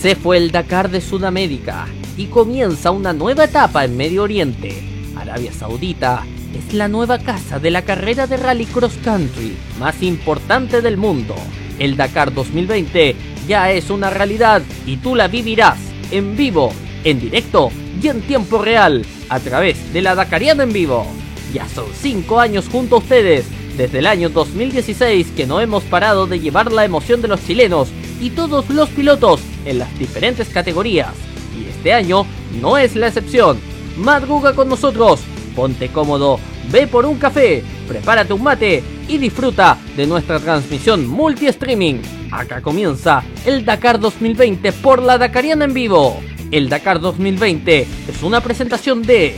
Se fue el Dakar de Sudamérica y comienza una nueva etapa en Medio Oriente. Arabia Saudita es la nueva casa de la carrera de rally cross country más importante del mundo. El Dakar 2020 ya es una realidad y tú la vivirás en vivo, en directo y en tiempo real a través de la Dakariana en vivo. Ya son 5 años junto a ustedes, desde el año 2016 que no hemos parado de llevar la emoción de los chilenos y todos los pilotos en las diferentes categorías. Y este año no es la excepción. Madruga con nosotros, ponte cómodo, ve por un café, prepárate un mate y disfruta de nuestra transmisión multi-streaming. Acá comienza el Dakar 2020 por la Dakariana en vivo. El Dakar 2020 es una presentación de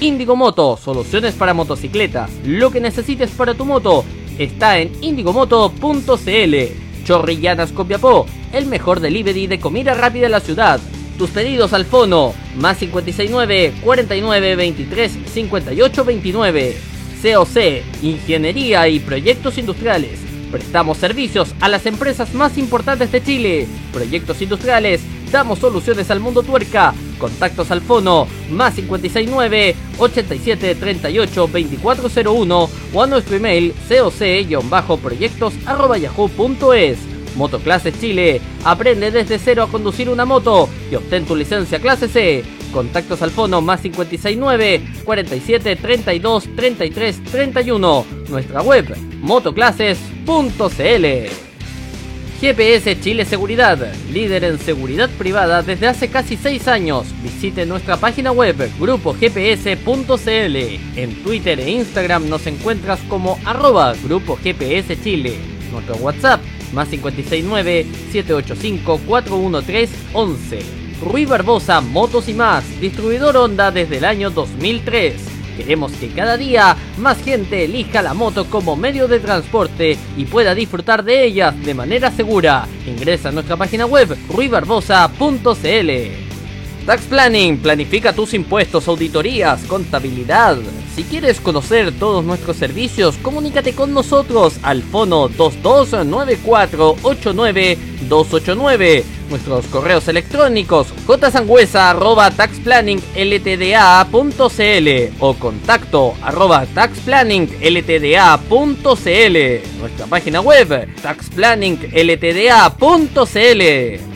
Indigo Moto, soluciones para motocicletas. Lo que necesites para tu moto está en indigomoto.cl. Chorrillanas Copiapó, el mejor delivery de comida rápida en la ciudad. Tus pedidos al fono, más 569 49 23 58 29. COC, Ingeniería y Proyectos Industriales. Prestamos servicios a las empresas más importantes de Chile. Proyectos industriales, damos soluciones al mundo tuerca. Contactos al fono, más 569 87 38 2401 o a nuestro email coc-proyectos.yahoo.es. Motoclases Chile. Aprende desde cero a conducir una moto y obtén tu licencia clase C. Contactos al fono más 569 47 32 33 31. Nuestra web motoclases.cl. GPS Chile Seguridad, líder en seguridad privada desde hace casi 6 años. Visite nuestra página web grupogps.cl. En Twitter e Instagram nos encuentras como arroba Grupo GPS Chile. Nuestro WhatsApp más 569 785 413 11. Rui Barbosa Motos y más, distribuidor Honda desde el año 2003. Queremos que cada día más gente elija la moto como medio de transporte y pueda disfrutar de ellas de manera segura. Ingresa a nuestra página web ruibarbosa.cl. Tax Planning, planifica tus impuestos, auditorías, contabilidad. Si quieres conocer todos nuestros servicios, comunícate con nosotros al fono 229489 Nuestros correos electrónicos jsangüesa.taxplanningltda.cl o contacto taxplanningltda.cl Nuestra página web taxplanningltda.cl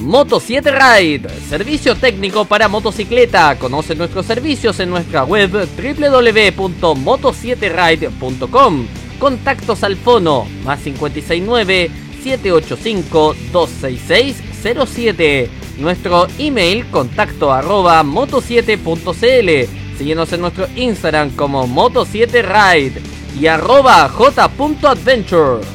Moto 7 Ride, servicio técnico para motocicleta. Conoce nuestros servicios en nuestra web www.moto7ride.com. Contactos al fono más 569 785 266 07. Nuestro email contacto arroba moto7.cl. Síguenos en nuestro Instagram como Moto7Ride y arroba j.adventure.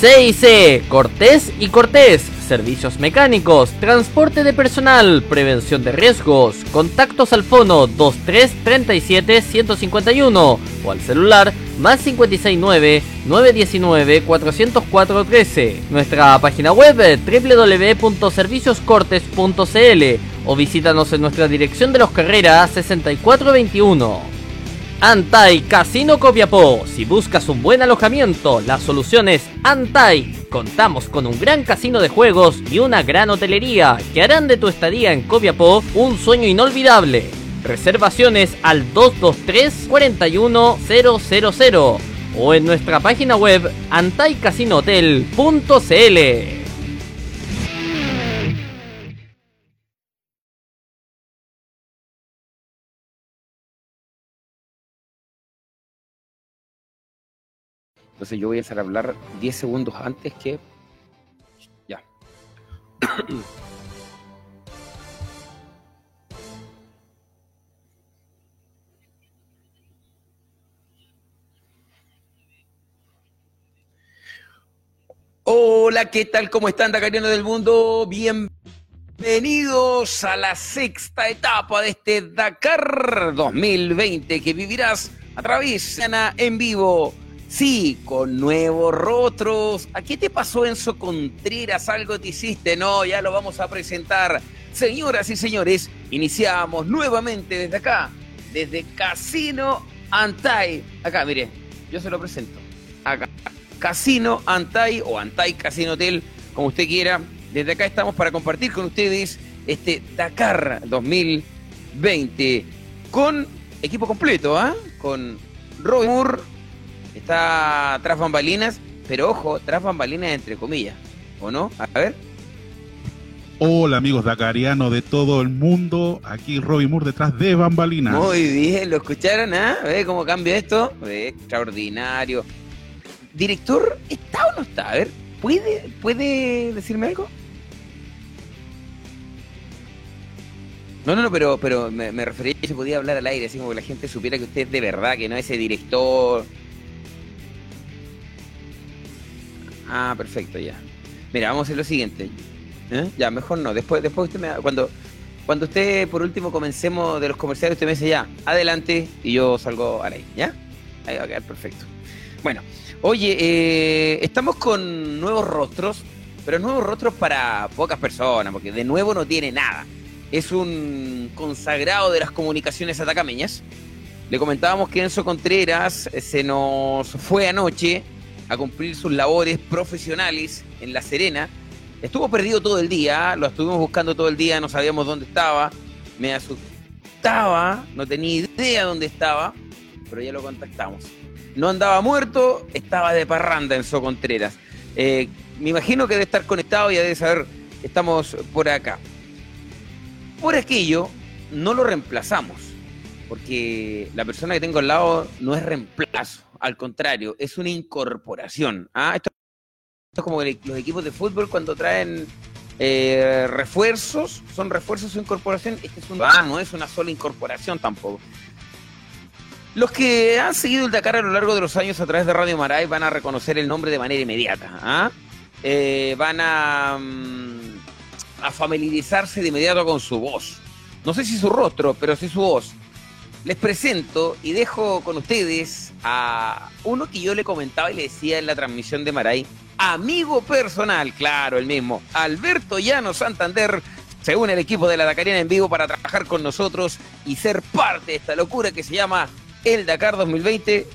CIC, Cortés y Cortés, servicios mecánicos, transporte de personal, prevención de riesgos, contactos al fono 2337 151 o al celular más 569 919 404 13. Nuestra página web www.servicioscortes.cl o visítanos en nuestra dirección de los Carreras 6421. Antai Casino Copiapó. Si buscas un buen alojamiento, la solución es Antai. Contamos con un gran casino de juegos y una gran hotelería que harán de tu estadía en Copiapó un sueño inolvidable. Reservaciones al 223 41000 o en nuestra página web antaicasinohotel.cl. Entonces yo voy a empezar a hablar 10 segundos antes que... Ya. Hola, ¿qué tal? ¿Cómo están, Dakarianos del Mundo? Bienvenidos a la sexta etapa de este Dakar 2020 que vivirás a través de Ana en vivo Sí, con nuevos rostros. ¿A qué te pasó Enzo Contreras? ¿Algo te hiciste? No, ya lo vamos a presentar. Señoras y señores, iniciamos nuevamente desde acá, desde Casino Antai. Acá, mire, yo se lo presento. Acá, Casino Antai o Antai Casino Hotel como usted quiera. Desde acá estamos para compartir con ustedes este Dakar 2020 con equipo completo, ¿ah? Con Roy Moore, está tras bambalinas, pero ojo, tras bambalinas entre comillas, ¿o no? A ver. Hola amigos dakarianos de todo el mundo, aquí Robbie Moore detrás de bambalinas. Muy bien, ¿lo escucharon? ¿ah? ¿Ve cómo cambia esto? Extraordinario. ¿Director está o no está? A ver, ¿puede, puede decirme algo? No, no, no, pero, pero me, me refería a que se podía hablar al aire, así como que la gente supiera que usted es de verdad, que no es ese director. Ah, perfecto, ya. Mira, vamos a hacer lo siguiente. ¿Eh? Ya, mejor no. Después, después usted me cuando cuando usted por último comencemos de los comerciales, usted me dice ya, adelante y yo salgo al aire, ¿ya? Ahí va a quedar perfecto. Bueno, oye, eh, estamos con nuevos rostros, pero nuevos rostros para pocas personas, porque de nuevo no tiene nada es un consagrado de las comunicaciones atacameñas. Le comentábamos que Enzo Contreras se nos fue anoche a cumplir sus labores profesionales en La Serena. Estuvo perdido todo el día, lo estuvimos buscando todo el día, no sabíamos dónde estaba. Me asustaba, no tenía idea dónde estaba, pero ya lo contactamos. No andaba muerto, estaba de parranda Enzo Contreras. Eh, me imagino que debe estar conectado y debe saber estamos por acá. Por aquello, no lo reemplazamos, porque la persona que tengo al lado no es reemplazo, al contrario, es una incorporación. ¿ah? Esto, es como los equipos de fútbol cuando traen eh, refuerzos, son refuerzos o incorporación. Este es un, ah, no es una sola incorporación tampoco. Los que han seguido el Dakar a lo largo de los años a través de Radio Maray van a reconocer el nombre de manera inmediata. ¿ah? Eh, van a. Mm, a familiarizarse de inmediato con su voz. No sé si su rostro, pero sí su voz. Les presento y dejo con ustedes a uno que yo le comentaba y le decía en la transmisión de Maray, amigo personal, claro, el mismo, Alberto Llano Santander, se une al equipo de la Dakariana en vivo para trabajar con nosotros y ser parte de esta locura que se llama el Dakar 2020.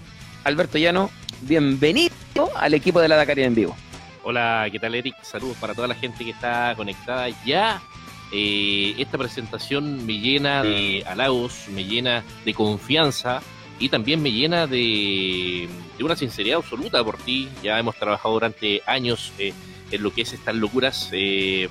Alberto Llano, bienvenido al equipo de la Dakariana en vivo. Hola, ¿qué tal Eric? Saludos para toda la gente que está conectada ya. Eh, esta presentación me llena de halagos, me llena de confianza y también me llena de, una sinceridad absoluta por ti. Ya hemos trabajado durante años eh, en lo que es estas locuras. Eh,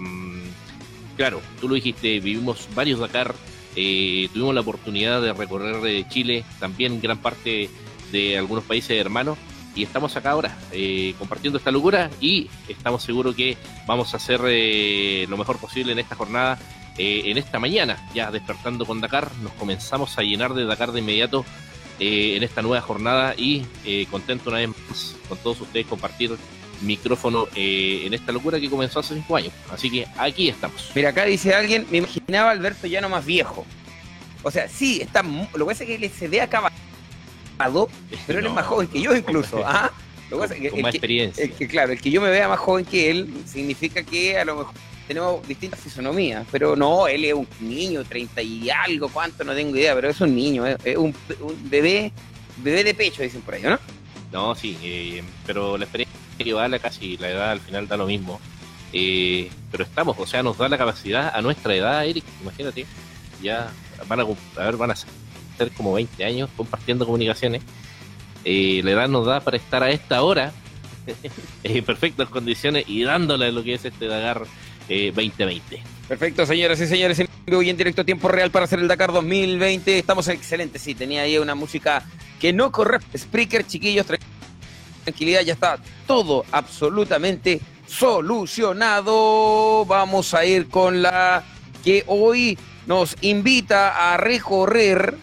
claro, tú lo dijiste, vivimos varios Dakar, tuvimos la oportunidad de recorrer Chile, también gran parte de algunos países hermanos y estamos acá ahora eh, compartiendo esta locura y estamos seguros que vamos a hacer eh, lo mejor posible en esta jornada. Eh, en esta mañana, ya despertando con Dakar, nos comenzamos a llenar de Dakar de inmediato en esta nueva jornada y contento una vez más con todos ustedes compartir micrófono en esta locura que comenzó hace cinco años. Así que aquí estamos. Mira, acá dice alguien, me imaginaba Alberto ya no más viejo. O sea, sí, está, lo que pasa es que le se ve pero él es más joven que yo incluso. ¿ah? Lo que Con más experiencia. claro, el que yo me vea más joven que él significa que a lo mejor tenemos distintas fisonomías, pero no, él es un niño, treinta y algo, cuánto, no tengo idea, pero es un niño, es, un, bebé, bebé de pecho, dicen por ahí, ¿no? No, sí, eh, pero la experiencia que vale casi la edad al final da lo mismo. Eh, pero estamos, o sea, nos da la capacidad a nuestra edad, Eric, imagínate, ya van a, a ver, van a ser como 20 años compartiendo comunicaciones. Eh, la edad nos da para estar a esta hora en perfectas condiciones y dándole lo que es este Dakar 2020. Eh, Perfecto, señoras y señores, en vivo y en directo tiempo real para hacer el Dakar 2020. Estamos excelentes, sí, tenía ahí una música que no corre. Spreaker, chiquillos, tranquilidad, ya está todo absolutamente solucionado. Vamos a ir con la que hoy nos invita a recorrer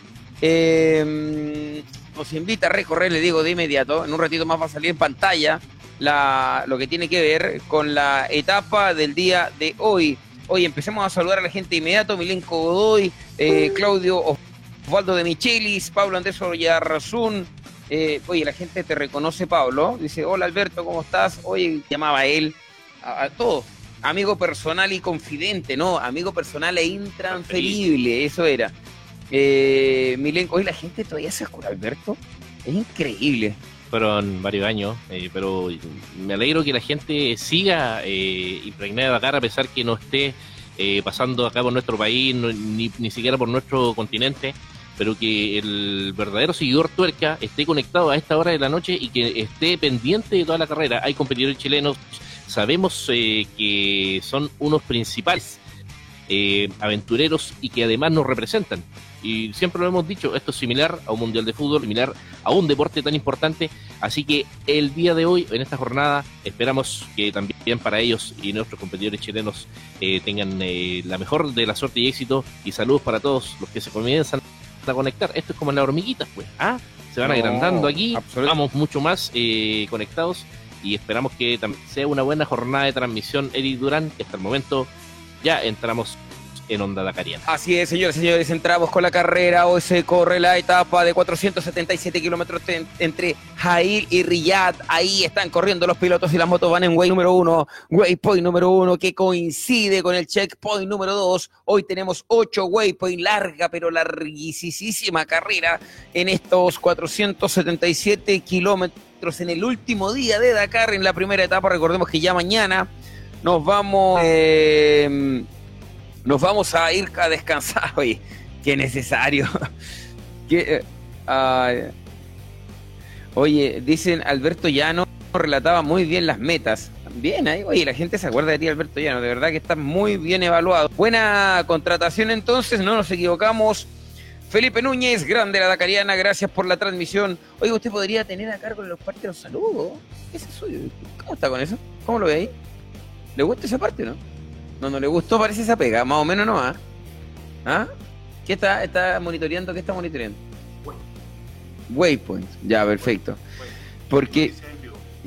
eh, nos invita a recorrer, le digo de inmediato, en un ratito más va a salir en pantalla la, lo que tiene que ver con la etapa del día de hoy. Hoy empecemos a saludar a la gente de inmediato, Milenko Godoy, eh, Claudio Osvaldo de Michelis, Pablo Andrés Oyarzún. Eh, oye, la gente te reconoce, Pablo. Dice, hola Alberto, ¿cómo estás? Oye, llamaba a él, a, a todos. Amigo personal y confidente, ¿no? Amigo personal e intransferible, eso era. Eh, Milenko, hoy la gente todavía se escucha, Alberto. Es increíble. fueron varios años, eh, pero me alegro que la gente siga eh, impregnada de Dakar a pesar que no esté eh, pasando acá por nuestro país, ni, ni siquiera por nuestro continente, pero que el verdadero seguidor tuerca esté conectado a esta hora de la noche y que esté pendiente de toda la carrera. Hay competidores chilenos, sabemos eh, que son unos principales eh, aventureros y que además nos representan. Y siempre lo hemos dicho, esto es similar a un mundial de fútbol, similar a un deporte tan importante. Así que el día de hoy, en esta jornada, esperamos que también para ellos y nuestros competidores chilenos eh, tengan eh, la mejor de la suerte y éxito. Y saludos para todos los que se comienzan a conectar. Esto es como las hormiguitas, pues. ¿ah? Se van agrandando aquí, vamos mucho más eh, conectados y esperamos que sea una buena jornada de transmisión. Eric Durán, que hasta el momento ya entramos en Onda Dakariana. Así es, señores señores, entramos con la carrera. Hoy se corre la etapa de 477 kilómetros entre Jail y Riyadh. Ahí están corriendo los pilotos y las motos van en way número uno, waypoint número uno, que coincide con el checkpoint número dos. Hoy tenemos ocho waypoint, larga pero larguísima carrera en estos 477 kilómetros en el último día de Dakar en la primera etapa. Recordemos que ya mañana nos vamos. Eh, nos vamos a ir a descansar hoy. Qué necesario. Eh, oye, dicen Alberto Llano relataba muy bien las metas. Bien, ahí, oye, la gente se acuerda de ti, Alberto Llano. De verdad que está muy bien evaluado. Buena contratación entonces, no nos equivocamos. Felipe Núñez, grande la Dacariana, gracias por la transmisión. Oye, usted podría tener a cargo los partes los saludos. ¿Cómo está con eso? ¿Cómo lo ve ahí? ¿Le gusta esa parte, no? No, no le gustó, parece esa pega, más o menos no ¿ah? ¿Ah? ¿Qué está, está monitoreando? ¿Qué está monitoreando? Waypoint. Ya, perfecto. Porque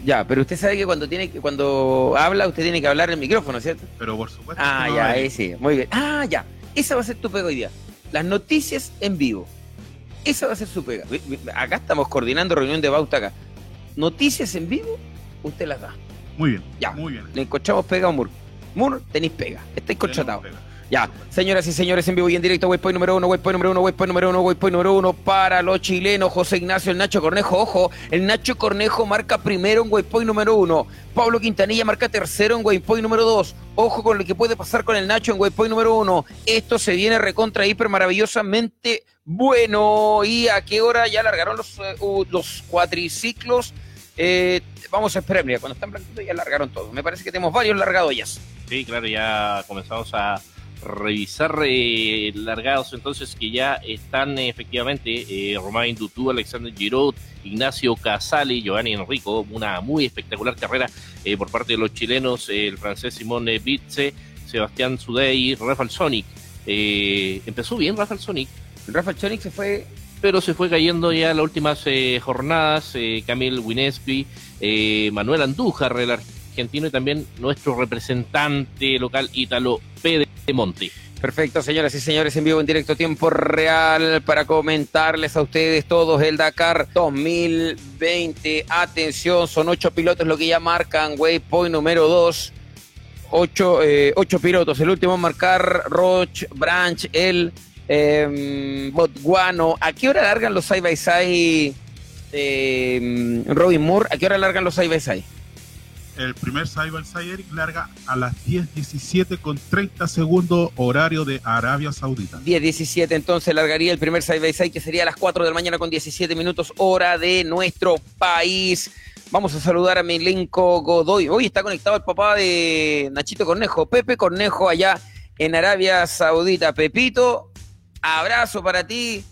ya, pero usted sabe que cuando tiene que, cuando habla usted tiene que hablar en el micrófono, ¿cierto? Pero por supuesto. Ah, ya, ahí sí, muy bien. Ah, ya. Esa va a ser tu pega hoy día. Las noticias en vivo. Esa va a ser su pega. Acá estamos coordinando reunión de Bauta acá. Noticias en vivo, usted las da. Muy bien. Ya. Muy bien. Le encontramos pega a muro. Moore, tenéis pega. Estáis contratados. Ya, señoras y señores, en vivo y en directo, waypoint número uno, waypoint número uno, waypoint número uno, waypoint número uno para los chilenos. José Ignacio, el Nacho Cornejo, ojo, el Nacho Cornejo marca primero en waypoint número uno. Pablo Quintanilla marca tercero en waypoint número dos. Ojo con lo que puede pasar con el Nacho en waypoint número uno. Esto se viene recontra hiper maravillosamente bueno. ¿Y a qué hora ya largaron los, eh, los cuatriciclos? Eh, vamos a esperar, mira, cuando están blanquitos ya largaron todos. Me parece que tenemos varios largados ya. Sí, claro, ya comenzamos a revisar eh, largados entonces que ya están efectivamente eh, Romain Dutú, Alexander Giroud, Ignacio Casale, Giovanni Enrico, una muy espectacular carrera eh, por parte de los chilenos, el francés Simone Bitze, Sebastián Sudey, Rafael Sonic. empezó bien Rafael Sonic. Rafael Sonic se fue pero se fue cayendo ya las últimas jornadas. Camil Winespi, Manuel Andújar, el argentino y también nuestro representante local Ítalo Monti. Perfecto, señoras y señores, en vivo en directo tiempo real para comentarles a ustedes todos el Dakar 2020. Atención, son ocho pilotos lo que ya marcan waypoint número dos. Ocho, eh, ocho pilotos. El último a marcar Roche, Branch, el eh, Botguano. ¿A qué hora largan los side by side? Eh, Robin Moore, ¿a qué hora largan los side by side? el primer Cyber Eric larga a las 10.17 con 30 segundos horario de Arabia Saudita. 10.17 entonces largaría el primer Side by Side que sería a las 4 de la mañana con 17 minutos hora de nuestro país. Vamos a saludar a Milenko Godoy. Hoy está conectado el papá de Nachito Cornejo, Pepe Cornejo allá en Arabia Saudita. Pepito, abrazo para ti.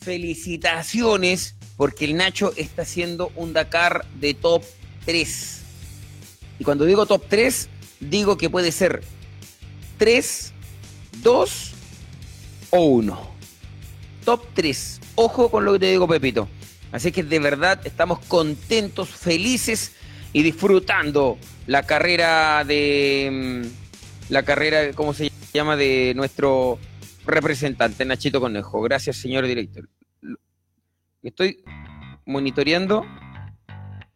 Felicitaciones porque el Nacho está haciendo un Dakar de top 3 y cuando digo top 3, digo que puede ser 3, 2 o 1. Top 3. Ojo con lo que te digo, Pepito. Así que de verdad estamos contentos, felices y disfrutando la carrera de mm, la carrera, ¿cómo se llama? de nuestro representante, Nachito Conejo. Gracias, señor director. Estoy monitoreando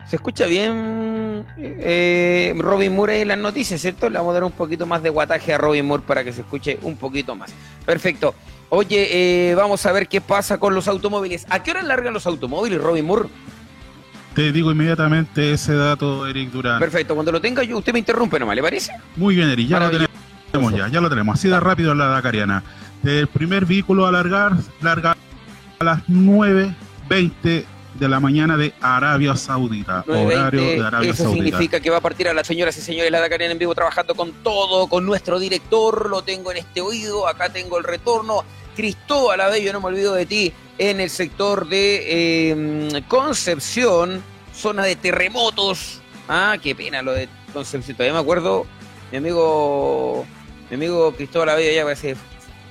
¿Se escucha bien eh, Robin Moore en las noticias, cierto? Le vamos a dar un poquito más de guataje a Robin Moore para que se escuche un poquito más. Perfecto. Oye, eh, vamos a ver qué pasa con los automóviles. ¿A qué hora largan los automóviles, Robin Moore? Te digo inmediatamente ese dato, Eric Durán. Perfecto, cuando lo tenga yo, usted me interrumpe nomás, ¿le parece? Muy bien, Eric, ya lo tenemos ya, ya lo tenemos. Así de rápido la Dakariana. El primer vehículo a largar, larga a las 9.20 de la mañana de Arabia Saudita. 9:20, Horario de Arabia eso Saudita. significa que va a partir a las señoras y señores la Dakariana en vivo trabajando con todo, con nuestro director, lo tengo en este oído, acá tengo el retorno. Cristóbal Abello, no me olvido de ti, en el sector de eh, Concepción, zona de terremotos. Ah, qué pena lo de Concepción, todavía me acuerdo, mi amigo, mi amigo Cristóbal Abello ya parece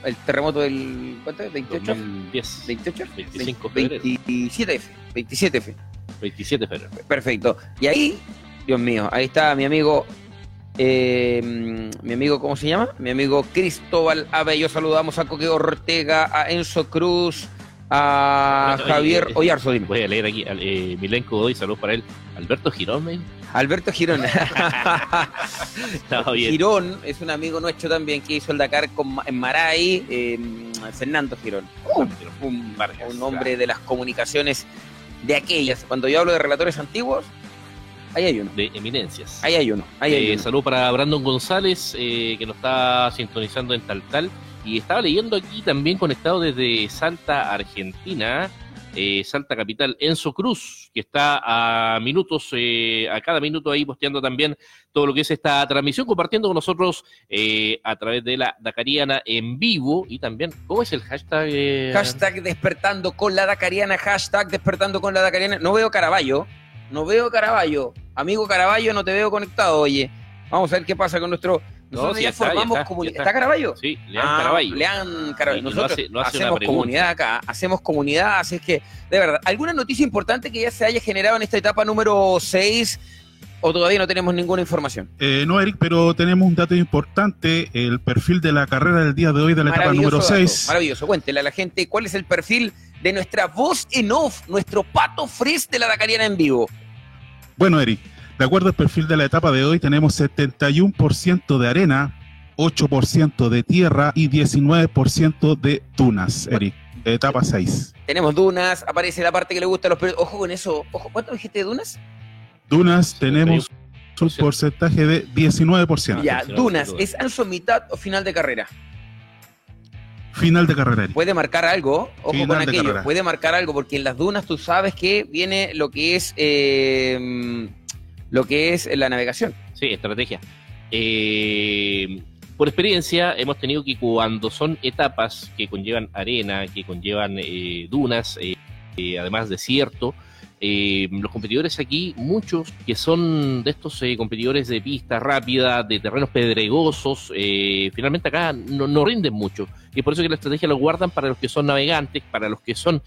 el terremoto del, ¿cuánto es? ¿28? 2010. 28, 25 de febrero. 27F, 27F. 27 de febrero. Perfecto. Y ahí, Dios mío, ahí está mi amigo, eh, mi amigo, ¿cómo se llama? Mi amigo Cristóbal Abello. Saludamos a Coque Ortega, a Enzo Cruz, a Javier eh, Oyarzo. dime. Voy a leer aquí, eh, Milenko Godoy, saludos para él. Alberto Girón. Alberto Girón. Bien. Girón es un amigo nuestro también que hizo el Dakar con, en Maray, eh, Fernando Girón. un, Vargas, un hombre de las comunicaciones de aquellas. Cuando yo hablo de relatores antiguos, ahí hay uno. De eminencias. Ahí hay uno. Ahí hay Eh, uno. saludo para Brandon González, eh, que nos está sintonizando en Tal Tal. Y estaba leyendo aquí también conectado desde Salta, Argentina, eh, Salta Capital, Enzo Cruz, que está a minutos, eh, a cada minuto ahí posteando también todo lo que es esta transmisión, compartiendo con nosotros eh, a través de la Dakariana en vivo. Y también, ¿cómo es el hashtag? Hashtag despertando con la Dakariana, hashtag despertando con la Dakariana. No veo Caraballo, no veo Caraballo. Amigo Caraballo, no te veo conectado, oye. Vamos a ver qué pasa con nuestro... Nosotros ya está, formamos comunidad. ¿Está. Caraballo? Sí, Leán Ah, Caraballo. Leán Caraballo. Y no Nosotros hace- no hace una hacemos comunidad acá, hacemos comunidad, así es que, de verdad, ¿alguna noticia importante que ya se haya generado en esta etapa número 6 o todavía no tenemos ninguna información? Eh, no, Eric, pero tenemos un dato importante, el perfil de la carrera del día de hoy de la etapa número dato, 6. Maravilloso. Cuéntele a la gente cuál es el perfil de nuestra voz en off, nuestro pato frizz de la Dakariana en vivo. Bueno, Eric, de acuerdo al perfil de la etapa de hoy, tenemos 71% de arena, 8% de tierra y 19% de dunas, Eric. Etapa 6. Tenemos dunas, aparece la parte que le gusta a los periodistas. Ojo con eso. Ojo, ¿cuánto dijiste de dunas? Dunas tenemos un 71%. porcentaje de 19%. ya, dunas. ¿Es Anso mitad o final de carrera? Final de carrera, Eric. Puede marcar algo, ojo Final con aquello, carrera. puede marcar algo, porque en las dunas tú sabes que viene lo que es eh, lo que es la navegación. Sí, estrategia. Eh, por experiencia, hemos tenido que cuando son etapas que conllevan arena, que conllevan eh, dunas, eh, eh, además desierto, eh, los competidores aquí, muchos que son de estos eh, competidores de pista rápida, de terrenos pedregosos, finalmente acá no, rinden mucho. Y por eso que la estrategia lo guardan para los que son navegantes, para los que son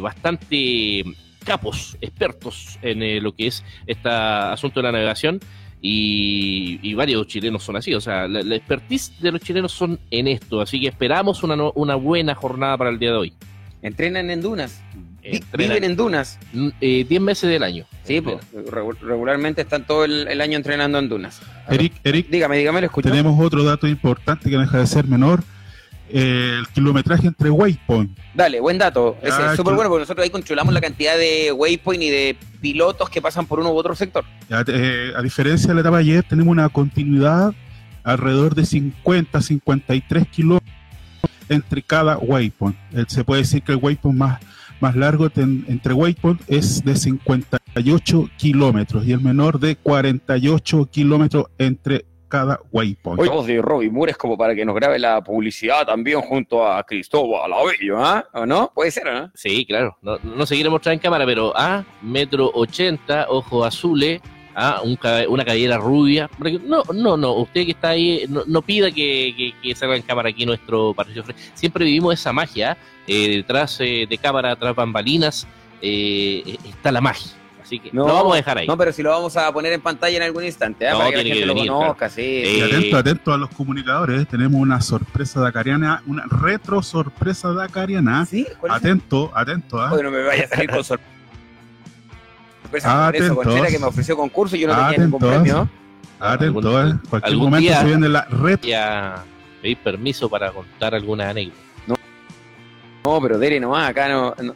bastante capos, expertos en eh, lo que es este asunto de la navegación. Y, y varios chilenos son así, o sea, la, la expertise de los chilenos son en esto, así que esperamos una, no- una buena jornada para el día de hoy. Entrenan en dunas, Entrenan, viven en dunas. mm, eh, 10 meses del año. Sí, pues, regu- regularmente están todo el, el año entrenando en dunas. Eric, Eric, Dígame, dígame, lo escucho. tenemos otro dato importante que no deja de ser menor. Eh, el kilometraje entre waypoint. Dale, buen dato. Ese es súper bueno porque nosotros ahí controlamos la cantidad de waypoint y de pilotos que pasan por uno u otro sector. Ya, eh, a diferencia de la etapa de ayer, tenemos una continuidad alrededor de 50, 53 kilómetros entre cada waypoint. Eh, se puede decir que el waypoint más, más largo ten- entre waypoint es de 58 kilómetros y el menor de 48 kilómetros entre cada waypoint. De Robbie Moore es como para que nos grabe la publicidad también junto a Cristóbal Abello, ¿ah? ¿O no? Puede ser, ¿no? Sí, claro, no, no se quiere mostrar en cámara, pero a metro 80, ojos azules, a un una cabellera rubia. No, no, no, usted que está ahí, no, no pida que, que, que salga en cámara aquí nuestro Patricio Siempre vivimos esa magia, eh, detrás eh, de cámara, tras bambalinas, eh, está la magia. Así que No, lo vamos a dejar ahí. No, pero si lo vamos a poner en pantalla en algún instante. No, para que la gente que lo conozca, sí. Y Eh, atento, atento a los comunicadores, tenemos una sorpresa dacariana, una retro sorpresa dacariana. ¿Sí? Atento, atento, ¿ah? Oye, no me vaya a salir con sorpresa. Atentos. Contreras, que me ofreció concurso y yo no tenía ningún Atentos. premio. atento, algún- ¿eh? Cualquier algún momento día- se viene la retro. Ya pedir permiso para contar alguna anécdota. No, pero dele nomás, acá no. no.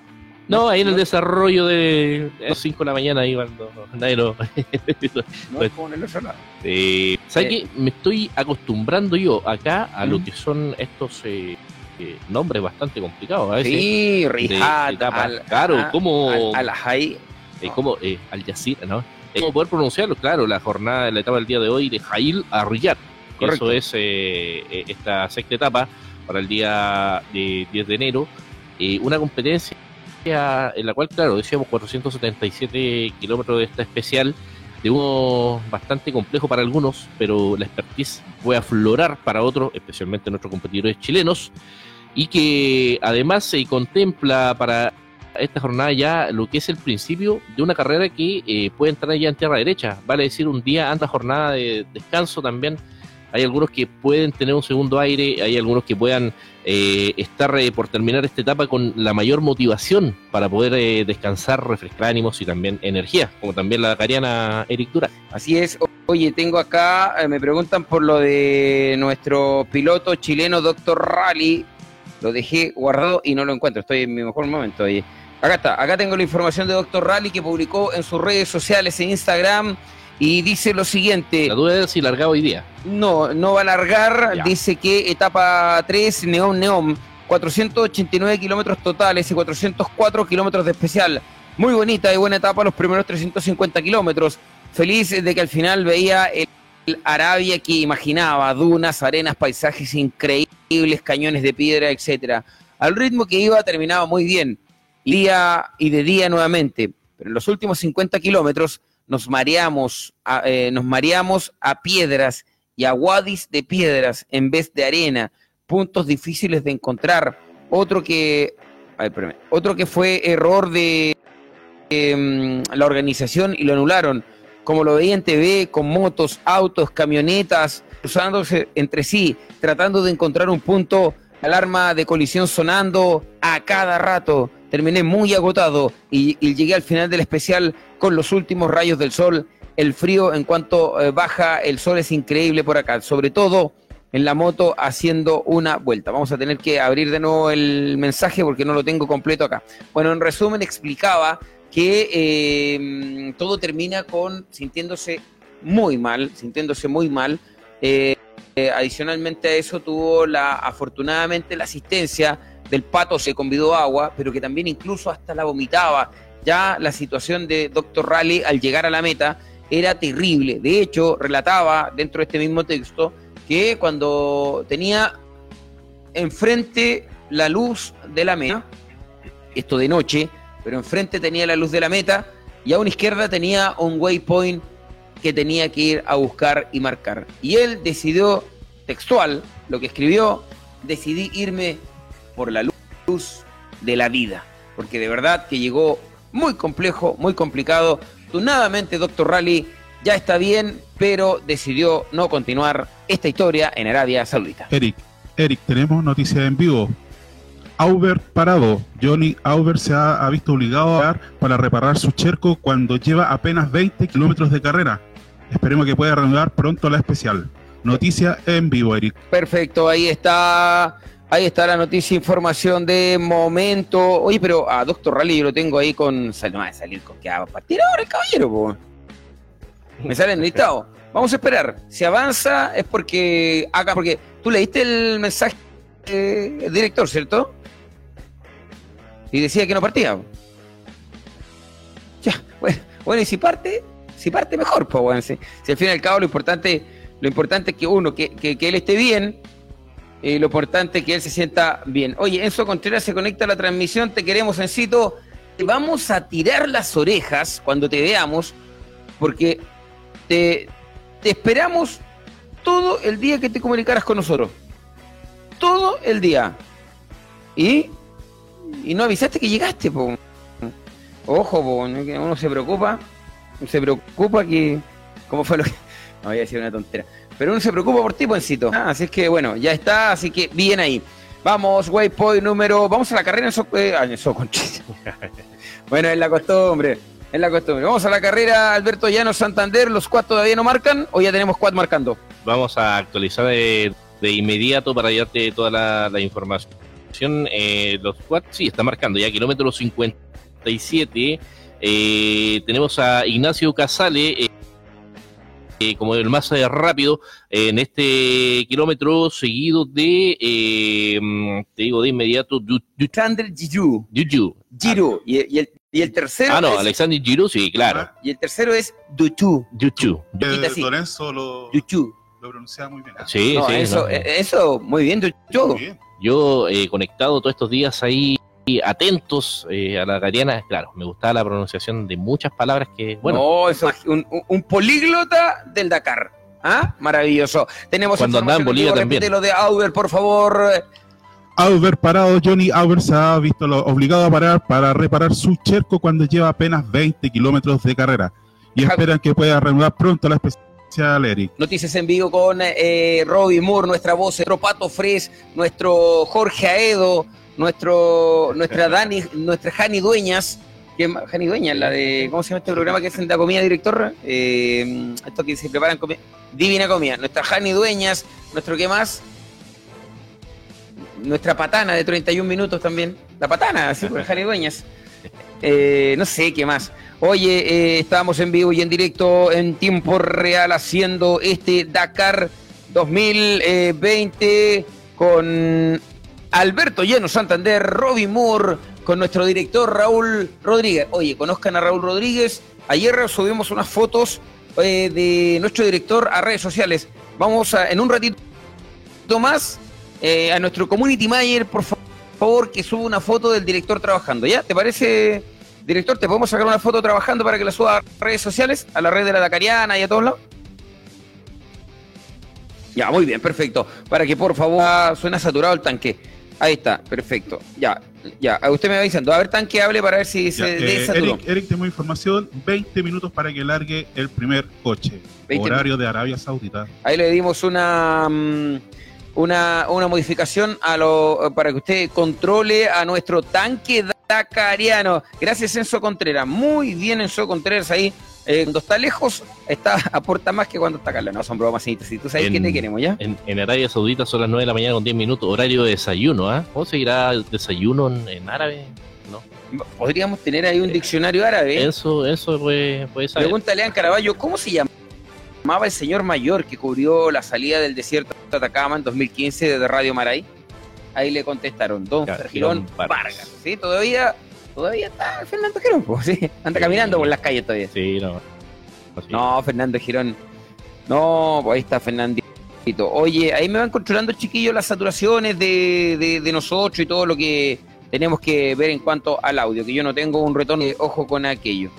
No, ahí en el desarrollo de las 5 de la mañana, ahí cuando nadie lo. No es como en el otro lado. Eh, ¿Sabes Eh. qué? Me estoy acostumbrando yo acá a lo Mm. que son estos eh, eh, nombres bastante complicados a veces. Sí, Rihat, al, claro, a- como al, Ajay. eh, como eh, Al Jazeera, ¿no? Como poder pronunciarlo, claro, la jornada la etapa del día de hoy de Jail a Riyadh. Correcto. Eso es esta sexta etapa para el día de 10 de enero. Una competencia en la cual, claro, decíamos 477 kilómetros de esta especial, de uno bastante complejo para algunos, pero la expertise puede aflorar para otros, especialmente nuestros competidores chilenos, y que además se contempla para esta jornada ya lo que es el principio de una carrera que eh, puede entrar ya en tierra derecha, vale decir un día antes jornada de descanso también. Hay algunos que pueden tener un segundo aire, hay algunos que puedan eh, estar eh, por terminar esta etapa con la mayor motivación para poder eh, descansar, refrescar ánimos y también energía, como también la cariana Eric Dura. Así es. Oye, tengo acá, eh, me preguntan por lo de nuestro piloto chileno, Doctor Rally. Lo dejé guardado y no lo encuentro. Estoy en mi mejor momento. Oye. Acá está. Acá tengo la información de Doctor Rally que publicó en sus redes sociales, en Instagram. Y dice lo siguiente. La duda es si largaba hoy día. No, no va a largar. Ya. Dice que etapa 3, Neón Neón. 489 kilómetros totales y 404 kilómetros de especial. Muy bonita y buena etapa los primeros 350 kilómetros. Feliz de que al final veía el, el Arabia que imaginaba. Dunas, arenas, paisajes increíbles, cañones de piedra, etcétera. Al ritmo que iba terminaba muy bien. Día y de día nuevamente. Pero en los últimos 50 kilómetros nos mareamos, a, eh, nos mareamos a piedras y a wadis de piedras en vez de arena, puntos difíciles de encontrar. Otro que, otro que fue error de em, la organización y lo anularon, como lo veía en TV, con motos, autos, camionetas, cruzándose entre sí, tratando de encontrar un punto, alarma de colisión sonando a cada rato. Terminé muy agotado y, llegué al final del especial con los últimos rayos del sol. El frío en cuanto eh, baja el sol es increíble por acá, sobre todo en la moto haciendo una vuelta. Vamos a tener que abrir de nuevo el mensaje porque no lo tengo completo acá. Bueno, en resumen explicaba que eh, todo termina con sintiéndose muy mal, sintiéndose muy mal. Eh, adicionalmente a eso tuvo la afortunadamente la asistencia del pato se convidó agua, pero que también incluso hasta la vomitaba. Ya la situación de Dr. Raleigh al llegar a la meta era terrible. De hecho, relataba dentro de este mismo texto que cuando tenía enfrente la luz de la meta, esto de noche, pero enfrente tenía la luz de la meta y a una izquierda tenía un waypoint que tenía que ir a buscar y marcar. Y él decidió, textual, lo que escribió, decidí irme por la luz de la vida, porque de verdad que llegó muy complejo, muy complicado. Tunadamente, Doctor Rally ya está bien, pero decidió no continuar esta historia en Arabia Saudita. Eric, Eric, tenemos noticia en vivo. Auber parado. Johnny Auber se ha, ha visto obligado a parar para reparar su cerco cuando lleva apenas 20 kilómetros de carrera. Esperemos que pueda reanudar pronto la especial. Noticia en vivo, Eric. Perfecto, ahí está. Ahí está la noticia, información de momento. Oye, pero a Doctor Rally yo lo tengo ahí con. No a salir con que a partir ahora el caballero, po. Me sale en listado. Vamos a esperar. Si avanza es porque acá, porque tú leíste el mensaje eh, del director, ¿cierto? Y decía que no partía. Ya, bueno, bueno, y si parte, si parte mejor, pues si, si al fin y al cabo lo importante, lo importante es que uno, que, que, que él esté bien, eh, lo importante es que él se sienta bien. Oye, Enzo Contreras se conecta a la transmisión, te queremos, Encito. Te vamos a tirar las orejas cuando te veamos, porque te, esperamos todo el día que te comunicaras con nosotros. Todo el día. Y, y no avisaste que llegaste, po. Ojo, po, uno se preocupa, se preocupa que... ¿Cómo fue lo que...? No voy a decir una tontera. Pero uno se preocupa por ti, Poncito. Ah, así es que, bueno, ya está, así que bien ahí. Vamos, waypoint número... Vamos a la carrera en so... eh, en bueno, es la costumbre, es la costumbre. Vamos a la carrera, Alberto Llano, Santander. ¿Los cuatro todavía no marcan o ya tenemos cuatro marcando? Vamos a actualizar de, de inmediato para darte toda la, información. Eh, los quad, sí, está marcando ya kilómetro 50 37. Eh, tenemos a Ignacio Casale. Eh, eh, como el más rápido en este kilómetro seguido de, te digo de inmediato, Alexander Giroud. Giroud. Giroud. Y, el, y, el, tercero. Ah, no, Alexander Giroud, sí, claro. Y el tercero es Duchu. Duchu. Lorenzo lo, Duchu. lo pronunciaba muy bien. Sí, sí. Eso, eso, muy bien, Duchu. Yo he conectado todos estos días ahí atentos eh, a la gariana, claro, me gustaba la pronunciación de muchas palabras que, bueno. No, eso es un, un políglota del Dakar. ¿Ah? Maravilloso. Tenemos Cuando andaba en Bolivia también. lo de Auber, por favor. Auber parado, Johnny Auber se ha visto obligado a parar para reparar su cerco cuando lleva apenas 20 kilómetros de carrera y esperan que pueda reanudar pronto la especial Eric. Noticias en vivo con eh, Robbie Moore, nuestra voz, nuestro Pato Fres, nuestro Jorge Aedo, nuestro, nuestra Dani, nuestra Jani Dueñas, que Jani Dueñas, la de, ¿cómo se llama este programa que es la comida, director? Eh, esto que se preparan comida, Divina Comida, nuestra Jani Dueñas, nuestro qué más, nuestra patana de 31 minutos también, la patana, así por Jani Dueñas, eh, no sé qué más. Oye, eh, estábamos en vivo y en directo en tiempo real haciendo este Dakar 2020 con Alberto Lleno Santander, Robbie Moore, con nuestro director Raúl Rodríguez. Oye, conozcan a Raúl Rodríguez. Ayer subimos unas fotos eh, de nuestro director a redes sociales. Vamos en un ratito más eh, a nuestro community manager, por favor, que suba una foto del director trabajando. ¿Ya? ¿Te parece, director? ¿Te podemos sacar una foto trabajando para que la suba a redes sociales? A la red de la Dacariana y a todos lados. Ya, muy bien, perfecto. Para que por favor suena saturado el tanque. Ahí está, perfecto. Ya, ya. Usted me va diciendo, a ver, tanque hable para ver si se eh, Eric, Eric, tengo información, 20 minutos para que largue el primer coche. Horario de Arabia Saudita. Ahí le dimos una, mm, una, una modificación a lo, para que usted controle a nuestro tanque dacariano. Gracias, Enzo Contreras. Muy bien, Enzo Contreras ahí eh, cuando está lejos, está, aporta más que cuando está acá. No, son bromas, si tú sabes qué te queremos, ¿ya? En, Arabia Saudita son las 9 de la mañana con 10 minutos, horario de desayuno, ¿ah? ¿Cómo seguirá el desayuno en, árabe? ¿No? Podríamos tener ahí un diccionario árabe. ¿eh? Eso, eso puede, puede saber. Pregúntale a Caraballo, ¿cómo se llamaba el señor mayor que cubrió la salida del desierto de Atacama en 2015 de Radio Maray? Ahí le contestaron, don Girón Vargas. ¿Sí? Todavía todavía está Fernando Girón, pues, ¿sí? anda caminando por las calles todavía. Sí, no. No, Fernando Girón. No, pues ahí está Fernandito. Oye, ahí me van controlando, chiquillos, las saturaciones de, de, nosotros y todo lo que tenemos que ver en cuanto al audio, que yo no tengo un retorno de ojo con aquello.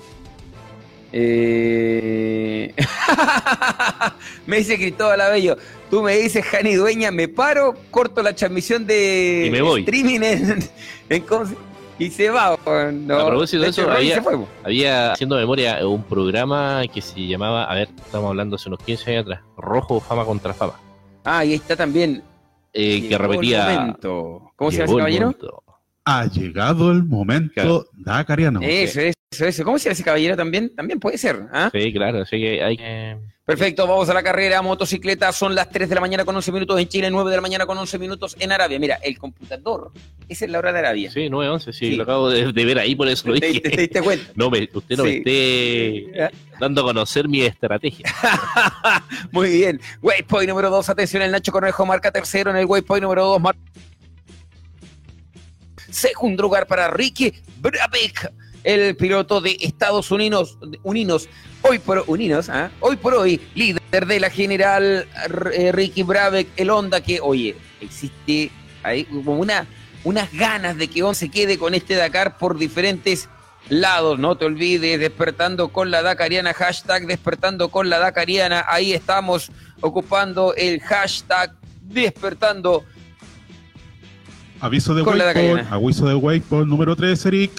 Eh... me dice Cristóbal Abello, tú me dices, Jani Dueña, me paro, corto la transmisión de streaming en, en, y se va. No. A propósito de, eso, había, haciendo memoria, un programa que se llamaba, a ver, estamos hablando hace unos 15 años atrás, Rojo Fama contra Fama. Ah, y ahí está también. Eh, que repetía. ¿Cómo se llama ese caballero? Ha llegado el momento Dakariano. Eso, eso, eso. ¿Cómo se llama ese caballero también? También puede ser. ¿ah? Sí, claro, así que hay que Perfecto, vamos a la carrera motocicleta. Son las 3 de la mañana con 11 minutos en Chile, 9 de la mañana con 11 minutos en Arabia. Mira, el computador, esa es la hora de Arabia. Sí, 9, 11, sí, lo acabo de, ver ahí, por eso lo dije. ¿Te, diste cuenta? No, usted no me esté dando a conocer mi estrategia. Muy bien. Waypoint número 2, atención, el Nacho Cornejo marca tercero en el waypoint número 2. Segundo lugar para Ricky Brabeck el piloto de Estados Unidos, Unidos hoy por Unidos, ¿ah? hoy por hoy, líder de la general eh, Ricky Brabeck, el Honda que, oye, existe hay como una, unas ganas de que se quede con este Dakar por diferentes lados, no te olvides, despertando con la Dakariana, hashtag despertando con la Dakariana, ahí estamos ocupando el hashtag despertando. Aviso de Waypoint, aviso de Waypoint número 3, Eric.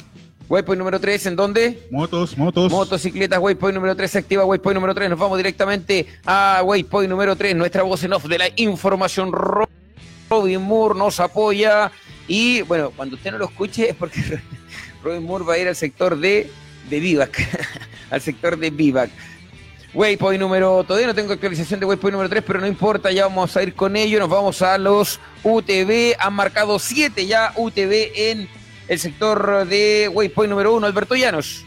Waypoint número 3, ¿en dónde? Motos, motos. Motocicletas, Waypoint número 3 se activa, Waypoint número 3. Nos vamos directamente a Waypoint número 3, nuestra voz en off de la información. Robin Moore nos apoya. Y bueno, cuando usted no lo escuche es porque Robin Moore va a ir al sector de, de Vivac. al sector de Vivac. Waypoint número, todavía no tengo actualización de Waypoint número 3, pero no importa, ya vamos a ir con ello. Nos vamos a los UTV. Han marcado 7 ya UTV en el sector de Waypoint número uno, Alberto Llanos.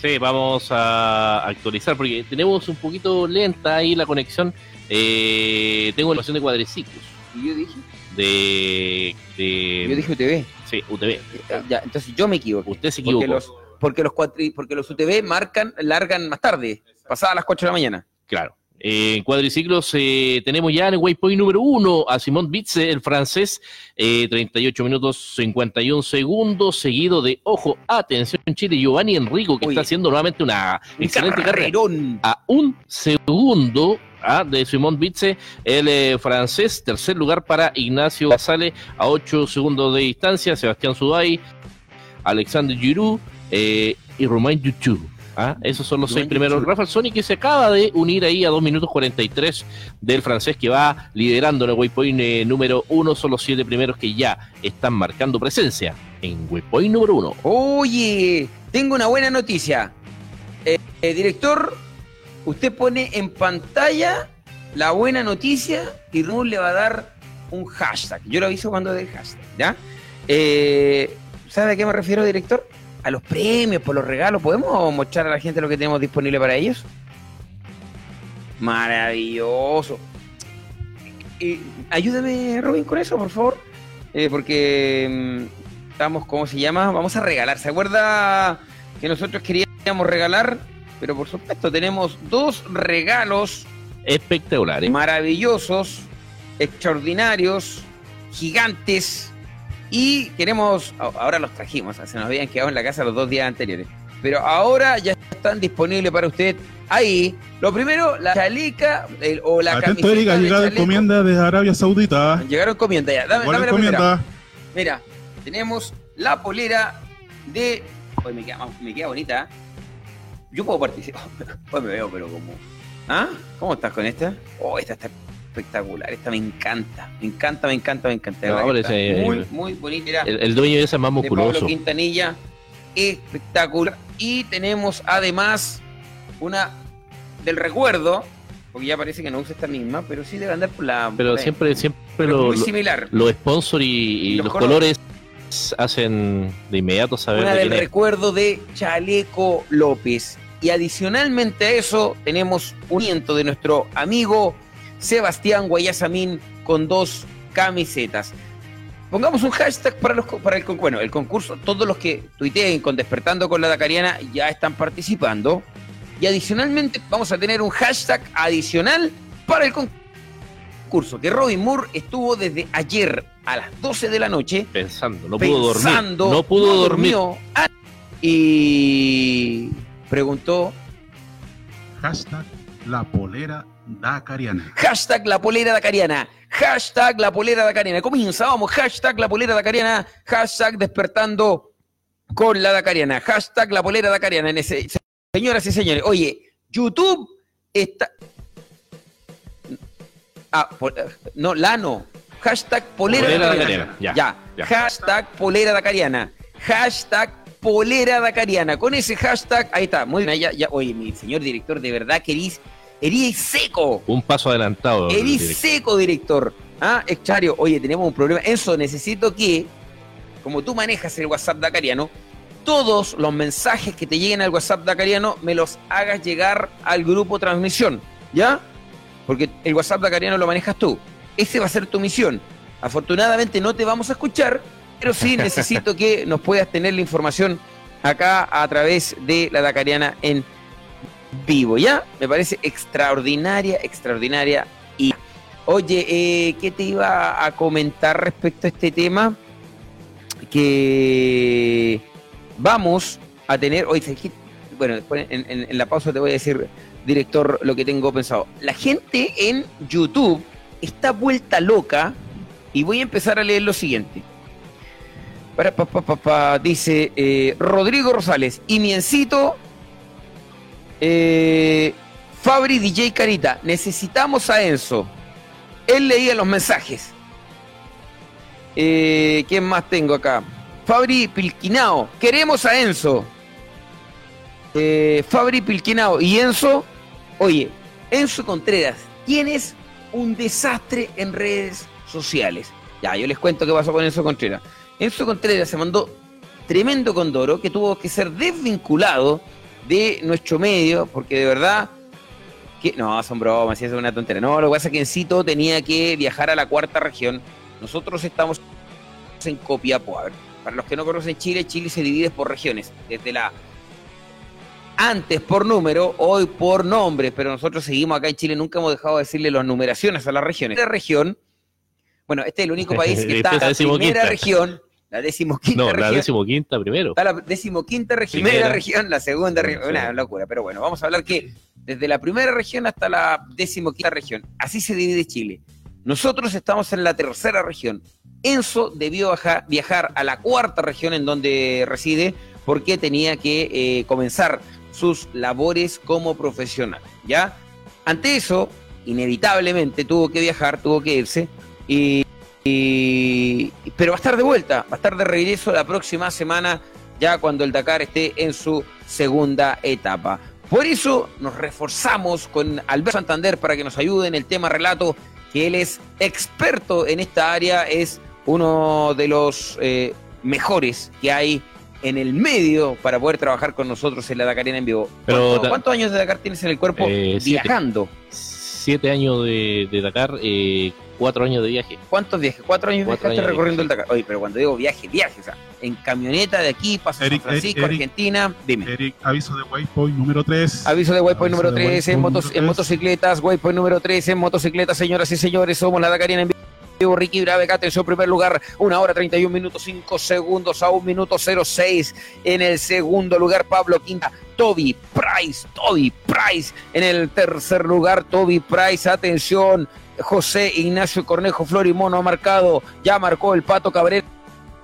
Sí, vamos a actualizar porque tenemos un poquito lenta ahí la conexión. Eh, tengo la de cuadriciclos. ¿Y yo dije? De, de. Yo dije UTV. Sí, UTV. Ya, entonces yo me equivoco. Usted se equivocó. Porque los, porque los, cuatri, porque los UTV marcan, largan más tarde, pasadas las 4 de la mañana. Claro. Eh, en cuadriciclos eh, tenemos ya en el waypoint número uno a Simón Bitze, el francés, eh, 38 minutos 51 segundos, seguido de, ojo, atención Chile, Giovanni Enrico, que Oye. está haciendo nuevamente una Un excelente carrera. A un segundo ah, de Simón Bitze, el eh, francés, tercer lugar para Ignacio Basale, a 8 segundos de distancia, Sebastián Suday, Alexander Giroud eh, y Romain Dutu. Ah, esos son los seis primeros. Rafael Sony que se acaba de unir ahí a 2 minutos 43 del francés que va liderando en el waypoint eh, número uno. Son los siete primeros que ya están marcando presencia en waypoint número uno. Oye, tengo una buena noticia. Eh, eh, director, usted pone en pantalla la buena noticia y Ramón le va a dar un hashtag. Yo lo aviso cuando dé el hashtag, ¿ya? ¿Sabe a qué me refiero, director? A los premios, por los regalos. ¿Podemos mostrar a la gente lo que tenemos disponible para ellos? Maravilloso. Eh, ayúdame, Robin, con eso, por favor. Eh, porque mm, estamos, ¿cómo se llama? Vamos a regalar. ¿Se acuerda que nosotros queríamos regalar? Pero por supuesto, tenemos dos regalos Espectaculares. maravillosos, extraordinarios, gigantes. Y queremos, ahora los trajimos, se nos habían quedado en la casa los dos días anteriores. Pero ahora ya están disponibles para usted ahí. Lo primero, la chalica el- o la Atento, camiseta Erika, de llegada chaleco. encomienda de Arabia Saudita. Llegaron encomienda ya. Dame, dame la primera. Mira, tenemos la polera de. Hoy me queda, me queda bonita. Yo puedo participar. Hoy me veo, pero como. ¿Ah? ¿Cómo estás con esta? Oh, esta está espectacular. Esta me encanta. Me encanta, me encanta, me encanta. No, ese- muy, el- muy bonita. El, el dueño de ese es más de Pablo musculoso. Quintanilla. Espectacular. Y tenemos además una del recuerdo. Porque ya parece que no usa esta misma, pero sí debe andar por la. Pero por siempre, siempre Pero lo- muy similar. los sponsors y, y Los los, colores. colores hacen de inmediato saber Una de del recuerdo de Chaleco López. Y adicionalmente a eso, tenemos un viento de nuestro amigo Sebastián Guayasamín con dos camisetas. Pongamos un hashtag para, los, para el, bueno, el concurso. Todos los que tuiteen con Despertando con la Dacariana ya están participando. Y adicionalmente vamos a tener un hashtag adicional para el concurso. Que Robin Moore estuvo desde ayer a las 12 de la noche Pensando, no pudo dormir. pensando, No pudo dormir. ah, y preguntó Hashtag la polera dacariana. hashtag la polera dacariana, hashtag la polera dacariana. Comienza, vamos, hashtag la polera dacariana, hashtag despertando con la dacariana, hashtag la polera dacariana. En ese, señoras y señores, oye, YouTube está... Ah, pol- no, Lano. Hashtag polera, Polera dacariana. dacariana, ya, Ya, ya. Hashtag polera dacariana. Hashtag polera dacariana. Con ese hashtag, ahí está. Muy bien, ya, ya. Oye, mi señor director, de verdad que eres seco. Un paso adelantado. Director. seco, director. Ah, Exchario, oye, tenemos un problema. Enzo, necesito que, como tú manejas el WhatsApp dacariano, todos los mensajes que te lleguen al WhatsApp dacariano me los hagas llegar al grupo transmisión, ¿ya? Porque el WhatsApp dacariano lo manejas tú. Ese va a ser tu misión. Afortunadamente no te vamos a escuchar, pero sí necesito que nos puedas tener la información acá a través de la Dacariana en vivo, ¿ya? Me parece extraordinaria, extraordinaria. Y, oye, eh, ¿qué te iba a comentar respecto a este tema? Que vamos a tener, oye, ¿sabes qué? bueno, después en, la pausa te voy a decir, director, lo que tengo pensado. La gente en YouTube está vuelta loca y voy a empezar a leer lo siguiente. Para, pa, pa, pa, pa, dice eh, Rodrigo Rosales y Miencito eh, Fabri DJ Carita, necesitamos a Enzo. Él leía los mensajes. Eh, ¿Quién más tengo acá? Fabri Pilquinao, queremos a Enzo. Eh, Fabri Pilquinao y Enzo, oye, Enzo Contreras, tienes un desastre en redes sociales. Ya, yo les cuento qué pasó con Enzo Contreras. Enzo Contreras se mandó tremendo Condoro que tuvo que ser desvinculado de nuestro medio, porque de verdad que no, son bromas, es una tontería. No, lo que pasa es que en Cito tenía que viajar a la cuarta región. Nosotros estamos en Copiapó. A ver, para los que no conocen Chile, Chile se divide por regiones, desde la antes por número, hoy por nombre, pero nosotros seguimos acá en Chile, nunca hemos dejado de decirle las numeraciones a las regiones. La región, bueno, este es el único país que está en la primera región, la decimoquinta no, región. la decimoquinta primero. Está la decimoquinta región, primera, región, la segunda región, una locura, pero bueno, vamos a hablar que desde la primera región hasta la decimoquinta región, así se divide Chile. Nosotros estamos en la tercera región. Enzo debió viajar a la cuarta región en donde reside porque tenía que eh, comenzar sus labores como profesional, ¿ya? Ante eso, inevitablemente tuvo que viajar, tuvo que irse, y, pero va a estar de vuelta, va a estar de regreso la próxima semana, ya cuando el Dakar esté en su segunda etapa. Por eso nos reforzamos con Alberto Santander para que nos ayude en el tema relato, que él es experto en esta área, es uno de los eh, mejores que hay en el medio para poder trabajar con nosotros en la Dakarina en vivo. Pero, ¿Cuántos años de Dakar tienes en el cuerpo eh, viajando? Siete, años de, Dakar, eh, cuatro años de viaje. ¿Cuántos viajes? Cuatro años viajaste recorriendo el Dakar. Oye, pero cuando digo viaje, viaje, o sea, en camioneta de aquí, paso San Francisco, Argentina, dime. Eric, aviso de Waypoint número 3. Aviso de Waypoint número 3 en, motos, en motocicletas, Waypoint número 3 en motocicletas, señoras y señores, somos la Dakarina en vivo. Ricky Bravecat en su primer lugar, una hora 31 minutos 5 segundos a un minuto 06 en el segundo lugar Pablo Quinta, Toby Price, Toby Price en el tercer lugar, Toby Price, atención, José Ignacio Cornejo Florimono ha marcado, ya marcó el Pato Cabrera.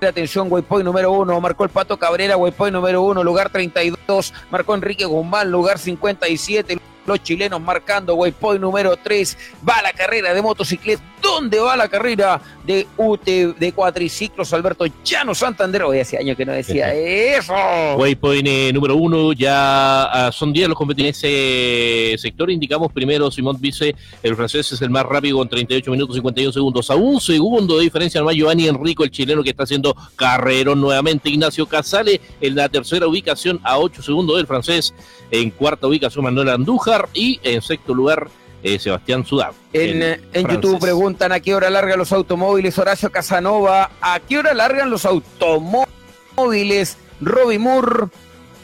Atención, Waypoint número uno, marcó el Pato Cabrera, Waypoint número uno, lugar 32, marcó Enrique Guzmán, lugar 57 los chilenos marcando waypoint número 3. Va la carrera de motocicleta. ¿Dónde va la carrera de UT de cuatriciclos? Alberto Llano Santander. Hoy hace años que no decía eso. Waypoint eh, número 1. Ya ah, son 10 los competidores en ese sector. Indicamos primero Simón Vice. El francés es el más rápido con 38 minutos 51 segundos. A un segundo de diferencia más Giovanni Enrico, el chileno que está haciendo carrerón nuevamente. Ignacio Casale en la tercera ubicación a 8 segundos del francés. En cuarta ubicación Manuel Andújar y en sexto lugar eh, Sebastián Sudán. En, eh, en YouTube preguntan a qué hora largan los automóviles Horacio Casanova, a qué hora largan los automóviles Robbie Moore.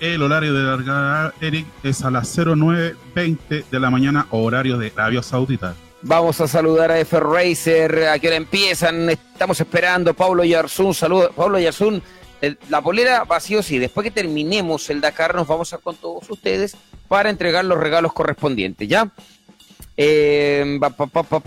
El horario de largada, Eric, es a las 09.20 de la mañana, horario de Arabia Saudita. Vamos a saludar a F Racer, a qué hora empiezan, estamos esperando, Pablo Yarzún, saludos, Pablo Yarzún, la polera vacío sí, después que terminemos el Dakar nos vamos a con todos ustedes para entregar los regalos correspondientes, ¿ya? Eh,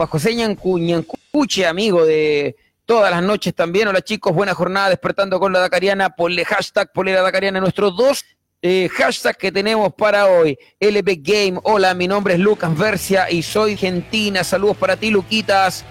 José Ñancuche, amigo de todas las noches también. Hola chicos, buena jornada despertando con la Dakariana. Ponle hashtag polera Dakariana, nuestros dos eh, hashtags que tenemos para hoy. LB Game, hola, mi nombre es Lucas Versia y soy argentina. Saludos para ti, Luquitas.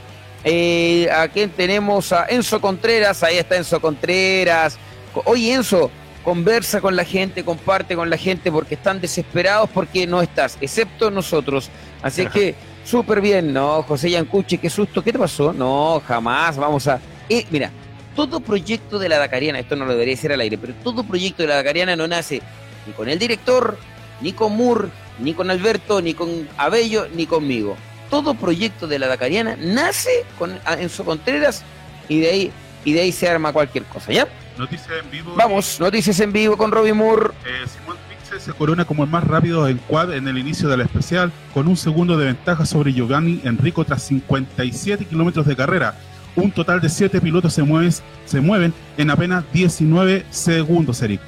Eh, ¿A quién tenemos? A Enzo Contreras, ahí está Enzo Contreras. Oye, Enzo, conversa con la gente, comparte con la gente porque están desesperados porque no estás, excepto nosotros. Así que súper bien, ¿no? José Yancuchi, qué susto, ¿qué te pasó? No, jamás, vamos a... Eh, mira, todo proyecto de la Dacariana, esto no lo debería decir al aire, pero todo proyecto de la Dacariana no nace ni con el director, ni con Moore, ni con Alberto, ni con Abello, ni conmigo. Todo proyecto de la Dacariana nace con Enzo Contreras y de ahí, y de ahí se arma cualquier cosa, ¿ya? Noticias en vivo. Vamos, noticias en vivo con Robbie Moore. Eh, Simón se corona como el más rápido en quad en el inicio de la especial, con un segundo de ventaja sobre Giovanni Enrico tras 57 kilómetros de carrera. Un total de 7 pilotos se, mueven, se mueven en apenas 19 segundos, Eric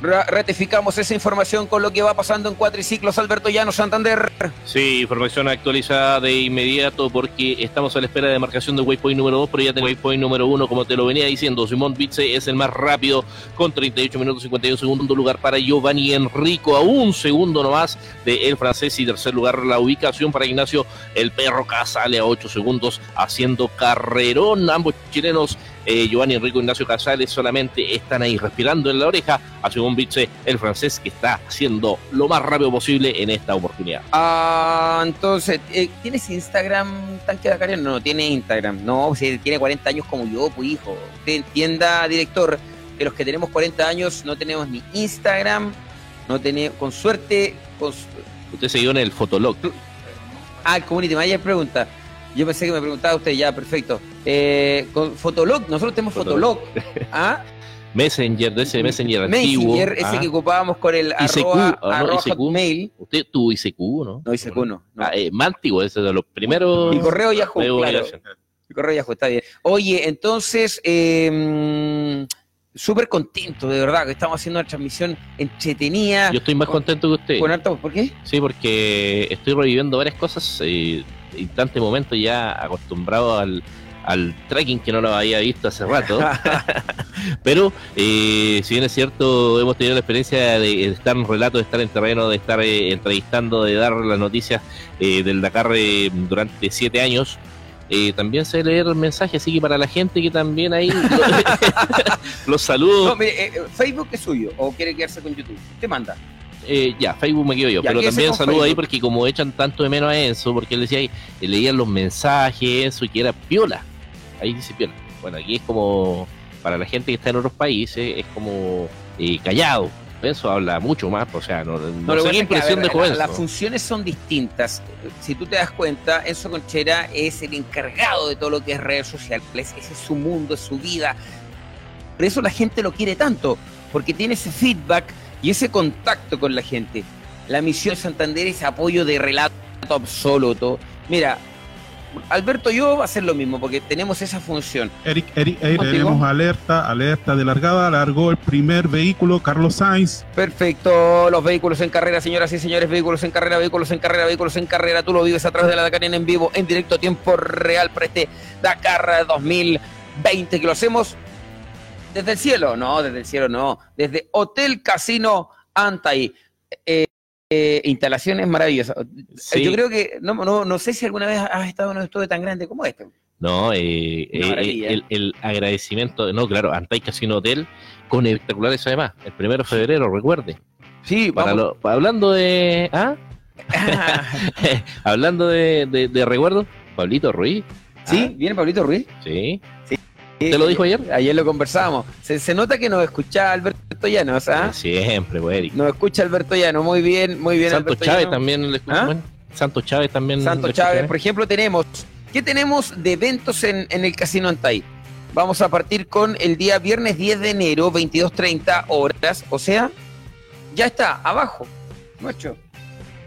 ratificamos esa información con lo que va pasando en cuatriciclos Alberto Llano Santander. Sí, información actualizada de inmediato porque estamos a la espera de marcación de waypoint número 2, pero ya tengo waypoint número 1, como te lo venía diciendo. Simón Bitze es el más rápido con 38 minutos 51 segundo lugar para Giovanni Enrico, a un segundo nomás de el francés y tercer lugar la ubicación para Ignacio el Perro Casale a 8 segundos haciendo carrerón. Ambos chilenos eh, Giovanni Enrico Ignacio Casales solamente están ahí respirando en la oreja a un Biche, el francés que está haciendo lo más rápido posible en esta oportunidad. Ah, entonces, eh, ¿tienes Instagram, Tanque Dakar? No, no tiene Instagram. No, si tiene 40 años como yo, pues hijo. Usted entienda, director, que los que tenemos 40 años no tenemos ni Instagram, no tenemos, con suerte, con, Usted se dio en el Fotolog. ah, el Community Manager pregunta. Yo pensé que me preguntaba usted, ya, perfecto. Eh, con Fotolog, nosotros tenemos Fotolog. Fotolog. ¿Ah? Messenger, de ese Messenger antiguo. Messenger, ese ah. que ocupábamos con el ICQ, arroba, ¿o no? arroba ICQ. hotmail. Usted tuvo ICQ, ¿no? No, ICQ no. no. Ah, eh, más antiguo, ese de los primeros. Y correo Yahoo, claro. El correo Yahoo, está bien. Oye, entonces, eh, súper contento, de verdad, que estamos haciendo una transmisión entretenida. Yo estoy más con- contento que usted. Con harto, ¿por qué? Sí, porque estoy reviviendo varias cosas. Eh, instante momento ya acostumbrado al, al tracking que no lo había visto hace rato. Pero, eh, si bien es cierto, hemos tenido la experiencia de estar en relato, de estar en terreno, de estar eh, entrevistando, de dar las noticias eh, del Dakar eh, durante siete años. eh, también sé leer mensajes, así que para la gente que también ahí los saludos. No, mire, eh, Facebook es suyo, o quiere quedarse con YouTube. Te manda. Eh, ya, Facebook me quedo yo, Ya, pero también saludo ahí porque como echan tanto de menos a Enzo, porque él decía ahí, eh, leían los mensajes, Enzo, y que era piola. Ahí dice piola. Bueno, aquí es como, para la gente que está en otros países, es como eh, callado. Enzo habla mucho más, o sea, no, no, No, lo sé que qué pasa es que, a impresión ver, dejó la-. Las funciones son distintas. Si tú te das cuenta, Enzo Conchera es el encargado de todo lo que es redes sociales. Ese es su mundo, es su vida. Por eso la gente lo quiere tanto, porque tiene ese feedback y ese contacto con la gente. La misión de Santander es apoyo de relato absoluto. Mira, Alberto y yo va a hacer lo mismo, porque tenemos esa función. Eric, Eric, Eric, tenemos alerta, alerta de largada, largó el primer vehículo, Carlos Sainz. Perfecto, los vehículos en carrera, señoras y señores, vehículos en carrera, vehículos en carrera, vehículos en carrera. Tú lo vives a través de la Dakar en vivo, en directo, tiempo real para este Dakar 2020, que lo hacemos desde el cielo. No, desde el cielo no, desde Hotel Casino Antai. Eh, eh, instalaciones maravillosas. Sí. Yo creo que, no, no, no sé si alguna vez has estado en un estudio tan grande como este. No, eh, eh, el, el agradecimiento, no, claro, Antai Casino Hotel, con espectaculares además, el primero de febrero, recuerde. Sí, Para lo- hablando de... ¿ah? Hablando de, de, de recuerdo, Pablito Ruiz. sí, viene Pablito Ruiz. Sí. Sí. ¿Te lo dijo ayer? Ayer lo conversábamos. Se, se nota que nos escucha Alberto Llanos, ¿ah? Siempre, pues, Eric. Nos escucha Alberto Llano, muy bien, muy bien. Santos Alberto Chávez Llano. también le escucha. ¿Ah? bueno, Santos Chávez también. Escucha, Chávez, ¿eh? por ejemplo, tenemos. ¿Qué tenemos de eventos en, en el Casino Antay? Vamos a partir con el día viernes 10 de enero, 22.30 horas. O sea, ya está, abajo. Nuestro.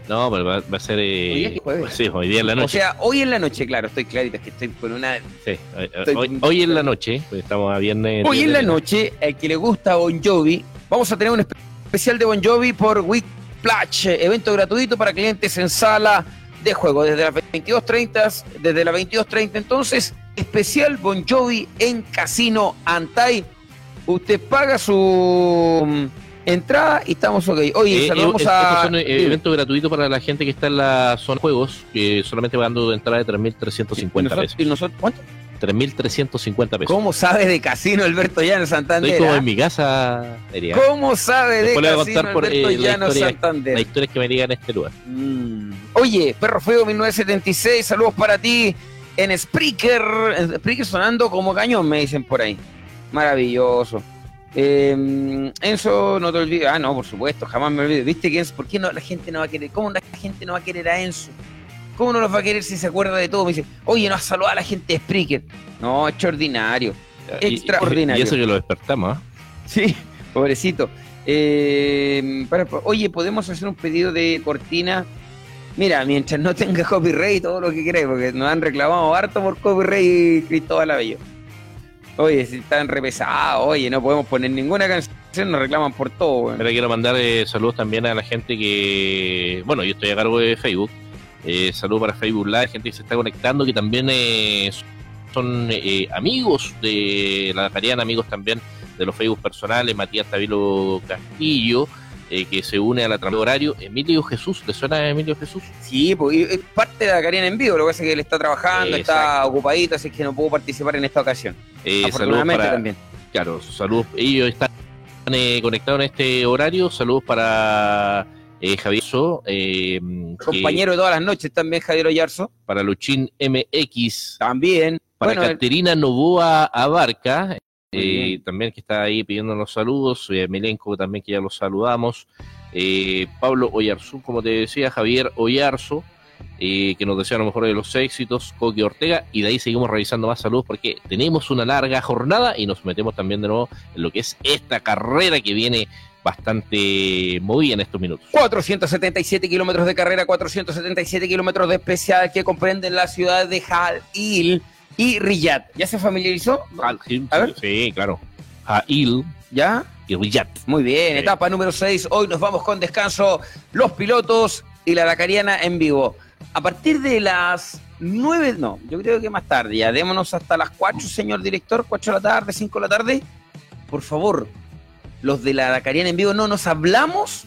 No, pero va, va a ser. eh, Hoy es jueves. sí, hoy día en la O noche. sea, hoy en la noche, claro, estoy clarito, es que estoy con una. Sí, estoy- hoy, hoy en la noche, pues estamos a viernes. Hoy en la noche, al que le gusta Bon Jovi, vamos a tener un espe- especial de Bon Jovi por Week Plach, evento gratuito para clientes en sala de juego desde las 22.30, desde las 22.30 entonces, especial Bon Jovi en Casino Antai. Usted paga su entrada y estamos ok. Oye, Eh, saludamos eh, a... Estos son eh, eventos gratuitos para la gente que está en la zona de juegos, que solamente pagando de entrada de 3.350 ¿Y nosotros- pesos. y nosotros- ¿Cuánto? 3.350 pesos. ¿Cómo sabe de casino Alberto Llano Santander? Estoy como ah? en mi casa, diría. ¿Cómo sabe de Después a casino contar por, Alberto eh, la Llano historia- Santander? La historia es que me digan en este lugar. Mm. Oye, Perro Feo 1976, saludos para ti en Spreaker, en Spreaker sonando como cañón, me dicen por ahí. Maravilloso. Eh, Enzo, no te olvides. Ah, no, por supuesto, jamás me olvido. ¿Viste que Enzo? ¿Por qué no, la gente no va a querer? ¿Cómo la gente no va a querer a Enzo? ¿Cómo no los va a querer si se acuerda de todo? Me dice, oye, no has saludado a la gente de Spreaker. No, extraordinario. Y- Extraordinario. Y eso que lo despertamos, ¿ah? Sí, pobrecito. Eh, para- oye, ¿podemos hacer un pedido de cortina? Mira, mientras no tenga copyright, todo lo que queráis, porque nos han reclamado harto por copyright Cristóbal Abello. Oye, si están repesados, oye, no podemos poner ninguna canción, nos reclaman por todo. weón. Pero quiero mandar eh, saludos también a la gente que, bueno, yo estoy a cargo de Facebook. Eh, saludos para Facebook Live, gente que se está conectando, que también eh, son eh, amigos de la Cariana, amigos también de los Facebook personales, Matías Tavilo Castillo, eh, que se une a la trampa de horario, Emilio Jesús, ¿te suena Emilio Jesús? Sí, porque es parte de la Cariana en vivo, lo que pasa es que él está trabajando, está ocupadito, así que no pudo participar en esta ocasión. Eh, Afortunadamente para, también. claro, saludos, ellos están eh, conectados en este horario, saludos para eh, Javier que- Compañero de todas las noches también, Javier Oyarzo. para Luchín MX, También. para Bueno, Caterina Novoa Abarca, eh, también que está ahí pidiéndonos saludos, eh, Milenko también que ya los saludamos, eh, Pablo Oyarzún, como te decía, Javier Oyarzo, eh, que nos desea lo mejor de los éxitos, Coqui Ortega, y de ahí seguimos revisando más saludos porque tenemos una larga jornada y nos metemos también de nuevo en lo que es esta carrera que viene bastante movida en estos minutos. 477 kilómetros de carrera, 477 kilómetros de especial que comprenden la ciudad de Halil y Riyadh. ¿Ya se familiarizó? Ah, sí, A ver. sí, claro. Jail ¿Ya? y Riyadh. Muy bien, Sí. etapa número 6. Hoy nos vamos con descanso los pilotos y la Dakariana en vivo. A partir de las 9, no, yo creo que más tarde, ya démonos hasta las 4, señor director, 4 de la tarde, 5 de la tarde. Por favor, los de la Dakariana en vivo no nos hablamos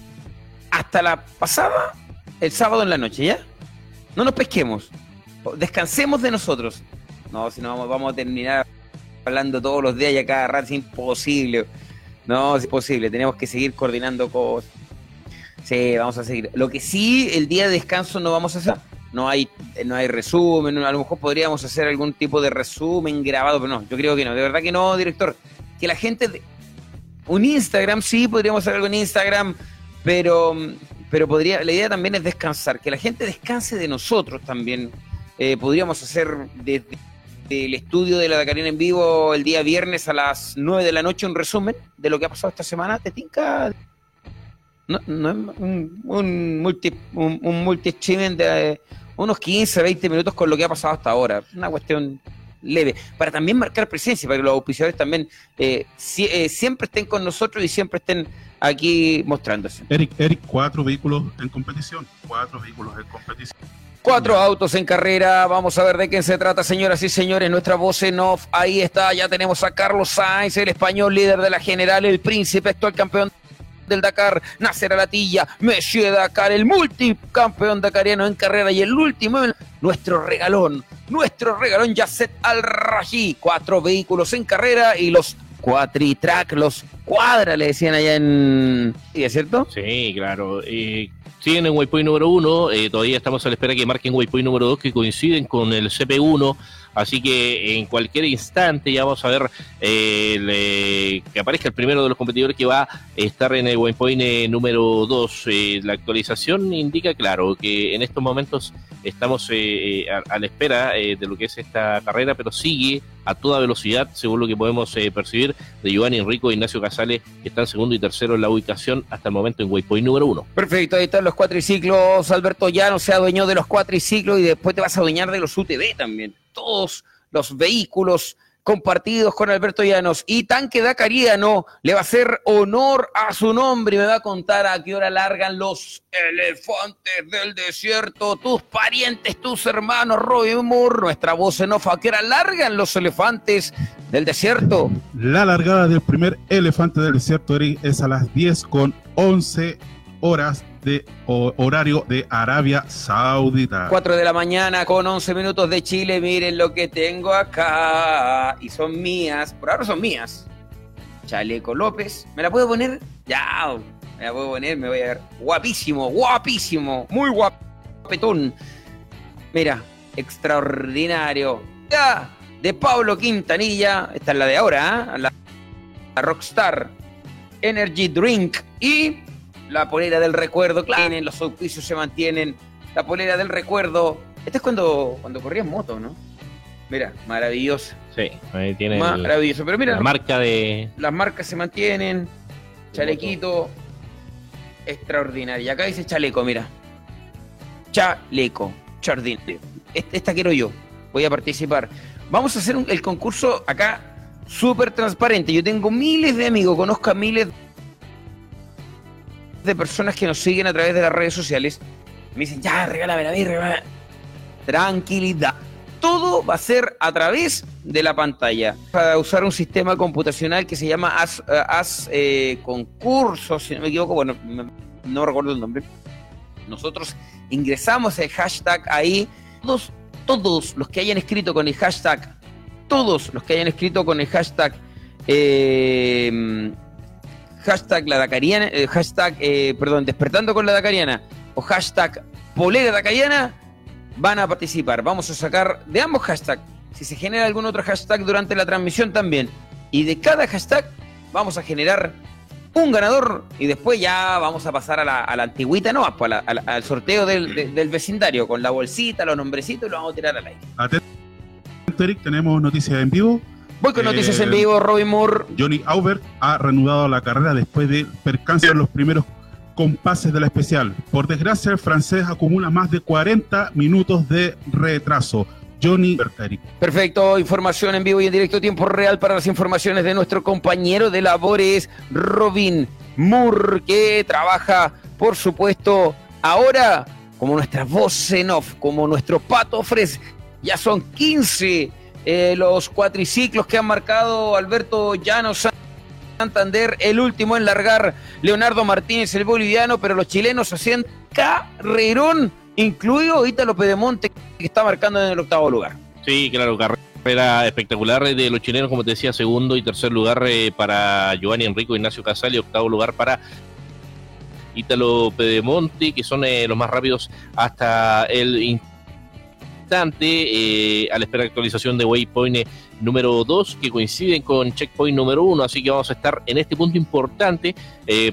hasta la pasada, el sábado en la noche, ¿ya? No nos pesquemos, descansemos de nosotros. No, si no vamos, vamos a terminar hablando todos los días y a cada rato, es imposible. No, es imposible, tenemos que seguir coordinando cosas. Sí, vamos a seguir. Lo que sí, el día de descanso no vamos a hacer. No hay, no hay resumen, a lo mejor podríamos hacer algún tipo de resumen grabado, pero no, yo creo que no, de verdad que no, director. Que la gente, un Instagram, sí, podríamos hacer algo en Instagram, pero, pero podría, la idea también es descansar, que la gente descanse de nosotros también. Eh, podríamos hacer desde el estudio de la Dakarina en vivo el día viernes a las 9 de la noche un resumen de lo que ha pasado esta semana. ¿Te tinca? No, no un, un multi un, un multi-streaming de eh, unos 15, 20 minutos con lo que ha pasado hasta ahora. Una cuestión leve. Para también marcar presencia, para que los auspiciadores también eh, eh, siempre estén con nosotros y siempre estén aquí mostrándose. Eric, Eric, cuatro vehículos en competición. Cuatro vehículos en competición. Cuatro autos en carrera, vamos a ver de qué se trata, señoras y señores, nuestra voz en off, ahí está, ya tenemos a Carlos Sainz, el español líder de la general, el príncipe, actual campeón del Dakar, Nasser Alatilla, Monsieur Dakar, el multicampeón dakariano en carrera y el último, nuestro regalón, nuestro regalón Yasset Al-Raji, cuatro vehículos en carrera y los cuatritrack, los cuadra, le decían allá en... ¿Sí, es cierto? Sí, claro. Eh, siguen en Waypoint número uno. eh, todavía estamos a la espera que marquen Waypoint número dos, que coinciden con el CP1. Así que en cualquier instante ya vamos a ver eh, eh, que aparezca el primero de los competidores que va a estar en el Waypoint eh, número 2. la actualización indica, claro, que en estos momentos estamos eh, eh, a, a la espera eh, de lo que es esta carrera, pero sigue a toda velocidad, según lo que podemos eh, percibir, de Giovanni Enrico e Ignacio Casale, que están segundo y tercero en la ubicación hasta el momento en Waypoint número uno. Perfecto, ahí están los cuatriciclos. Alberto Llano se adueñó de los cuatriciclos y después te vas a adueñar de los UTV también. Todos los vehículos compartidos con Alberto Llanos. Y Tanque Dakariano le va a hacer honor a su nombre y me va a contar a qué hora largan los elefantes del desierto. Tus parientes, tus hermanos, Roy Moore, nuestra voz en off. ¿A qué hora largan los elefantes del desierto? La largada del primer elefante del desierto es a las 10 con 11 horas de ho- horario de Arabia Saudita. 4 de la mañana con 11 minutos de Chile. Miren lo que tengo acá. Y son mías. Por ahora son mías. Chaleco López. ¿Me la puedo poner? Ya. Me la puedo poner. Me voy a ver. Guapísimo, guapísimo. Muy guapetón. Mira, extraordinario. Ya. De Pablo Quintanilla. Esta es la de ahora, ¿ah? La, la Rockstar Energy Drink. Y la polera del recuerdo, claro, los auspicios se mantienen, la polera del recuerdo. Este es cuando, cuando corrías moto, ¿no? Mira, maravilloso, Sí, ahí tiene el- maravilloso. Pero mira, la marca de. las marcas se mantienen, chalequito, extraordinario. Y acá dice chaleco, mira. Chaleco, chardín. Este- Esta quiero yo, voy a participar. Vamos a hacer un- el concurso acá súper transparente. Yo tengo miles de amigos, conozco a miles de personas que nos siguen a través de las redes sociales. Me dicen, ya, regálame a mí. Tranquilidad. Todo va a ser a través de la pantalla. Para usar un sistema computacional que se llama As, eh, As, eh, Concurso, si no me equivoco, bueno, no recuerdo el nombre. Nosotros ingresamos el hashtag ahí. Todos, todos los que hayan escrito con el hashtag, todos los que hayan escrito con el hashtag, eh, hashtag la Dakariana, eh, hashtag, eh, perdón, despertando con la Dakariana o hashtag polera Dakariana van a participar. Vamos a sacar de ambos hashtags. Si se genera algún otro hashtag durante la transmisión también. y de cada hashtag vamos a generar un ganador y después ya vamos a pasar a la, a la antigüita, no, pues al sorteo del, vecindario con la bolsita, los nombrecitos y lo vamos a tirar al aire. Atento, tenemos noticias en vivo. Voy con noticias en eh, vivo, Robin Moore. Johnny Aubert ha reanudado la carrera después de percance en los primeros compases de la especial. Por desgracia, el francés acumula más de 40 minutos de retraso. Johnny Bertari. Perfecto, información en vivo y en directo, tiempo real para las informaciones de nuestro compañero de labores, Robin Moore, que trabaja, por supuesto, ahora como nuestra voz en off, como nuestro pato fres. Ya son 15 eh, los cuatriciclos que han marcado Alberto Llanos Santander, el último en largar Leonardo Martínez, el boliviano, pero los chilenos hacían carrerón incluido Ítalo Pedemonte, que está marcando en el octavo lugar. Sí, claro, carrera espectacular de los chilenos, como te decía, segundo y tercer lugar eh, para Giovanni Enrico Ignacio Casal y octavo lugar para Ítalo Pedemonte, que son eh, los más rápidos hasta el instante, eh, la actualización de Waypoint número 2, que coinciden con Checkpoint número 1, así que vamos a estar en este punto importante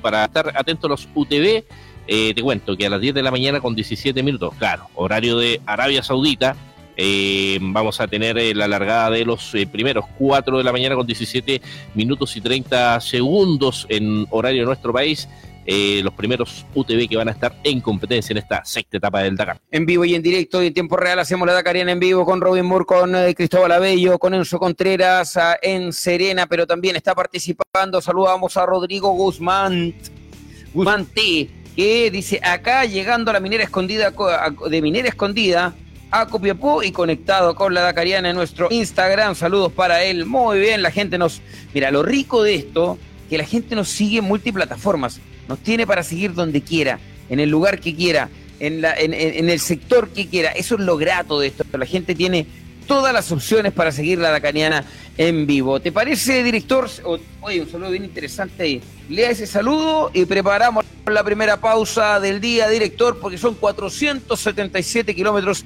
para estar atentos a los UTV eh, te cuento que a las 10 de la mañana con 17 minutos, claro, horario de Arabia Saudita, eh, vamos a tener eh, la largada de los primeros 4 de la mañana con 17 minutos y 30 segundos en horario de nuestro país. Los primeros UTV que van a estar en competencia en esta sexta etapa del Dakar. En vivo y en directo y en tiempo real hacemos la Dakariana en vivo con Robin Moore, con Cristóbal Abello, con Enzo Contreras en Serena, pero también está participando. Saludamos a Rodrigo Guzmán. Guzmán T que dice acá llegando a la minera escondida de minera escondida a Copiapó y conectado con la Dakariana en nuestro Instagram. Saludos para él. Muy bien, la gente nos. Mira, lo rico de esto, que la gente nos sigue en multiplataformas. Nos tiene para seguir donde quiera, en el lugar que quiera, en, la, en, el sector que quiera. Eso es lo grato de esto. La gente tiene todas las opciones para seguir la Dakariana en vivo. ¿Te parece, director? Oye, un saludo bien interesante ahí. Lea ese saludo y preparamos la primera pausa del día, director, porque son 477 kilómetros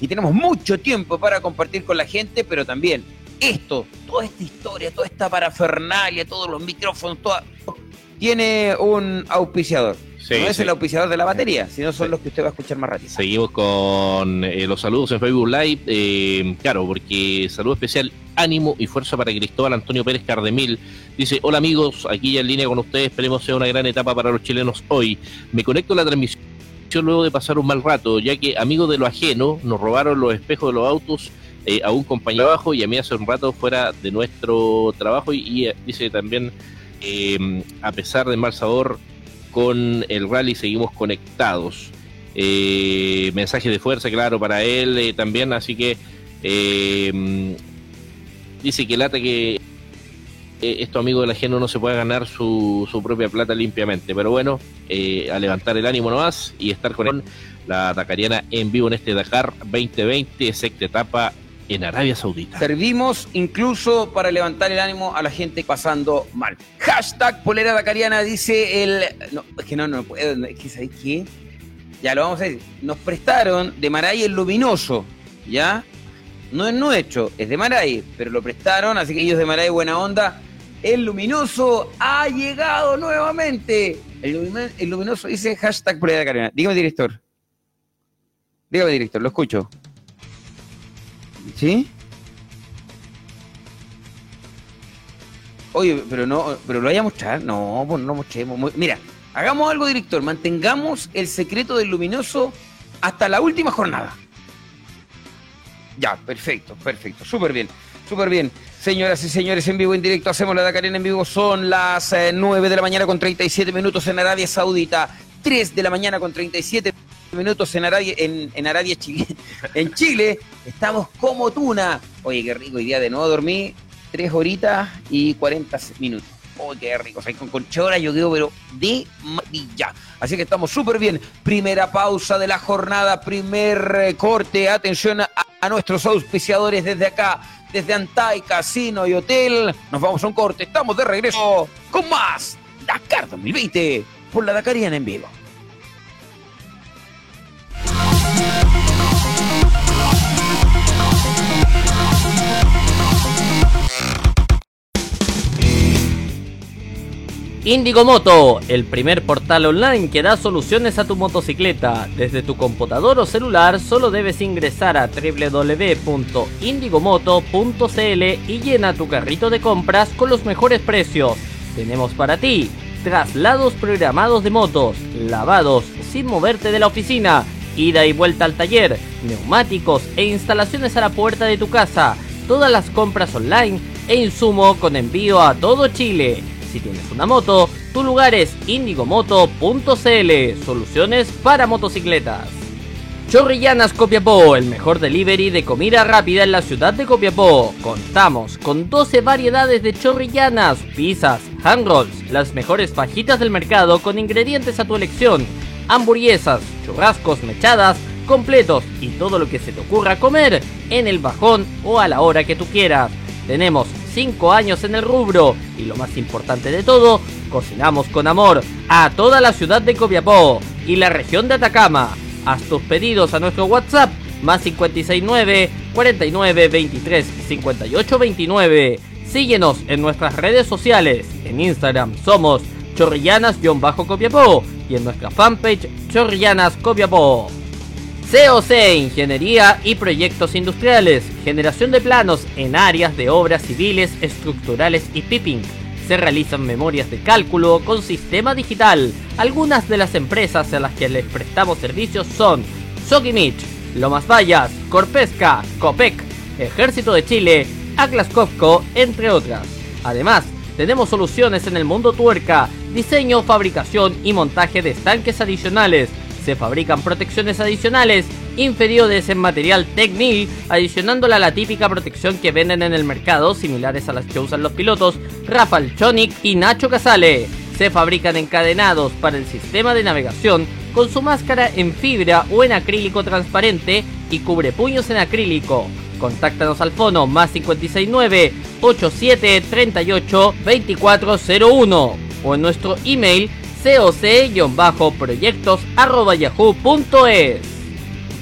y tenemos mucho tiempo para compartir con la gente, pero también esto, toda esta historia, toda esta parafernalia, todos los micrófonos, toda, tiene un auspiciador no es el auspiciador de la batería, sino son los que usted va a escuchar más rápido. Seguimos con eh, los saludos en Facebook Live. Eh, claro, porque saludo especial, ánimo y fuerza para Cristóbal Antonio Pérez Cardemil. Dice, hola amigos, aquí ya en línea con ustedes, esperemos sea una gran etapa para los chilenos hoy. Me conecto a la transmisión luego de pasar un mal rato, ya que amigos de lo ajeno nos robaron los espejos de los autos eh, a un compañero abajo y a mí hace un rato fuera de nuestro trabajo y, dice también, a pesar del mal con el rally seguimos conectados. Eh, mensaje de fuerza, claro, para él eh, también, así que eh, dice que lata que estos amigos del ajeno no se pueda ganar su, su propia plata limpiamente, pero bueno, a levantar el ánimo nomás y estar con la Dakariana en vivo en este Dakar 2020, sexta etapa en Arabia Saudita. Servimos incluso para levantar el ánimo a la gente pasando mal. Hashtag polera dacariana dice el... No, es que no, no puedo, es que ¿sabes qué? Ya lo vamos a decir. Nos prestaron de Maray el luminoso, ¿ya? No es nuestro, es de Maray, pero lo prestaron, así que ellos de Maray, buena onda. El luminoso ha llegado nuevamente. El, luminoso dice hashtag polera dacariana. Dígame, director. Dígame, director, lo escucho. ¿Sí? Oye, pero no, pero lo vaya a mostrar. No, pues no mostremos. Mira, hagamos algo, director. Mantengamos el secreto del luminoso hasta la última jornada. Ya, perfecto, perfecto. Súper bien, súper bien. Señoras y señores, en vivo, en directo, hacemos la Dakar en vivo. Son las 9 eh, de la mañana con 37 minutos en Arabia Saudita. 3 de la mañana con 37 minutos en Arabia, en, Arabia Chile, en Chile, estamos como tuna. Oye, qué rico, hoy día de nuevo dormí 3 horitas y 40 minutos. Oye, qué rico, o sea, con conchora yo quedo, pero de maravilla. Así que estamos súper bien. Primera pausa de la jornada, primer eh, corte. Atención a, a nuestros auspiciadores desde acá, desde Antai, Casino y Hotel. Nos vamos a un corte, estamos de regreso con más Dakar 2020 por la Dakariana en vivo. Indigo Moto, el primer portal online que da soluciones a tu motocicleta. Desde tu computador o celular solo debes ingresar a www.indigomoto.cl y llena tu carrito de compras con los mejores precios. Tenemos para ti traslados programados de motos, lavados sin moverte de la oficina, ida y vuelta al taller, neumáticos e instalaciones a la puerta de tu casa, todas las compras online e insumo con envío a todo Chile. Si tienes una moto, tu lugar es indigomoto.cl, soluciones para motocicletas. Chorrillanas Copiapó, el mejor delivery de comida rápida en la ciudad de Copiapó. Contamos con 12 variedades de chorrillanas, pizzas, hand rolls, las mejores fajitas del mercado con ingredientes a tu elección, hamburguesas, churrascos mechadas, completos y todo lo que se te ocurra comer en el bajón o a la hora que tú quieras. Tenemos 5 años en el rubro y lo más importante de todo, cocinamos con amor a toda la ciudad de Copiapó y la región de Atacama. Haz tus pedidos a nuestro WhatsApp más 569 49 23 58 29. Síguenos en nuestras redes sociales. En Instagram somos chorrillanas-copiapó y en nuestra fanpage Chorrillanas Copiapó. COC, Ingeniería y Proyectos Industriales, generación de planos en áreas de obras civiles, estructurales y pipping. Se realizan memorias de cálculo con sistema digital. Algunas de las empresas a las que les prestamos servicios son Sokimich, Lomas Vallas, Corpesca, Copec, Ejército de Chile, Atlas Copco, entre otras. Además, tenemos soluciones en el mundo tuerca, diseño, fabricación y montaje de estanques adicionales se fabrican protecciones adicionales inferiores en material Tecnil, adicionándola a la típica protección que venden en el mercado, similares a las que usan los pilotos Rafael Chonic y Nacho Casale. Se fabrican encadenados para el sistema de navegación con su máscara en fibra o en acrílico transparente y cubre puños en acrílico. Contáctanos al fono más 569 87 38 2401 o en nuestro email coc-proyectos.yahoo.es.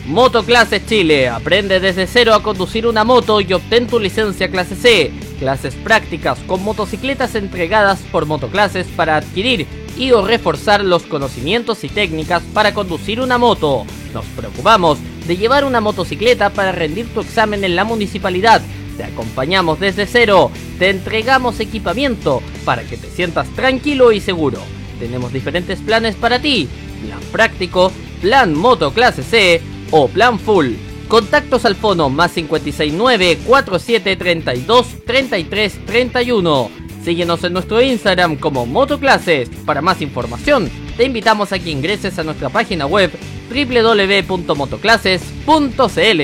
Motoclases Chile. Aprende desde cero a conducir una moto y obtén tu licencia clase C. Clases prácticas con motocicletas entregadas por motoclases para adquirir y o reforzar los conocimientos y técnicas para conducir una moto. Nos preocupamos de llevar una motocicleta para rendir tu examen en la municipalidad. Te acompañamos desde cero. Te entregamos equipamiento para que te sientas tranquilo y seguro tenemos diferentes planes para ti. Plan práctico, plan moto clase C o plan full. Contactos al fono más 569 4732 33 31. Síguenos en nuestro Instagram como Motoclases. Para más información, te invitamos a que ingreses a nuestra página web www.motoclases.cl.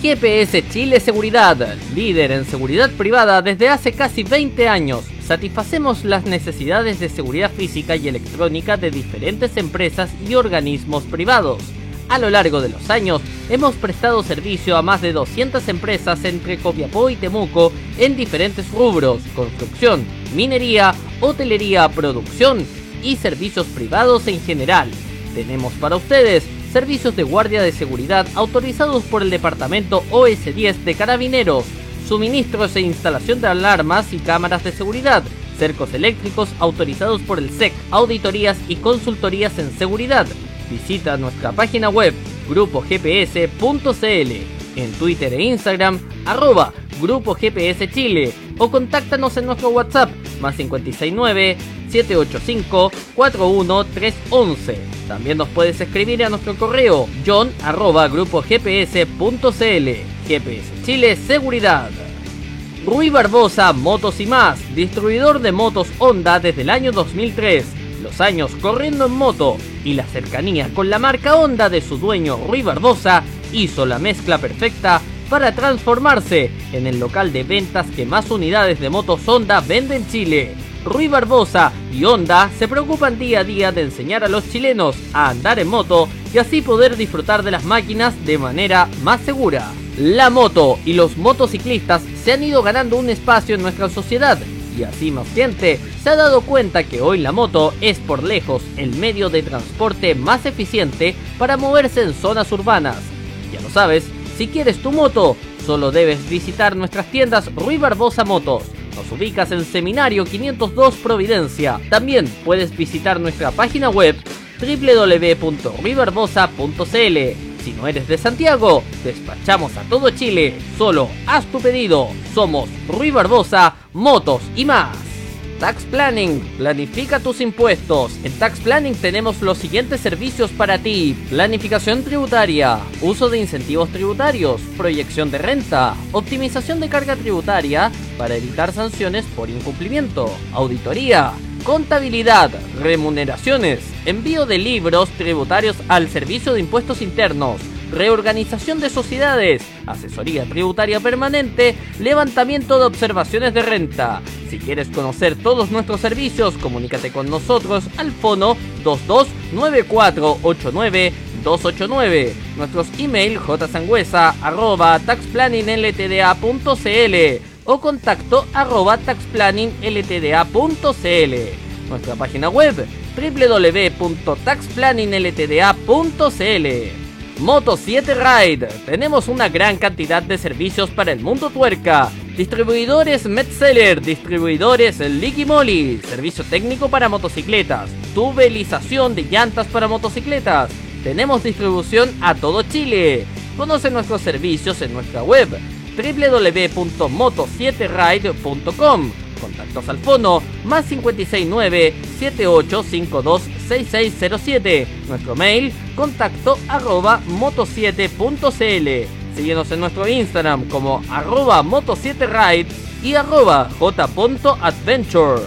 GPS Chile Seguridad, líder en seguridad privada desde hace casi 20 años satisfacemos las necesidades de seguridad física y electrónica de diferentes empresas y organismos privados. A lo largo de los años, hemos prestado servicio a más de 200 empresas entre Copiapó y Temuco en diferentes rubros, construcción, minería, hotelería, producción y servicios privados en general. Tenemos para ustedes servicios de guardia de seguridad autorizados por el Departamento OS10 de Carabineros, suministros e instalación de alarmas y cámaras de seguridad, cercos eléctricos autorizados por el SEC, auditorías y consultorías en seguridad. Visita nuestra página web grupogps.cl, en Twitter e Instagram arroba Grupo GPS Chile o contáctanos en nuestro WhatsApp más 569 785 41311. También nos puedes escribir a nuestro correo john arroba grupogps.cl. GPS Chile Seguridad. Rui Barbosa Motos y más, distribuidor de motos Honda desde el año 2003. Los años corriendo en moto y la cercanía con la marca Honda de su dueño Rui Barbosa hizo la mezcla perfecta para transformarse en el local de ventas que más unidades de motos Honda vende en Chile. Rui Barbosa y Honda se preocupan día a día de enseñar a los chilenos a andar en moto y así poder disfrutar de las máquinas de manera más segura. La moto y los motociclistas se han ido ganando un espacio en nuestra sociedad y así más gente se ha dado cuenta que hoy la moto es por lejos el medio de transporte más eficiente para moverse en zonas urbanas. Ya lo sabes, si quieres tu moto, solo debes visitar nuestras tiendas Rui Barbosa Motos Nos ubicas en Seminario 502 Providencia. También puedes visitar nuestra página web www.riverbosa.cl si no eres de Santiago, despachamos a todo Chile. Solo haz tu pedido. Somos Rui Barbosa, Motos y más. Tax Planning, planifica tus impuestos. En Tax Planning tenemos los siguientes servicios para ti. Planificación tributaria, uso de incentivos tributarios, proyección de renta, optimización de carga tributaria para evitar sanciones por incumplimiento, auditoría, contabilidad, remuneraciones, envío de libros tributarios al Servicio de Impuestos Internos, reorganización de sociedades, asesoría tributaria permanente, levantamiento de observaciones de renta. Si quieres conocer todos nuestros servicios, comunícate con nosotros al fono 229489 289. Nuestros email jsangüesa arroba taxplanningltda.cl o contacto arroba taxplanningltda.cl. Nuestra página web www.taxplanningltda.cl. Moto 7 Ride. Tenemos una gran cantidad de servicios para el mundo tuerca. Distribuidores Metzeler, distribuidores Licky Molly, servicio técnico para motocicletas, tubelización de llantas para motocicletas. Tenemos distribución a todo Chile. Conoce nuestros servicios en nuestra web www.moto7ride.com. Contactos al fono más 569 7852 6607. Nuestro mail contacto arroba moto7.cl. Síguenos en nuestro Instagram como arroba moto7ride y arroba j.adventure.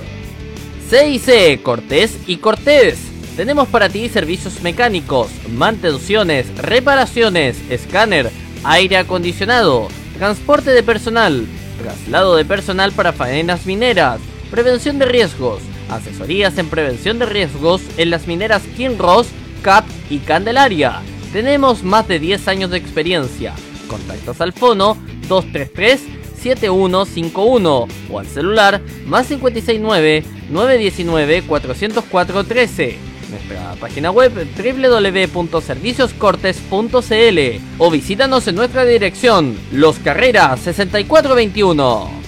CIC Cortés y Cortés. Tenemos para ti servicios mecánicos, mantenciones, reparaciones, escáner, aire acondicionado, transporte de personal, traslado de personal para faenas mineras, prevención de riesgos, asesorías en prevención de riesgos en las mineras Kinross, CAP y Candelaria. Tenemos más de 10 años de experiencia. Contactos al fono 233 7151 o al celular más 569 919 404 13 nuestra página web www.servicioscortes.cl o visítanos en nuestra dirección Los Carreras 6421.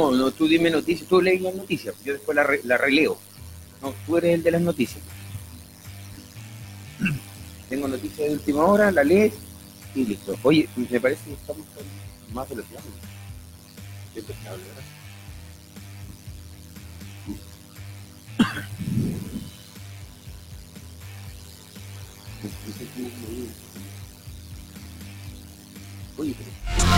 No, no, tú dime noticias, tú lees las noticias, yo después la, re- la releo. No, tú eres el de las noticias. Tengo noticias de última hora, la lees y listo. Oye, me parece que estamos con más velocidad. Qué impecable, ¿verdad? Oye, pero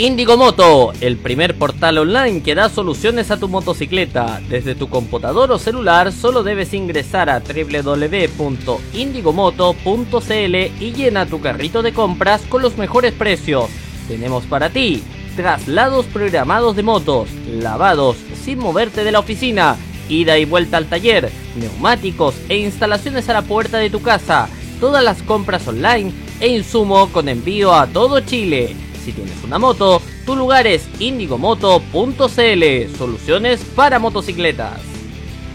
Indigo Moto, el primer portal online que da soluciones a tu motocicleta. Desde tu computador o celular solo debes ingresar a www.indigomoto.cl y llena tu carrito de compras con los mejores precios. Tenemos para ti traslados programados de motos, lavados sin moverte de la oficina, ida y vuelta al taller, neumáticos e instalaciones a la puerta de tu casa. Todas las compras online e insumo con envío a todo Chile. Si tienes una moto, tu lugar es indigomoto.cl, soluciones para motocicletas.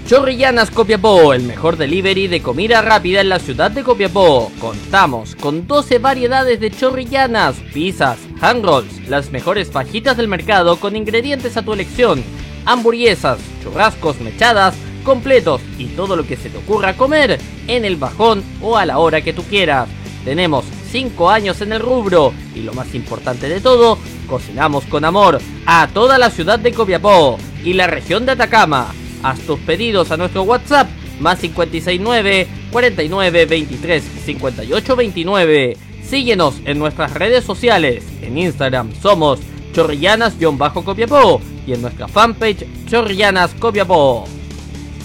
Chorrillanas Copiapó, el mejor delivery de comida rápida en la ciudad de Copiapó. Contamos con 12 variedades de chorrillanas, pizzas, hand rolls, las mejores fajitas del mercado con ingredientes a tu elección, hamburguesas, churrascos mechadas, completos y todo lo que se te ocurra comer en el bajón o a la hora que tú quieras. Tenemos 5 años en el rubro y lo más importante de todo, cocinamos con amor a toda la ciudad de Copiapó y la región de Atacama. Haz tus pedidos a nuestro WhatsApp más 569 49 23 58 29. Síguenos en nuestras redes sociales. En Instagram somos chorrillanas-copiapó y en nuestra fanpage chorrillanas copiapó.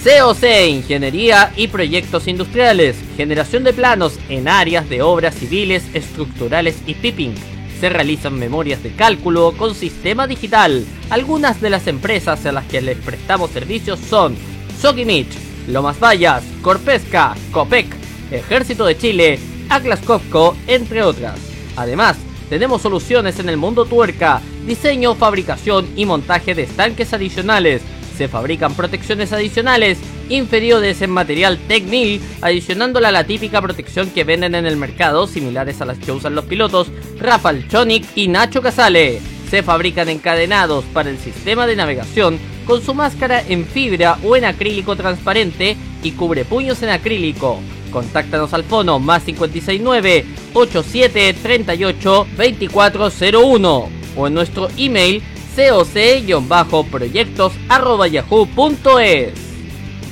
COC Ingeniería y Proyectos Industriales, generación de planos en áreas de obras civiles, estructurales y pipping se realizan memorias de cálculo con sistema digital. Algunas de las empresas a las que les prestamos servicios son Sokimich, Lomas Vallas, Corpesca, Copec, Ejército de Chile, Atlas Copco, entre otras. Además, tenemos soluciones en el mundo tuerca, diseño, fabricación y montaje de estanques adicionales. Se fabrican protecciones adicionales inferiores en material Tecnil, adicionándola a la típica protección que venden en el mercado, similares a las que usan los pilotos Rafael Chonic y Nacho Casale. Se fabrican encadenados para el sistema de navegación con su máscara en fibra o en acrílico transparente y cubre puños en acrílico. Contáctanos al fono más 569 87 38 2401 o en nuestro email coc-proyectos.yahoo.es.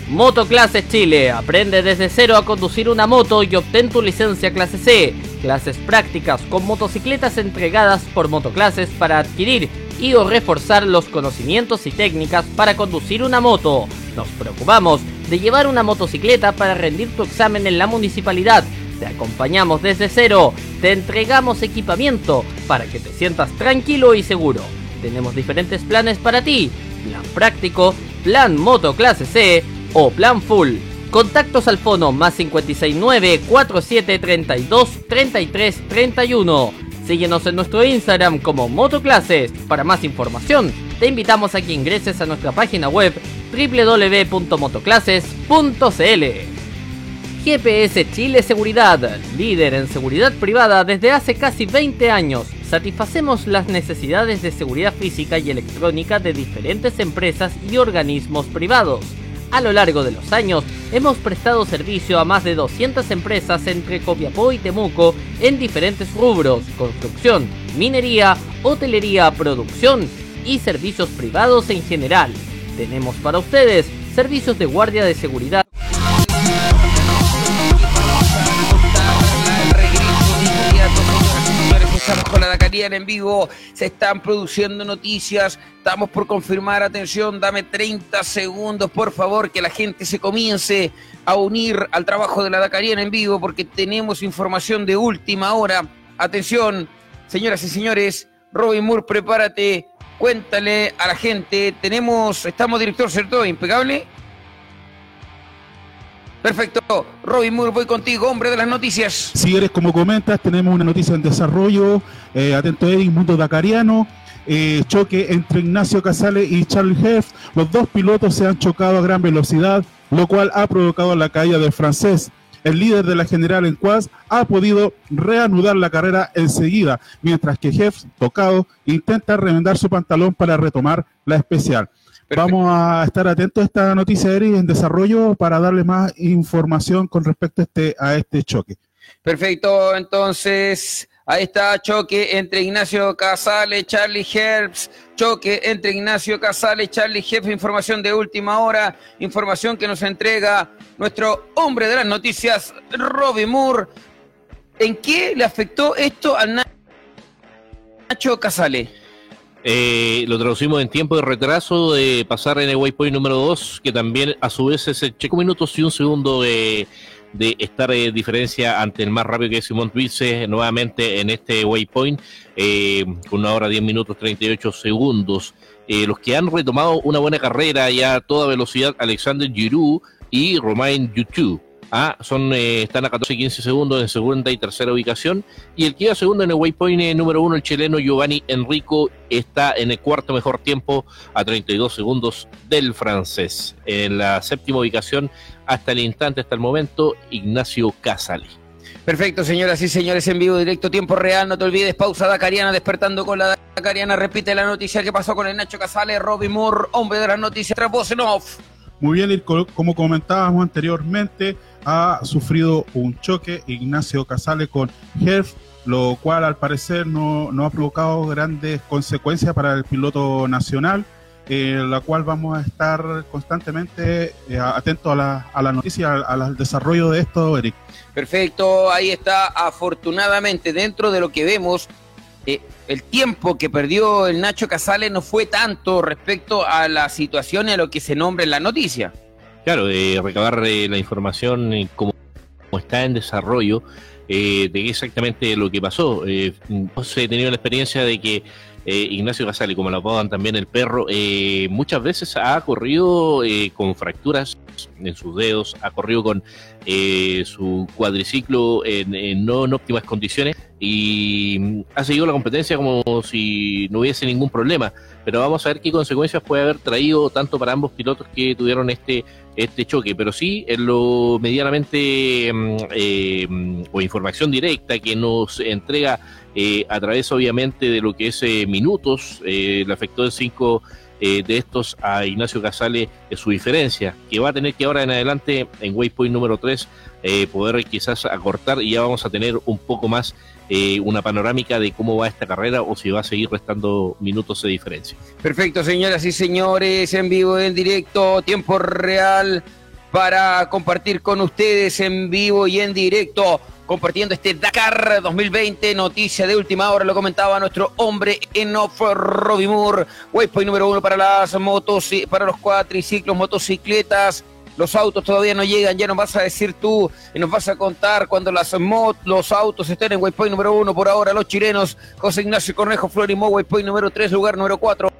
Motoclases Chile. Aprende desde cero a conducir una moto y obtén tu licencia clase C. Clases prácticas con motocicletas entregadas por motoclases para adquirir y o reforzar los conocimientos y técnicas para conducir una moto. Nos preocupamos de llevar una motocicleta para rendir tu examen en la municipalidad. Te acompañamos desde cero. Te entregamos equipamiento para que te sientas tranquilo y seguro. Tenemos diferentes planes para ti. Plan práctico, plan moto clase C o plan full. Contactos al fono más 569 4732 33 31. Síguenos en nuestro Instagram como Motoclases. Para más información, te invitamos a que ingreses a nuestra página web www.motoclases.cl. GPS Chile Seguridad, líder en seguridad privada desde hace casi 20 años. Satisfacemos las necesidades de seguridad física y electrónica de diferentes empresas y organismos privados a lo largo de los años, hemos prestado servicio a más de 200 empresas entre Copiapó y Temuco en diferentes rubros, construcción, minería, hotelería, producción y servicios privados en general. Tenemos para ustedes servicios de guardia de seguridad Dakariana en vivo, se están produciendo noticias, estamos por confirmar, atención, dame 30 segundos, por favor, que la gente se comience a unir al trabajo de la Dakariana en vivo, porque tenemos información de última hora. Atención, señoras y señores, Robin Moore, prepárate, cuéntale a la gente, tenemos, estamos director, ¿cierto? Impecable. Perfecto. Robin Moore, voy contigo, hombre de las noticias. Si eres como comentas, tenemos una noticia en desarrollo. Eh, atento Eddy, Mundo Dakariano. Eh, choque entre Ignacio Casale y Charles Heff. Los dos pilotos se han chocado a gran velocidad, lo cual ha provocado la caída del francés. El líder de la general en Quas ha podido reanudar la carrera enseguida, mientras que Heff, tocado, intenta remendar su pantalón para retomar la especial. Vamos a estar atentos a esta noticia, Eri, en desarrollo para darle más información con respecto a este, a este choque. Perfecto, entonces ahí está choque entre Ignacio Casale, Charlie Herbs, choque entre Ignacio Casale, Charlie Herbs, información de última hora, información que nos entrega nuestro hombre de las noticias, Robbie Moore. ¿En qué le afectó esto a Nacho Casale? Eh, lo traducimos en tiempo de retraso de pasar en el waypoint número 2, que también a su vez es 5 minutos y un segundo de, estar en diferencia ante el más rápido que es Simón Twice nuevamente en este waypoint, eh, con una hora 10 minutos 38 segundos. Eh, los que han retomado una buena carrera ya a toda velocidad, Alexander Giroud y Romain Yutu. Ah, son, eh, están a 14 y 15 segundos en segunda y tercera ubicación. Y el que iba segundo en el waypoint eh, número uno, el chileno Giovanni Enrico, está en el cuarto mejor tiempo a 32 segundos del francés. En la séptima ubicación, hasta el instante, hasta el momento, Ignacio Casali. Perfecto, señoras y señores, en vivo, directo, tiempo real. No te olvides, pausa Dacariana, despertando con la Dacariana. Repite la noticia que pasó con el Nacho Casale, Robbie Moore, hombre de las noticias, tras voz en off. Muy bien, como comentábamos anteriormente, ha sufrido un choque Ignacio Casale con Herf, lo cual al parecer no, ha provocado grandes consecuencias para el piloto nacional, eh, la cual vamos a estar constantemente eh, atentos a la, a la noticia, al, desarrollo de esto, Eric. Perfecto, ahí está, afortunadamente, dentro de lo que vemos, eh, el tiempo que perdió el Nacho Casale no fue tanto respecto a la situación y a lo que se nombra en la noticia. Claro, de recabar la información como, está en desarrollo eh, de exactamente lo que pasó. Eh, he tenido la experiencia de que eh, Ignacio Casale, como lo apodan también el perro, eh, muchas veces ha corrido con fracturas en sus dedos, ha corrido con su cuadriciclo en, no en óptimas condiciones y ha seguido la competencia como si no hubiese ningún problema. Pero vamos a ver qué consecuencias puede haber traído tanto para ambos pilotos que tuvieron este, este choque. Pero sí, en lo medianamente mm, eh, o información directa que nos entrega eh, a través obviamente de lo que es eh, minutos, le afectó en cinco de estos a Ignacio Casale su diferencia, que va a tener que ahora en adelante en Waypoint número 3 poder quizás acortar y ya vamos a tener un poco más eh, una panorámica de cómo va esta carrera o si va a seguir restando minutos de diferencia. Perfecto, señoras y señores, en vivo, en directo, tiempo real para compartir con ustedes en vivo y en directo, compartiendo este Dakar 2020, noticia de última hora, lo comentaba nuestro hombre en off, Robbie Moore, waypoint número uno para las motos, para los cuatriciclos, motocicletas, los autos todavía no llegan, ya nos vas a decir tú y nos vas a contar cuando las los autos estén en waypoint número uno por ahora, los chilenos, José Ignacio Cornejo Florimó, waypoint número tres, lugar número cuatro,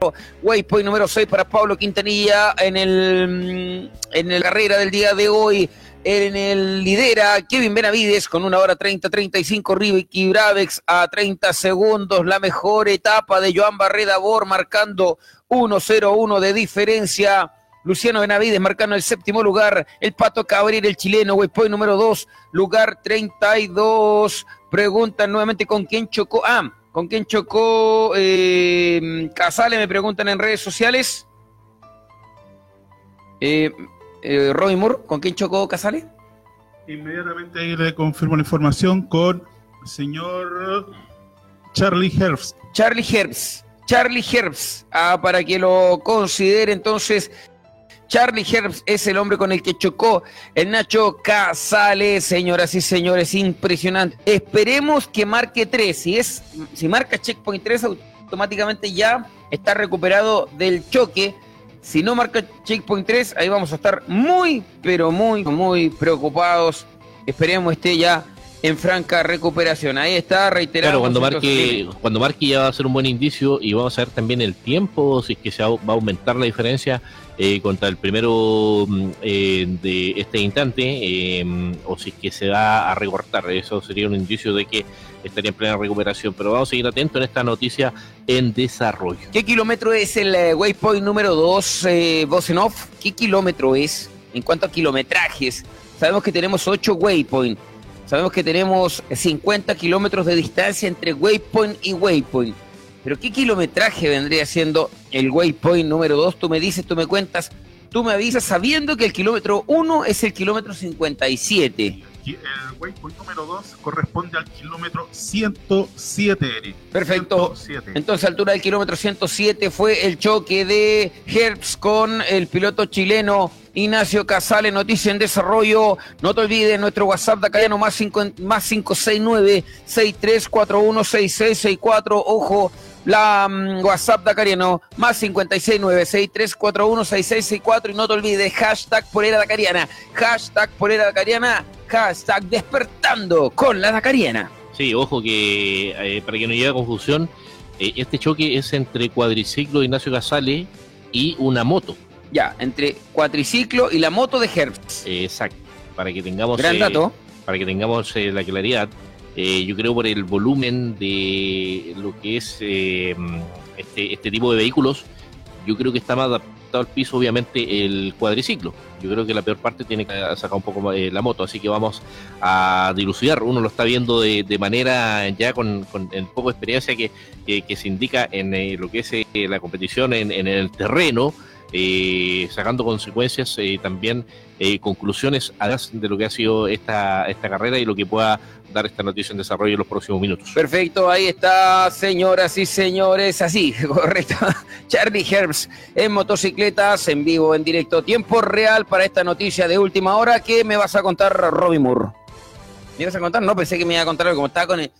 waypoint número seis para Pablo Quintanilla en el en la carrera del día de hoy. En el lidera Kevin Benavides con una hora 30-35, Ricky Bravex a 30 segundos. La mejor etapa de Joan Barreda Bor marcando 1-0-1 de diferencia. Luciano Benavides marcando el séptimo lugar. El Pato Cabrera, el chileno, waypoint número 2, lugar 32. Preguntan nuevamente con quién chocó. Ah, con quién chocó eh, Casale, me preguntan en redes sociales. Eh, eh Moore, ¿con quién chocó Casale? Inmediatamente ahí le confirmo la información con el señor Charlie Herbst. Charlie Herbst. Charlie Herbst, ah, para que lo considere entonces Charlie Herbst es el hombre con el que chocó el Nacho Casale, señoras y señores, impresionante. Esperemos que marque 3. Si, es, si marca checkpoint 3, automáticamente ya está recuperado del choque. Si no marca checkpoint 3, ahí vamos a estar muy, pero muy, muy preocupados. Esperemos esté ya en franca recuperación. Ahí está, reiterado. Claro, cuando marque, cuando marque ya va a ser un buen indicio y vamos a ver también el tiempo, si es que se va a aumentar la diferencia eh, contra el primero mm, eh, de este instante eh, o si es que se va a recortar. Eso sería un indicio de que estaría en plena recuperación. Pero vamos a seguir atentos en esta noticia en desarrollo. ¿Qué kilómetro es el waypoint número 2, eh, Bosenov? ¿Qué kilómetro es en cuanto a kilometrajes? Sabemos que tenemos 8 waypoints. Sabemos que tenemos 50 kilómetros de distancia entre waypoint y waypoint. Pero ¿qué kilometraje vendría siendo el waypoint número 2? Tú me dices, tú me cuentas, tú me avisas sabiendo que el kilómetro 1 es el kilómetro 57. El waypoint número 2 corresponde al kilómetro 107, Eric. Perfecto. 107. Entonces, altura del kilómetro 107 fue el choque de Herbst con el piloto chileno Ignacio Casale, noticia en desarrollo. No te olvides nuestro WhatsApp de acá, más, 5, más 569 6341 6664. Ojo, la um, WhatsApp Dacariano, más 569-6341-6664 y no te olvides, hashtag Polera Dacariana, hashtag Polera Dacariana, hashtag Despertando con la Dacariana. Sí, ojo que eh, para que no llegue a confusión, eh, este choque es entre cuadriciclo de Ignacio Casale y una moto. Ya, entre cuatriciclo y la moto de Herbst. exacto. para que tengamos... Gran dato. Para que tengamos la claridad, yo creo por el volumen de lo que es este, este tipo de vehículos, yo creo que está más adaptado al piso, obviamente, el cuadriciclo. Yo creo que la peor parte tiene que sacar un poco eh, la moto, así que vamos a dilucidar. Uno lo está viendo de, manera ya con, con en poco experiencia que, que, se indica en eh, lo que es eh, la competición en, en el terreno eh, sacando consecuencias eh, también eh, conclusiones de lo que ha sido esta, esta carrera y lo que pueda dar esta noticia en desarrollo en los próximos minutos. Perfecto, ahí está, señoras y señores, así, correcto. Charlie Herbs en motocicletas, en vivo, en directo, tiempo real para esta noticia de última hora. ¿Qué me vas a contar, Robbie Moore? ¿Me ibas a contar? No, pensé que me iba a contar algo, como estaba con el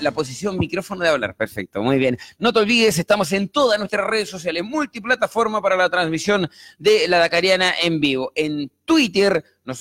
la posición micrófono de hablar. Perfecto, muy bien. No te olvides, estamos en todas nuestras redes sociales, multiplataforma para la transmisión de la Dakariana en vivo. En Twitter nos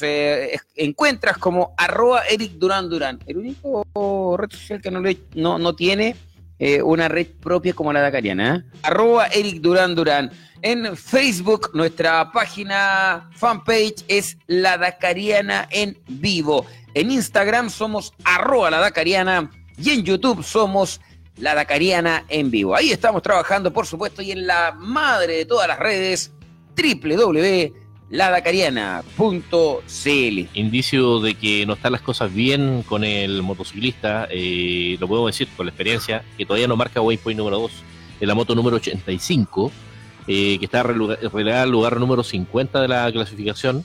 encuentras como arroba Eric Durán Durán. El único red social que no, no, no tiene eh, una red propia como la Dakariana. ¿eh? Arroba Eric Durán Durán. En Facebook, nuestra página fanpage es La Dakariana en vivo. En Instagram somos arroba La Dakariana y en YouTube somos La Dakariana en vivo. Ahí estamos trabajando, por supuesto, y en la madre de todas las redes, www.ladacariana.cl. Indicio de que no están las cosas bien con el motociclista, eh, lo puedo decir con la experiencia, que todavía no marca waypoint número 2 en la moto número 85, eh, que está relegada al lugar número 50 de la clasificación.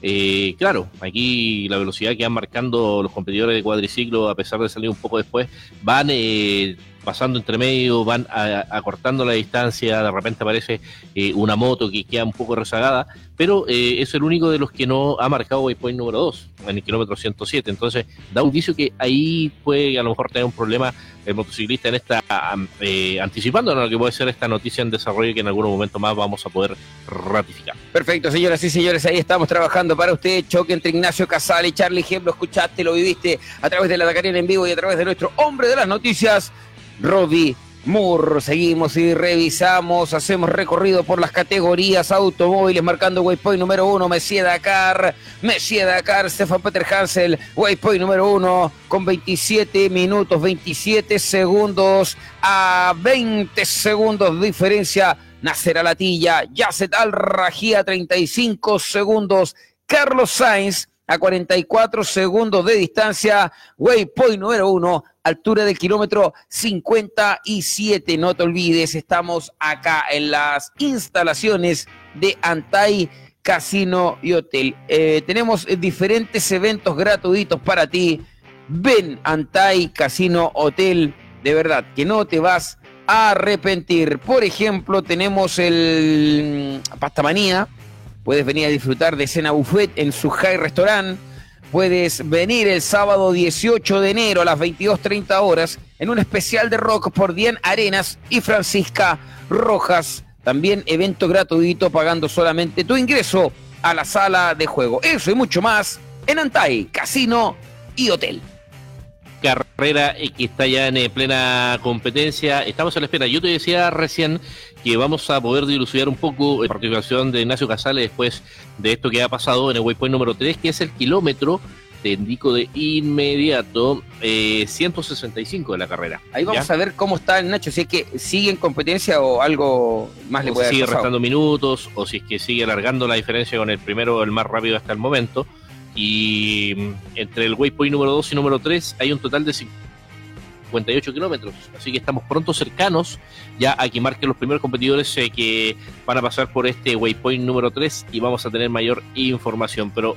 Eh, claro, aquí la velocidad que van marcando los competidores de cuadriciclo, a pesar de salir un poco después, van eh, pasando entre medio, van acortando la distancia, de repente aparece eh, una moto que queda un poco rezagada, pero eh, es el único de los que no ha marcado waypoint número 2 en el kilómetro 107, entonces da un indicio que ahí puede a lo mejor tener un problema el motociclista en esta, eh, anticipando lo que puede ser esta noticia en desarrollo que en algún momento más vamos a poder ratificar. Perfecto, señoras y señores, ahí estamos trabajando para usted, choque entre Ignacio Casal y Charlie Ejemplo, escuchaste, lo viviste a través de la Dakar en vivo y a través de nuestro hombre de las noticias, Robbie Moore. Seguimos y revisamos, hacemos recorrido por las categorías automóviles, marcando waypoint número uno, Messier Dakar, Messier Dakar, Stefan Peter Hansel, waypoint número uno, con 27 minutos, 27 segundos a 20 segundos diferencia. Nacer Latilla, Yacet Al Rajía, 35 segundos. Carlos Sainz, a 44 segundos de distancia. Waypoint número uno, altura del kilómetro 57. No te olvides, estamos acá en las instalaciones de Antai Casino y Hotel. Eh, tenemos diferentes eventos gratuitos para ti. Ven Antai Casino Hotel. De verdad, que no te vas a arrepentir. Por ejemplo, tenemos el mm, Pastamanía Puedes venir a disfrutar de cena buffet en su High Restaurant. Puedes venir el sábado 18 de enero a las 22.30 horas en un especial de rock por Dian Arenas y Francisca Rojas. También evento gratuito pagando solamente tu ingreso a la sala de juego. Eso y mucho más en Antai, Casino y Hotel carrera que está ya en eh, plena competencia. Estamos a la espera. Yo te decía recién que vamos a poder dilucidar un poco la participación de Ignacio Casale después de esto que ha pasado en el waypoint número 3, que es el kilómetro, te indico de inmediato, 165 eh, de la carrera. Ahí vamos a ver cómo está el Nacho, si es que sigue en competencia o algo más le puede si Sigue restando minutos, o si es que sigue alargando la diferencia con el primero, el más rápido hasta el momento. Y mm, entre el waypoint número 2 y número 3 hay un total de 58 kilómetros. Así que estamos pronto cercanos ya a que marquen los primeros competidores eh, que van a pasar por este waypoint número 3 y vamos a tener mayor información. Pero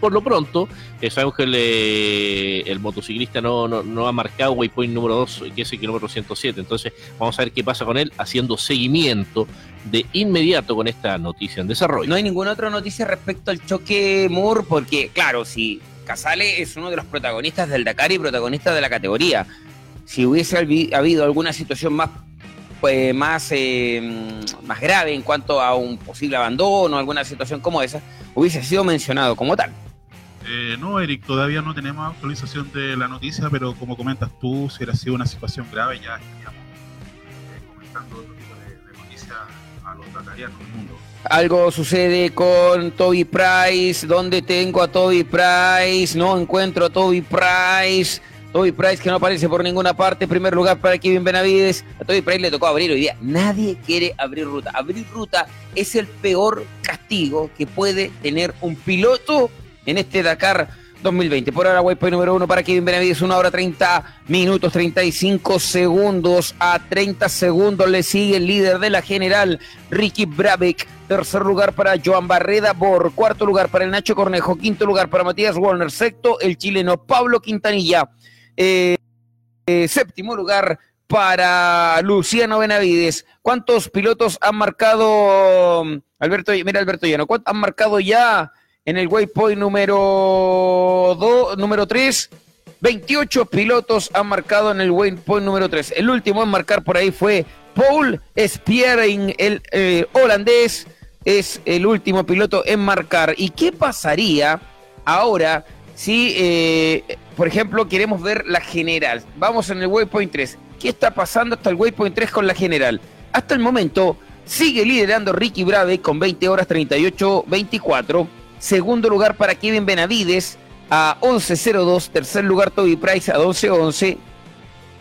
por lo pronto, eh, sabemos que el, motociclista no, no, ha marcado waypoint número 2, que es el kilómetro 107. Entonces, vamos a ver qué pasa con él, haciendo seguimiento de inmediato con esta noticia en desarrollo. No hay ninguna otra noticia respecto al choque Moore, porque, claro, si Casale es uno de los protagonistas del Dakar y protagonista de la categoría si hubiese habido alguna situación más pues, más, eh, más grave en cuanto a un posible abandono, alguna situación como esa, hubiese sido mencionado como tal. Eh, no, Eric, todavía no tenemos actualización de la noticia, pero como comentas tú, si hubiera sido una situación grave, ya estaríamos eh, comentando otro tipo de, noticias a los dakarianos del mundo. Algo sucede con Toby Price. ¿Dónde tengo a Toby Price? No encuentro a Toby Price. Toby Price que no aparece por ninguna parte. Primer lugar para Kevin Benavides. A Toby Price le tocó abrir hoy día. Nadie quiere abrir ruta. Abrir ruta es el peor castigo que puede tener un piloto en este Dakar 2020. Por ahora, waypoint número uno para Kevin Benavides, una hora 30 minutos 35 segundos. A 30 segundos le sigue el líder de la general, Ricky Brabeck. Tercer lugar para Joan Barreda Bor. Cuarto lugar para el Nacho Cornejo. Quinto lugar para Matías Warner. Sexto, el chileno Pablo Quintanilla. Eh, eh, séptimo lugar para Luciano Benavides. ¿Cuántos pilotos han marcado Alberto? Mira, Alberto Llano, ¿cuántos han marcado ya? en el waypoint número 2, número 3. 28 pilotos han marcado en el waypoint número 3. El último en marcar por ahí fue Paul Spiering, el eh, holandés, es el último piloto en marcar. ¿Y qué pasaría ahora si, eh, por ejemplo, queremos ver la general? Vamos en el waypoint 3. ¿Qué está pasando hasta el waypoint 3 con la general? Hasta el momento sigue liderando Ricky Brave con 20 horas 38, 24 Segundo lugar para Kevin Benavides a 11.02. Tercer lugar Toby Price a 12.11.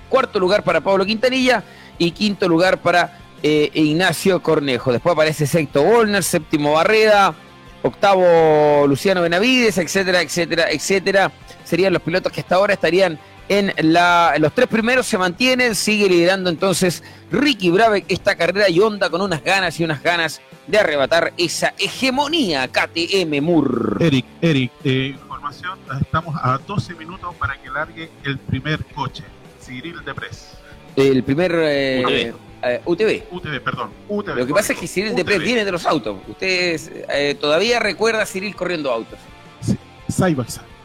Cuarto lugar para Pablo Quintanilla. Y quinto lugar para eh, Ignacio Cornejo. Después aparece sexto Volner, séptimo Barreda, octavo Luciano Benavides, etcétera, etcétera, etcétera. Serían los pilotos que hasta ahora estarían en la, los tres primeros se mantienen, sigue liderando entonces Ricky Brave esta carrera y onda con unas ganas y unas ganas de arrebatar esa hegemonía KTM Mur. Eric, Eric, eh, información, estamos a 12 minutos para que largue el primer coche, Cyril Depres. El primer eh. Eh, UTV, perdón. UTV, Lo que pasa es que Cyril Depres viene de los autos. Ustedes todavía recuerda a Cyril corriendo autos. Sí,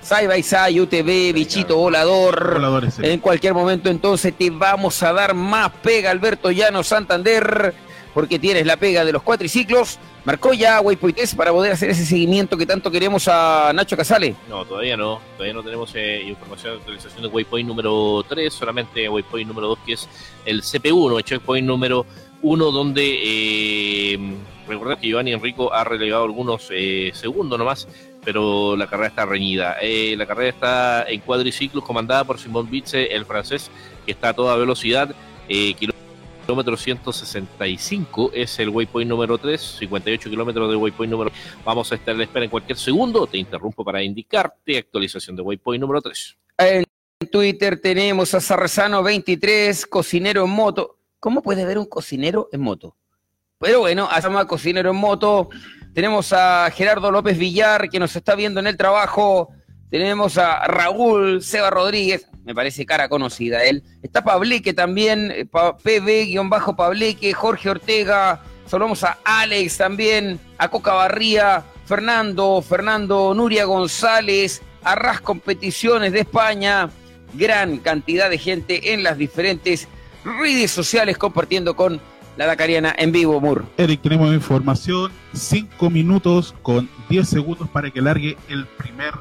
Side by side, UTV, bichito volador. En cualquier momento entonces te vamos a dar más pega, Alberto Llano Santander, porque tienes la pega de los cuatriciclos. ¿Marcó ya Waypoint para poder hacer ese seguimiento que tanto queremos a Nacho Casale? No, todavía no. Todavía no tenemos eh, información de actualización de Waypoint número 3, solamente Waypoint número 2, que es el CP1, el checkpoint número 1, donde eh, recordad que Giovanni Enrico ha relegado algunos eh, segundos nomás pero la carrera está reñida. Eh, la carrera está en cuadriciclos comandada por Simón Bitze, el francés, que está a toda velocidad. Eh, kilómetro 165 es el waypoint número 3, 58 kilómetros de waypoint número Vamos a estar en espera en cualquier segundo. Te interrumpo para indicarte actualización de waypoint número 3. En Twitter tenemos a Sarrazano23, cocinero en moto. ¿Cómo puede ver un cocinero en moto? Pero bueno, a cocinero en moto. Tenemos a Gerardo López Villar, que nos está viendo en el trabajo. Tenemos a Raúl Seba Rodríguez, me parece cara conocida él. Está Pableque también, eh, PB-Pableque, Jorge Ortega. Saludamos a Alex también, a Coca Barría, Fernando, Fernando Nuria González, Arras Competiciones de España. Gran cantidad de gente en las diferentes redes sociales compartiendo con la Dakariana en vivo, Mur. Eric, tenemos información, cinco minutos con 10 segundos para que largue el primer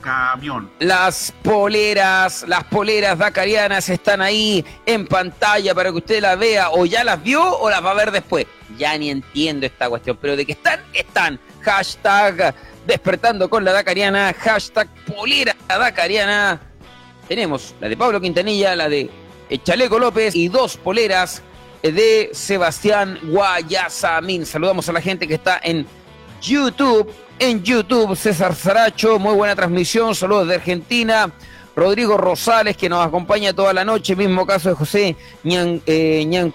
camión. Las poleras, las poleras dakarianas están ahí en pantalla para que usted las vea, o ya las vio o las va a ver después. Ya ni entiendo esta cuestión, pero de que están, están. Hashtag despertando con la Dakariana, hashtag polera Dakariana. Tenemos la de Pablo Quintanilla, la de Chaleco López y dos poleras de Sebastián Guayasamín. Saludamos a la gente que está en YouTube. En YouTube, César Saracho, muy buena transmisión. Saludos de Argentina. Rodrigo Rosales, que nos acompaña toda la noche. Mismo caso de José Ñan, eh,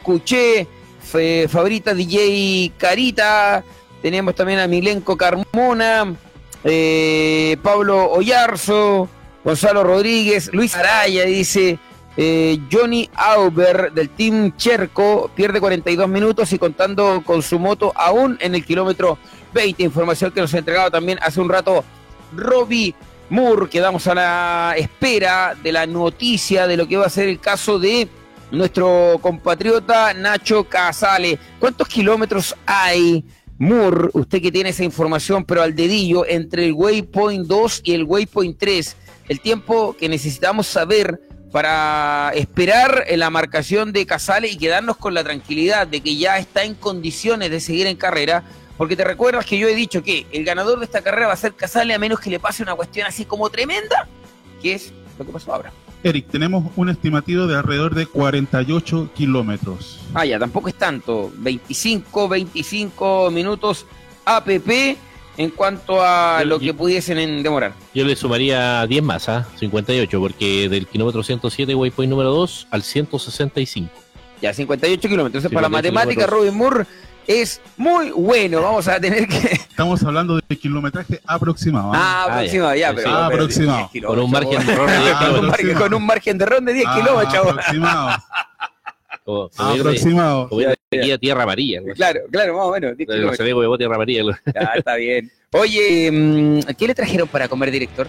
Fabrita DJ Carita. Tenemos también a Milenco Carmona. Eh, Pablo Oyarzo. Gonzalo Rodríguez. Luis Araya dice. Eh, Johnny Auber del Team Cherco pierde 42 minutos y contando con su moto aún en el kilómetro 20. Información que nos ha entregado también hace un rato Robbie Moore. Quedamos a la espera de la noticia de lo que va a ser el caso de nuestro compatriota Nacho Casale. ¿Cuántos kilómetros hay? Moore, usted que tiene esa información, pero al dedillo, entre el Waypoint 2 y el Waypoint 3, el tiempo que necesitamos saber para esperar la marcación de Casale y quedarnos con la tranquilidad de que ya está en condiciones de seguir en carrera, porque te recuerdas que yo he dicho que el ganador de esta carrera va a ser Casale a menos que le pase una cuestión así como tremenda, que es lo que pasó ahora. Eric, tenemos un estimativo de alrededor de 48 kilómetros. Ah, ya, tampoco es tanto. 25, 25 minutos APP en cuanto a lo que pudiesen demorar. Yo le sumaría 10 más, ¿ah? 58, porque del kilómetro 107, waypoint número 2, al 165. Ya, 58 kilómetros. Entonces, para la matemática, Robin Moore es muy bueno. Vamos a tener que. Estamos hablando de kilometraje aproximado. Ah, ah aproximado, ya, pero. aproximado. Con un margen de error de 10 kilómetros. Con un margen de error de 10 kilómetros, Aproximado. aproximado. Como aquí a Tierra Amarilla. Claro, claro, más o menos. Se ve Tierra Amarilla. Ya, está bien. Oye, mm, ¿qué le trajeron para comer, director?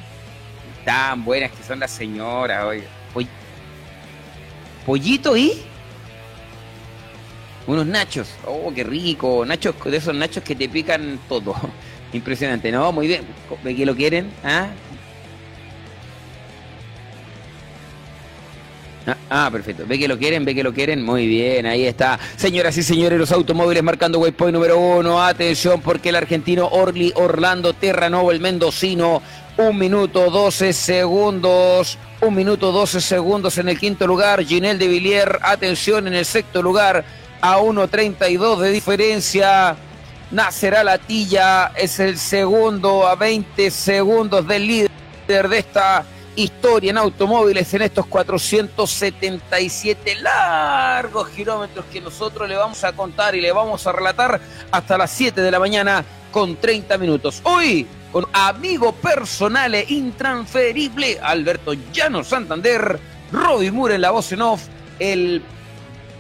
Tan buenas que son las señoras, oye. ¿Pollito y? Unos nachos. Oh, qué rico. Nachos, de esos nachos que te pican todo. Impresionante, ¿no? Muy bien. ¿Ve que lo quieren? ¿Ah? Ah, ah, perfecto. Ve que lo quieren, ve que lo quieren. Muy bien, ahí está. Señoras y señores, los automóviles marcando waypoint número uno. Atención, porque el argentino Orly Orlando Terranovo, el mendocino, un minuto 12 segundos. Un minuto 12 segundos en el quinto lugar. Ginel de Villiers, atención en el sexto lugar a 1.32 de diferencia. Nacerá Latilla es el segundo a 20 segundos del líder de esta historia en automóviles en estos 477 largos kilómetros que nosotros le vamos a contar y le vamos a relatar hasta las 7 de la mañana con 30 minutos. Hoy con amigo personal e intransferible Alberto Llano Santander, Robbie Moore en la voz en off, el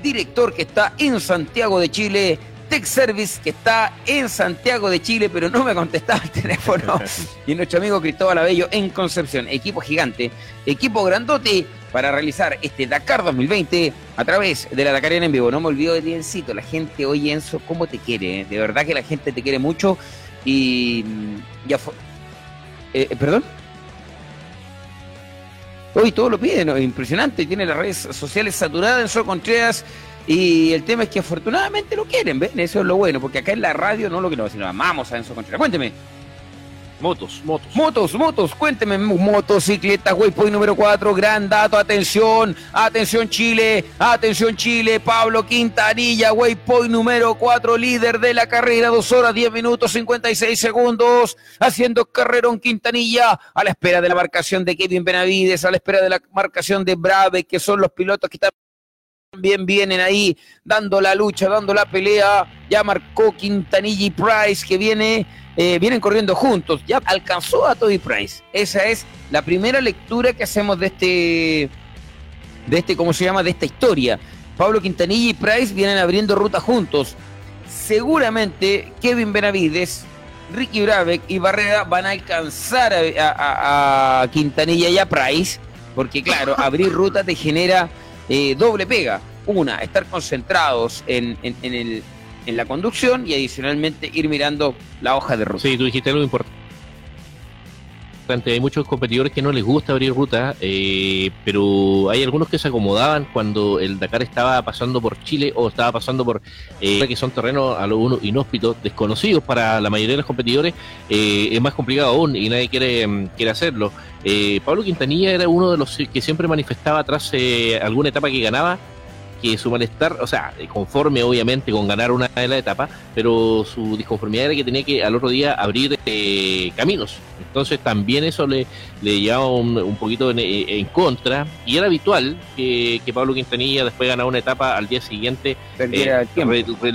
director que está en Santiago de Chile, Tech Service que está en Santiago de Chile, pero no me contestaba el teléfono. y nuestro amigo Cristóbal Abello en Concepción, equipo gigante, equipo grandote para realizar este Dakar 2020 a través de la Dakariana en vivo. No me olvido de Diencito, la gente, oye Enzo, ¿cómo te quiere? De verdad que la gente te quiere mucho y mm, ya fue... Eh, eh, ¿Perdón? Hoy todo lo piden, impresionante, tiene las redes sociales saturadas en Sol Contreras y el tema es que afortunadamente lo quieren, ¿ven? Eso es lo bueno, porque acá en la radio no lo que sino amamos a Enzo Contreras. Cuénteme. Motos, motos. Motos, motos, cuénteme, motocicletas, waypoint número 4, gran dato, atención, atención Chile, atención Chile, Pablo Quintanilla, waypoint número 4, líder de la carrera, 2 horas 10 minutos 56 segundos, haciendo carrerón Quintanilla, a la espera de la marcación de Kevin Benavides, a la espera de la marcación de Brave, que son los pilotos que bien vienen ahí dando la lucha, dando la pelea, ya marcó Quintanilla y Price, que viene eh, vienen corriendo juntos. Ya alcanzó a Toby Price. Esa es la primera lectura que hacemos de este, de este, ¿cómo se llama? De esta historia. Pablo Quintanilla y Price vienen abriendo ruta juntos. Seguramente Kevin Benavides, Ricky Brabeck y Barrera van a alcanzar a, Quintanilla y a Price, porque claro, abrir ruta te genera eh, doble pega. Una, estar concentrados en, en el en la conducción y adicionalmente ir mirando la hoja de ruta. Sí, tú dijiste algo importante. Hay muchos competidores que no les gusta abrir ruta, eh, pero hay algunos que se acomodaban cuando el Dakar estaba pasando por Chile o estaba pasando por eh, que son terrenos a lo uno inhóspitos, desconocidos para la mayoría de los competidores. Eh, es más complicado aún y nadie quiere, mm, quiere hacerlo. Pablo Quintanilla era uno de los que siempre manifestaba tras alguna etapa que ganaba que su malestar, o sea, conforme obviamente con ganar una de las etapas, pero su disconformidad era que tenía que al otro día abrir eh, caminos. Entonces también eso le, le llevaba un, poquito en, contra y era habitual que, Pablo Quintanilla después de ganar una etapa al día siguiente eh,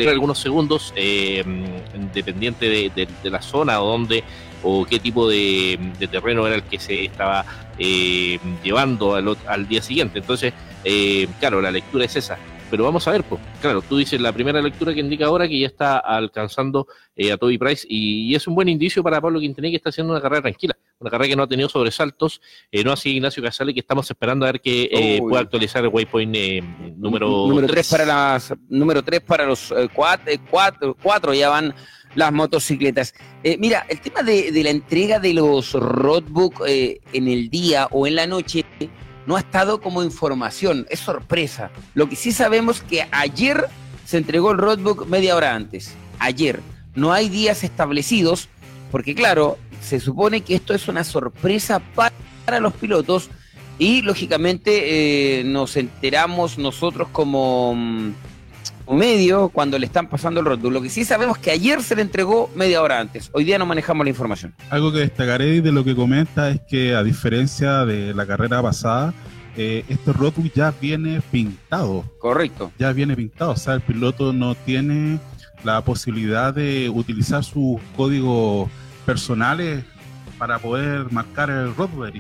algunos segundos eh, dependiente de, la zona o donde o qué tipo de, terreno era el que se estaba eh, llevando al, al día siguiente. Entonces, eh, claro, la lectura es esa. Pero vamos a ver, pues, claro, tú dices la primera lectura que indica ahora que ya está alcanzando eh, a Toby Price y, es un buen indicio para Pablo Quintanilla que está haciendo una carrera tranquila, una carrera que no ha tenido sobresaltos, eh, no así Ignacio Casale que estamos esperando a ver que pueda actualizar el waypoint número número 3 para las número 3 para los cuatro, cuatro, cuatro ya van las motocicletas. mira, el tema de, la entrega de los roadbook en el día o en la noche no ha estado como información, es sorpresa. Lo que sí sabemos que ayer se entregó el roadbook media hora antes. Ayer. No hay días establecidos, porque claro, se supone que esto es una sorpresa para los pilotos y lógicamente eh, nos enteramos nosotros como mm, medio cuando le están pasando el roadbook. Lo que sí sabemos que ayer se le entregó media hora antes. Hoy día no manejamos la información. Algo que destacaré de lo que comenta es que a diferencia de la carrera pasada, eh, este roadbook ya viene pintado. Correcto. Ya viene pintado, o sea, el piloto no tiene la posibilidad de utilizar sus códigos personales para poder marcar el roadbook.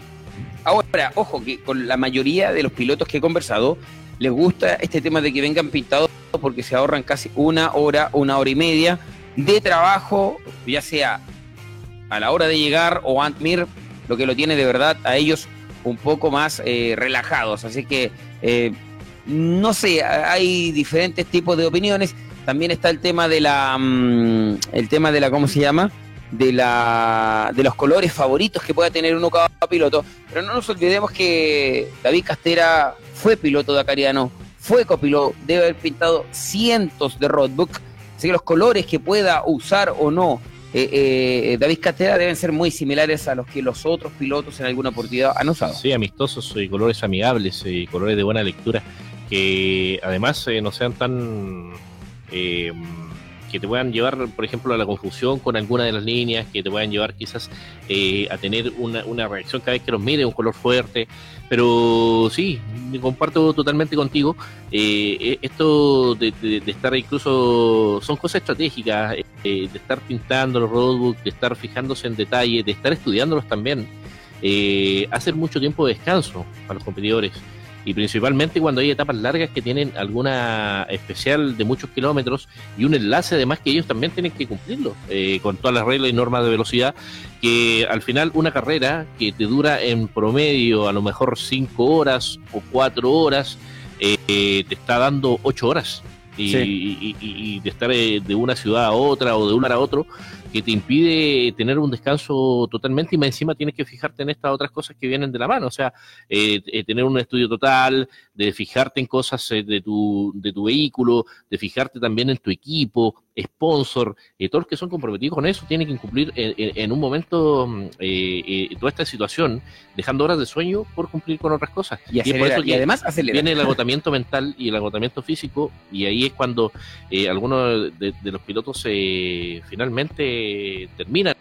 Ahora, ojo, que con la mayoría de los pilotos que he conversado, les gusta este tema de que vengan pintados porque se ahorran casi una hora, una hora y media de trabajo, ya sea a la hora de llegar o Antmir, lo que lo tiene de verdad a ellos un poco más eh, relajados. Así que, eh, no sé, hay diferentes tipos de opiniones. También está el tema de la, mm, el tema de la, ¿cómo se llama? De la, de los colores favoritos que pueda tener uno cada piloto. Pero no nos olvidemos que David Castera fue piloto de Acariano, fue copiloto, debe haber pintado cientos de roadbook. Así que los colores que pueda usar o no eh, eh, David Castera deben ser muy similares a los que los otros pilotos en alguna oportunidad han usado. Sí, amistosos y colores amigables y colores de buena lectura que además eh, no sean tan eh, que te puedan llevar, por ejemplo, a la confusión con alguna de las líneas, que te puedan llevar quizás eh, a tener una, una, reacción cada vez que los mire, un color fuerte. Pero sí, me comparto totalmente contigo. Eh, esto de, estar incluso, son cosas estratégicas, de estar pintando los roadbooks, de estar fijándose en detalle, de estar estudiándolos también. hacer mucho tiempo de descanso para los competidores y principalmente cuando hay etapas largas que tienen alguna especial de muchos kilómetros y un enlace además que ellos también tienen que cumplirlo eh, con todas las reglas y normas de velocidad que al final una carrera que te dura en promedio a lo mejor 5 horas o 4 horas eh, te está dando 8 horas y, sí. y, y, y, de estar eh, de una ciudad a otra o de un lugar a otro que te impide tener un descanso totalmente y más encima tienes que fijarte en estas otras cosas que vienen de la mano, o sea, eh, eh, tener un estudio total, de fijarte en cosas eh, de tu, de tu vehículo, de fijarte también en tu equipo, sponsor, eh, todos los que son comprometidos con eso tienen que cumplir en, en, en un momento eh, toda esta situación, dejando horas de sueño por cumplir con otras cosas. Y, acelera, es por eso que y además acelera. viene el agotamiento mental y el agotamiento físico y ahí es cuando algunos de, de, los pilotos finalmente terminan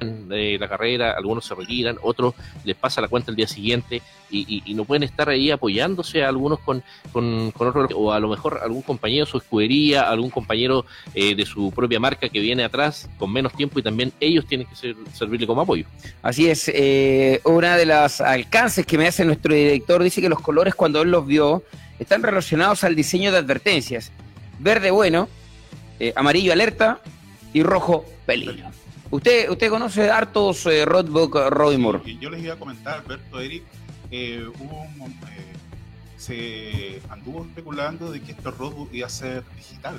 de la carrera, algunos se retiran, otros les pasa la cuenta el día siguiente y, no pueden estar ahí apoyándose a algunos con, con, con otros, o a lo mejor algún compañero de su escudería, algún compañero eh, de su propia marca que viene atrás con menos tiempo y también ellos tienen que ser, servirle como apoyo. Así es, eh, una de las alcances que me hace nuestro director dice que los colores cuando él los vio están relacionados al diseño de advertencias. Verde bueno, eh, amarillo alerta y rojo peligro. Usted, usted conoce hartos eh, roadbook Roymore. Yo les iba a comentar, Alberto Eric, eh, hubo un, eh, se anduvo especulando de que este roadbook iba a ser digital.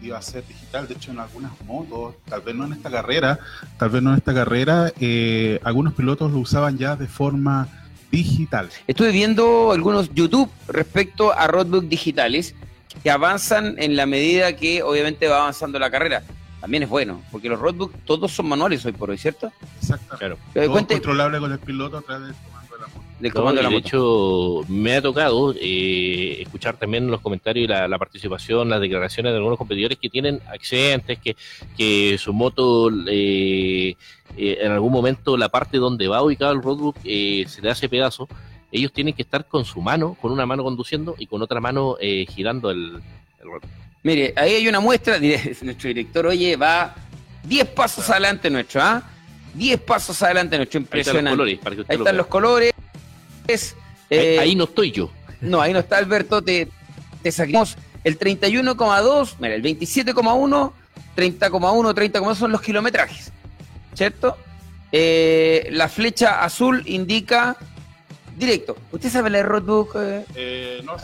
Iba a ser digital, de hecho en algunas motos, tal vez no en esta carrera, tal vez no en esta carrera, eh, algunos pilotos lo usaban ya de forma digital. Estuve viendo algunos YouTube respecto a roadbook digitales que avanzan en la medida que obviamente va avanzando la carrera también es bueno, porque los roadbooks todos son manuales hoy por hoy, ¿cierto? Exacto. Claro. Todo cuente... controlable con el piloto a través del comando de la moto. Del comando de, la moto. de hecho, me ha tocado eh, escuchar también los comentarios y la, la, participación, las declaraciones de algunos competidores que tienen accidentes, que, que su moto eh, eh, en algún momento la parte donde va ubicado el roadbook eh, se le hace pedazo. Ellos tienen que estar con su mano, con una mano conduciendo y con otra mano eh, girando el, el roadbook. Mire, ahí hay una muestra, nuestro director, oye, va 10 pasos adelante nuestro, ¿ah? 10 pasos adelante nuestro, impresionante. Ahí están los colores. Para que ahí están los colores. Eh, ahí, ahí, no estoy yo. No, ahí no está Alberto, te, te saquemos el 31,2, mira, el 27,1, 30,1, 30,2 son los kilometrajes, ¿cierto? Eh, la flecha azul indica directo. ¿Usted sabe la roadbook? Eh? Eh, no, 100%,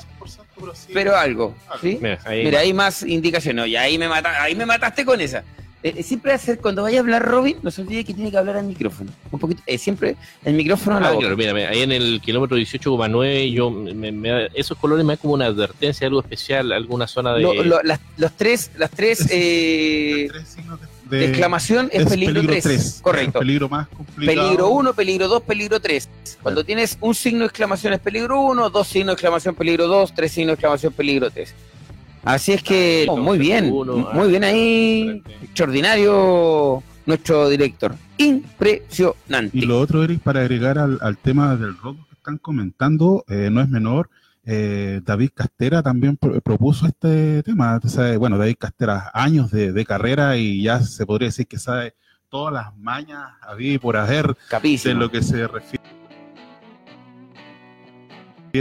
pero sí. Pero algo, ¿sí? Mira, ahí, Mira, hay más indicaciones. Oye, ahí me, mata, ahí me mataste con esa. Eh, siempre hacer, cuando vaya a hablar Robin, no se olvide que tiene que hablar al micrófono. Un poquito, eh, siempre el micrófono a la Ah, boca. claro, mira, ahí en el kilómetro 18,9, yo me- me da- esos colores me dan como una advertencia, algo especial, alguna zona de. Lo- lo- las, los tres, las tres Es- eh, Tres signos de, de exclamación es, peligro 3. tres. Correcto. El peligro más complicado. Peligro 1, peligro 2, peligro 3. Cuando tienes un signo de exclamación es peligro 1, dos signos de exclamación peligro 2, tres signos de exclamación peligro 3. Así es que, Ah, oh, muy bien, uno, muy bien ahí, extraordinario nuestro director. Impresionante. Y lo otro, Eric, para agregar al, al tema del robo que están comentando, eh, no es menor. Eh, David Castera también pro- propuso este tema. Bueno, David Castera, años de, de carrera y ya se podría decir que sabe todas las mañas había por haber de Capísimo. lo que se refiere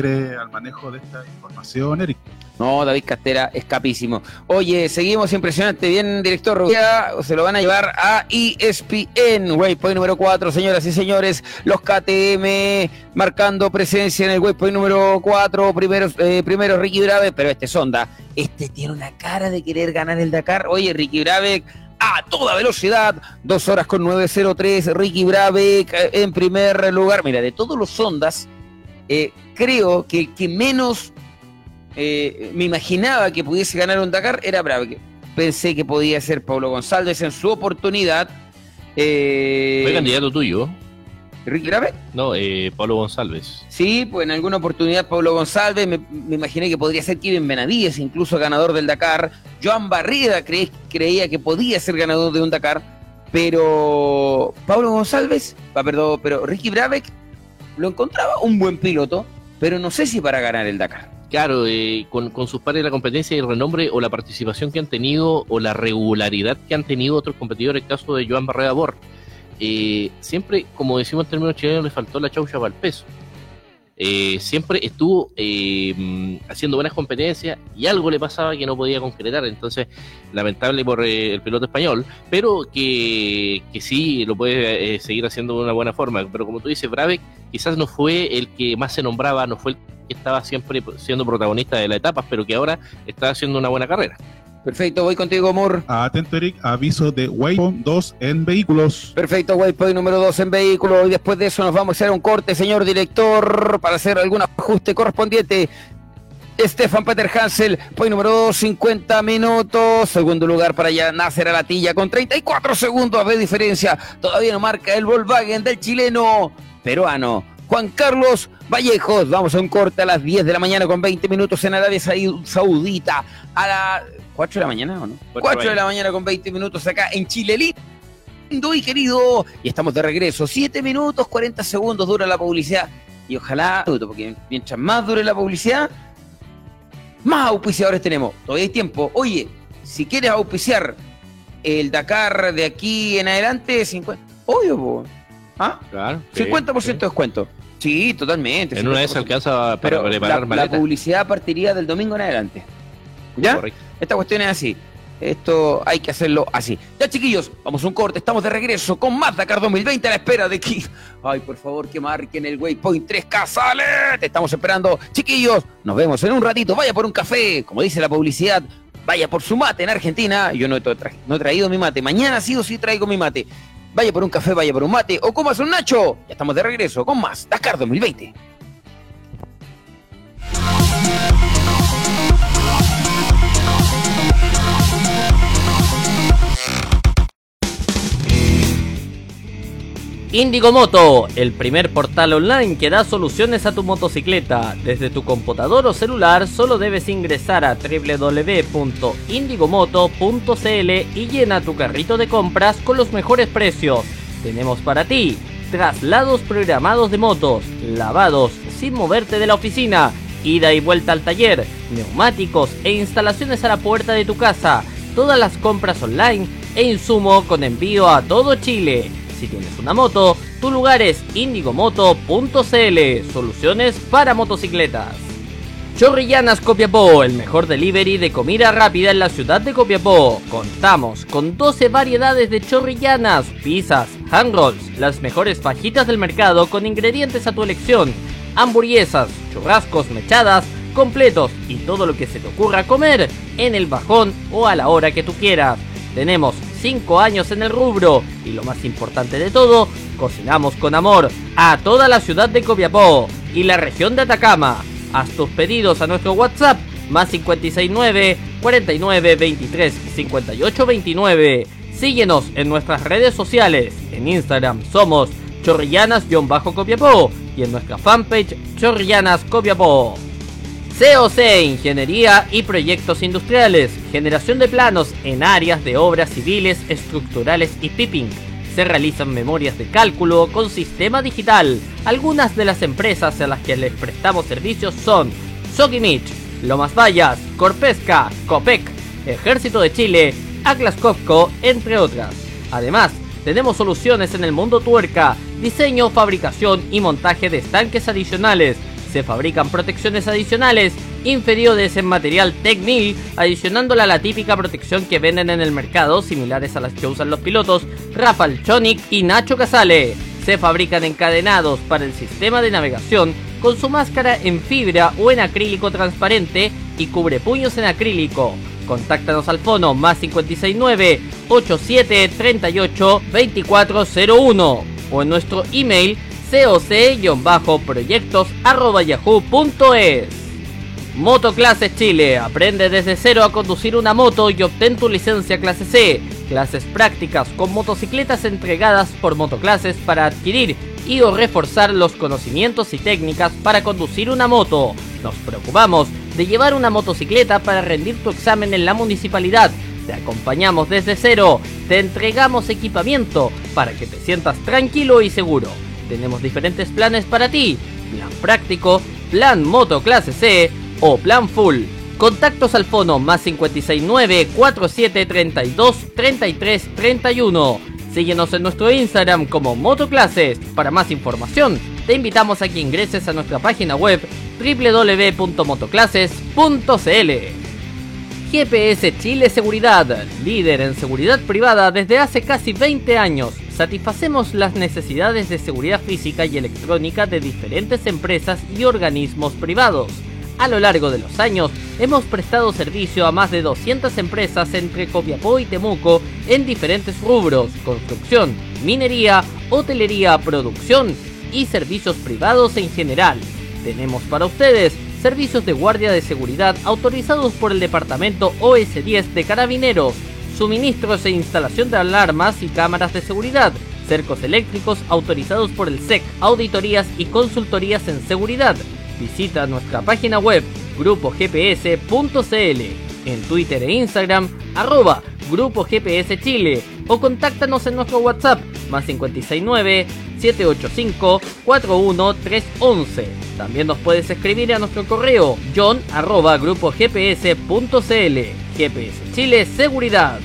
al manejo de esta información, Eric. No, David Castera es capísimo. Oye, seguimos impresionante. Bien, director. Ya se lo van a llevar a ESPN. Waypoint número 4, señoras y señores. Los KTM marcando presencia en el waypoint número 4. Primero, eh, Ricky Brave, pero este es Honda. Este tiene una cara de querer ganar el Dakar. Oye, Ricky Brave a toda velocidad. Dos horas con 903. Ricky Brave eh, en primer lugar. Mira, de todos los Hondas, eh, creo que el que menos eh, me imaginaba que pudiese ganar un Dakar era Brave. Pensé que podía ser Pablo González en su oportunidad. Eh, Fue candidato tuyo, ¿Ricky Brave? ¿no? Eh, Pablo González. Sí, pues en alguna oportunidad Pablo González, me, me imaginé que podría ser Kevin Benavides, incluso ganador del Dakar. Joan Barrida cre- creía que podía ser ganador de un Dakar, pero Pablo González, ah, perdón, pero Ricky Brabeck lo encontraba un buen piloto, pero no sé si para ganar el Dakar. Claro, eh, con, sus pares de la competencia y el renombre o la participación que han tenido o la regularidad que han tenido otros competidores, el caso de Joan Barreda Bor, eh, siempre, como decimos en términos chilenos, le faltó la chaucha para el peso. Eh, siempre estuvo eh, mm, haciendo buenas competencias y algo le pasaba que no podía concretar. Entonces, lamentable por eh, el piloto español, pero que, que sí lo puede eh, seguir haciendo de una buena forma. Pero como tú dices, Brabeck quizás no fue el que más se nombraba, no fue el que estaba siempre siendo protagonista de las etapas, pero que ahora está haciendo una buena carrera. Perfecto, voy contigo, Amor. Atento, Eric, aviso de Waypoint 2 en vehículos. Perfecto, Waypoint número 2 en vehículo. Y después de eso nos vamos a hacer un corte, señor director, para hacer algún ajuste correspondiente. Stefan Peter Hansel, point número 2, 50 minutos. Segundo lugar para ya Nasser Alatilla con 34 segundos de diferencia. Todavía no marca el Volkswagen del chileno peruano. Juan Carlos Vallejos, vamos a un corte a las 10 de la mañana con 20 minutos en Arabia Saudita. A las 4 de la mañana, ¿o no? 4 de la mañana con 20 minutos acá en Chile lindo y querido. Y estamos de regreso. 7 minutos, 40 segundos dura la publicidad. Y ojalá, porque mientras más dure la publicidad, más auspiciadores tenemos. Todavía hay tiempo. Oye, si quieres auspiciar el Dakar de aquí en adelante, 50. Obvio, po. ¿Ah? Claro. 50% de descuento. Sí, totalmente. En una vez 50%. alcanza para Pero preparar la, la publicidad partiría del domingo en adelante. ¿Ya? Correcto. Esta cuestión es así. Esto hay que hacerlo así. Ya, chiquillos, vamos a un corte. Estamos de regreso con más Dakar 2020 a la espera de que. Ay, por favor, que marquen el Waypoint 3K. ¡Sale! Te estamos esperando. Chiquillos, nos vemos en un ratito. Vaya por un café. Como dice la publicidad, vaya por su mate en Argentina. Yo no he, tra- no he traído mi mate. Mañana sí o sí traigo mi mate. Vaya por un café, vaya por un mate o comas un nacho. Ya estamos de regreso con más Dakar 2020. Indigo Moto, el primer portal online que da soluciones a tu motocicleta. Desde tu computador o celular solo debes ingresar a www.indigomoto.cl y llena tu carrito de compras con los mejores precios. Tenemos para ti traslados programados de motos, lavados sin moverte de la oficina, ida y vuelta al taller, neumáticos e instalaciones a la puerta de tu casa. Todas las compras online e insumo con envío a todo Chile. Si tienes una moto, tu lugar es indigomoto.cl, soluciones para motocicletas. Chorrillanas Copiapó, el mejor delivery de comida rápida en la ciudad de Copiapó. Contamos con 12 variedades de chorrillanas, pizzas, hand rolls, las mejores fajitas del mercado con ingredientes a tu elección, hamburguesas, churrascos mechadas, completos y todo lo que se te ocurra comer en el bajón o a la hora que tú quieras. Tenemos 5 años en el rubro y lo más importante de todo, cocinamos con amor a toda la ciudad de Copiapó y la región de Atacama. Haz tus pedidos a nuestro WhatsApp más 569 49 23 58 29. Síguenos en nuestras redes sociales. En Instagram somos chorrillanas-copiapó y en nuestra fanpage Chorrillanas Copiapó. COC Ingeniería y Proyectos Industriales, generación de planos en áreas de obras civiles, estructurales y pipping. Se realizan memorias de cálculo con sistema digital. Algunas de las empresas a las que les prestamos servicios son Sokimich, Lomas Vallas, Corpesca, Copec, Ejército de Chile, Atlas Copco, entre otras. Además, tenemos soluciones en el mundo tuerca, diseño, fabricación y montaje de estanques adicionales se fabrican protecciones adicionales inferiores en material Tech 1000, adicionándola a la típica protección que venden en el mercado, similares a las que usan los pilotos Rafael Chonic y Nacho Casale. Se fabrican encadenados para el sistema de navegación con su máscara en fibra o en acrílico transparente y cubre puños en acrílico. Contáctanos al fono más 569 87 38 2401 o en nuestro email coc-proyectos.yahoo.es. Motoclases Chile. Aprende desde cero a conducir una moto y obtén tu licencia clase C. Clases prácticas con motocicletas entregadas por motoclases para adquirir y o reforzar los conocimientos y técnicas para conducir una moto. Nos preocupamos de llevar una motocicleta para rendir tu examen en la municipalidad. Te acompañamos desde cero. Te entregamos equipamiento para que te sientas tranquilo y seguro tenemos diferentes planes para ti. Plan práctico, plan moto clase C o plan full. Contactos al fono más 569 4732 33 31. Síguenos en nuestro Instagram como Motoclases. Para más información, te invitamos a que ingreses a nuestra página web www.motoclases.cl. GPS Chile Seguridad, líder en seguridad privada desde hace casi 20 años satisfacemos las necesidades de seguridad física y electrónica de diferentes empresas y organismos privados. A lo largo de los años, hemos prestado servicio a más de 200 empresas entre Copiapó y Temuco en diferentes rubros, construcción, minería, hotelería, producción y servicios privados en general. Tenemos para ustedes servicios de guardia de seguridad autorizados por el Departamento OS10 de Carabineros, suministros e instalación de alarmas y cámaras de seguridad, cercos eléctricos autorizados por el SEC, auditorías y consultorías en seguridad. Visita nuestra página web grupogps.cl, en Twitter e Instagram arroba Grupo GPS Chile o contáctanos en nuestro WhatsApp más 569 785 41311. También nos puedes escribir a nuestro correo john arroba grupogps.cl. Chile Seguridad.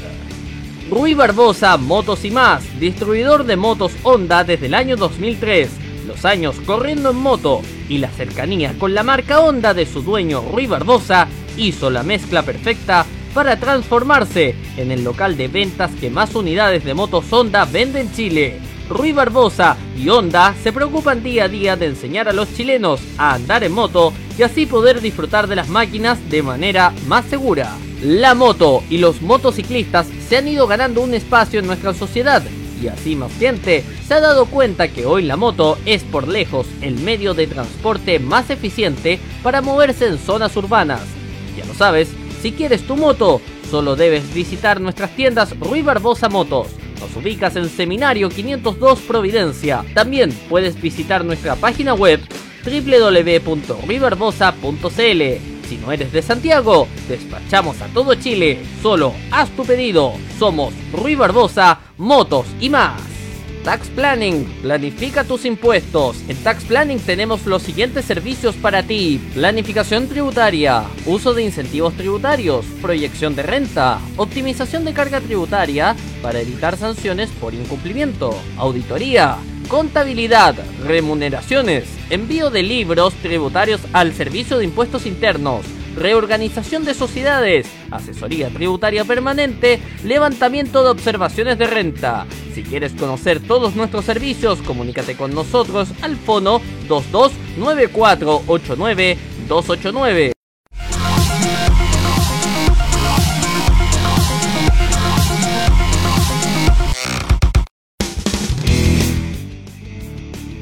Rui Barbosa Motos y más, distribuidor de motos Honda desde el año 2003. Los años corriendo en moto y la cercanía con la marca Honda de su dueño Rui Barbosa hizo la mezcla perfecta para transformarse en el local de ventas que más unidades de motos Honda vende en Chile. Rui Barbosa y Honda se preocupan día a día de enseñar a los chilenos a andar en moto y así poder disfrutar de las máquinas de manera más segura. La moto y los motociclistas se han ido ganando un espacio en nuestra sociedad y así más gente se ha dado cuenta que hoy la moto es por lejos el medio de transporte más eficiente para moverse en zonas urbanas. Ya lo sabes, si quieres tu moto, solo debes visitar nuestras tiendas Rui Barbosa Motos. Nos ubicas en Seminario 502 Providencia. También puedes visitar nuestra página web www.ruibarbosa.cl si no eres de Santiago, despachamos a todo Chile. Solo haz tu pedido. Somos Rui Barbosa, Motos y más. Tax Planning, planifica tus impuestos. En Tax Planning tenemos los siguientes servicios para ti. Planificación tributaria, uso de incentivos tributarios, proyección de renta, optimización de carga tributaria para evitar sanciones por incumplimiento, auditoría, contabilidad, remuneraciones, envío de libros tributarios al Servicio de Impuestos Internos, reorganización de sociedades, asesoría tributaria permanente, levantamiento de observaciones de renta. Si quieres conocer todos nuestros servicios, comunícate con nosotros al fono 229489 289.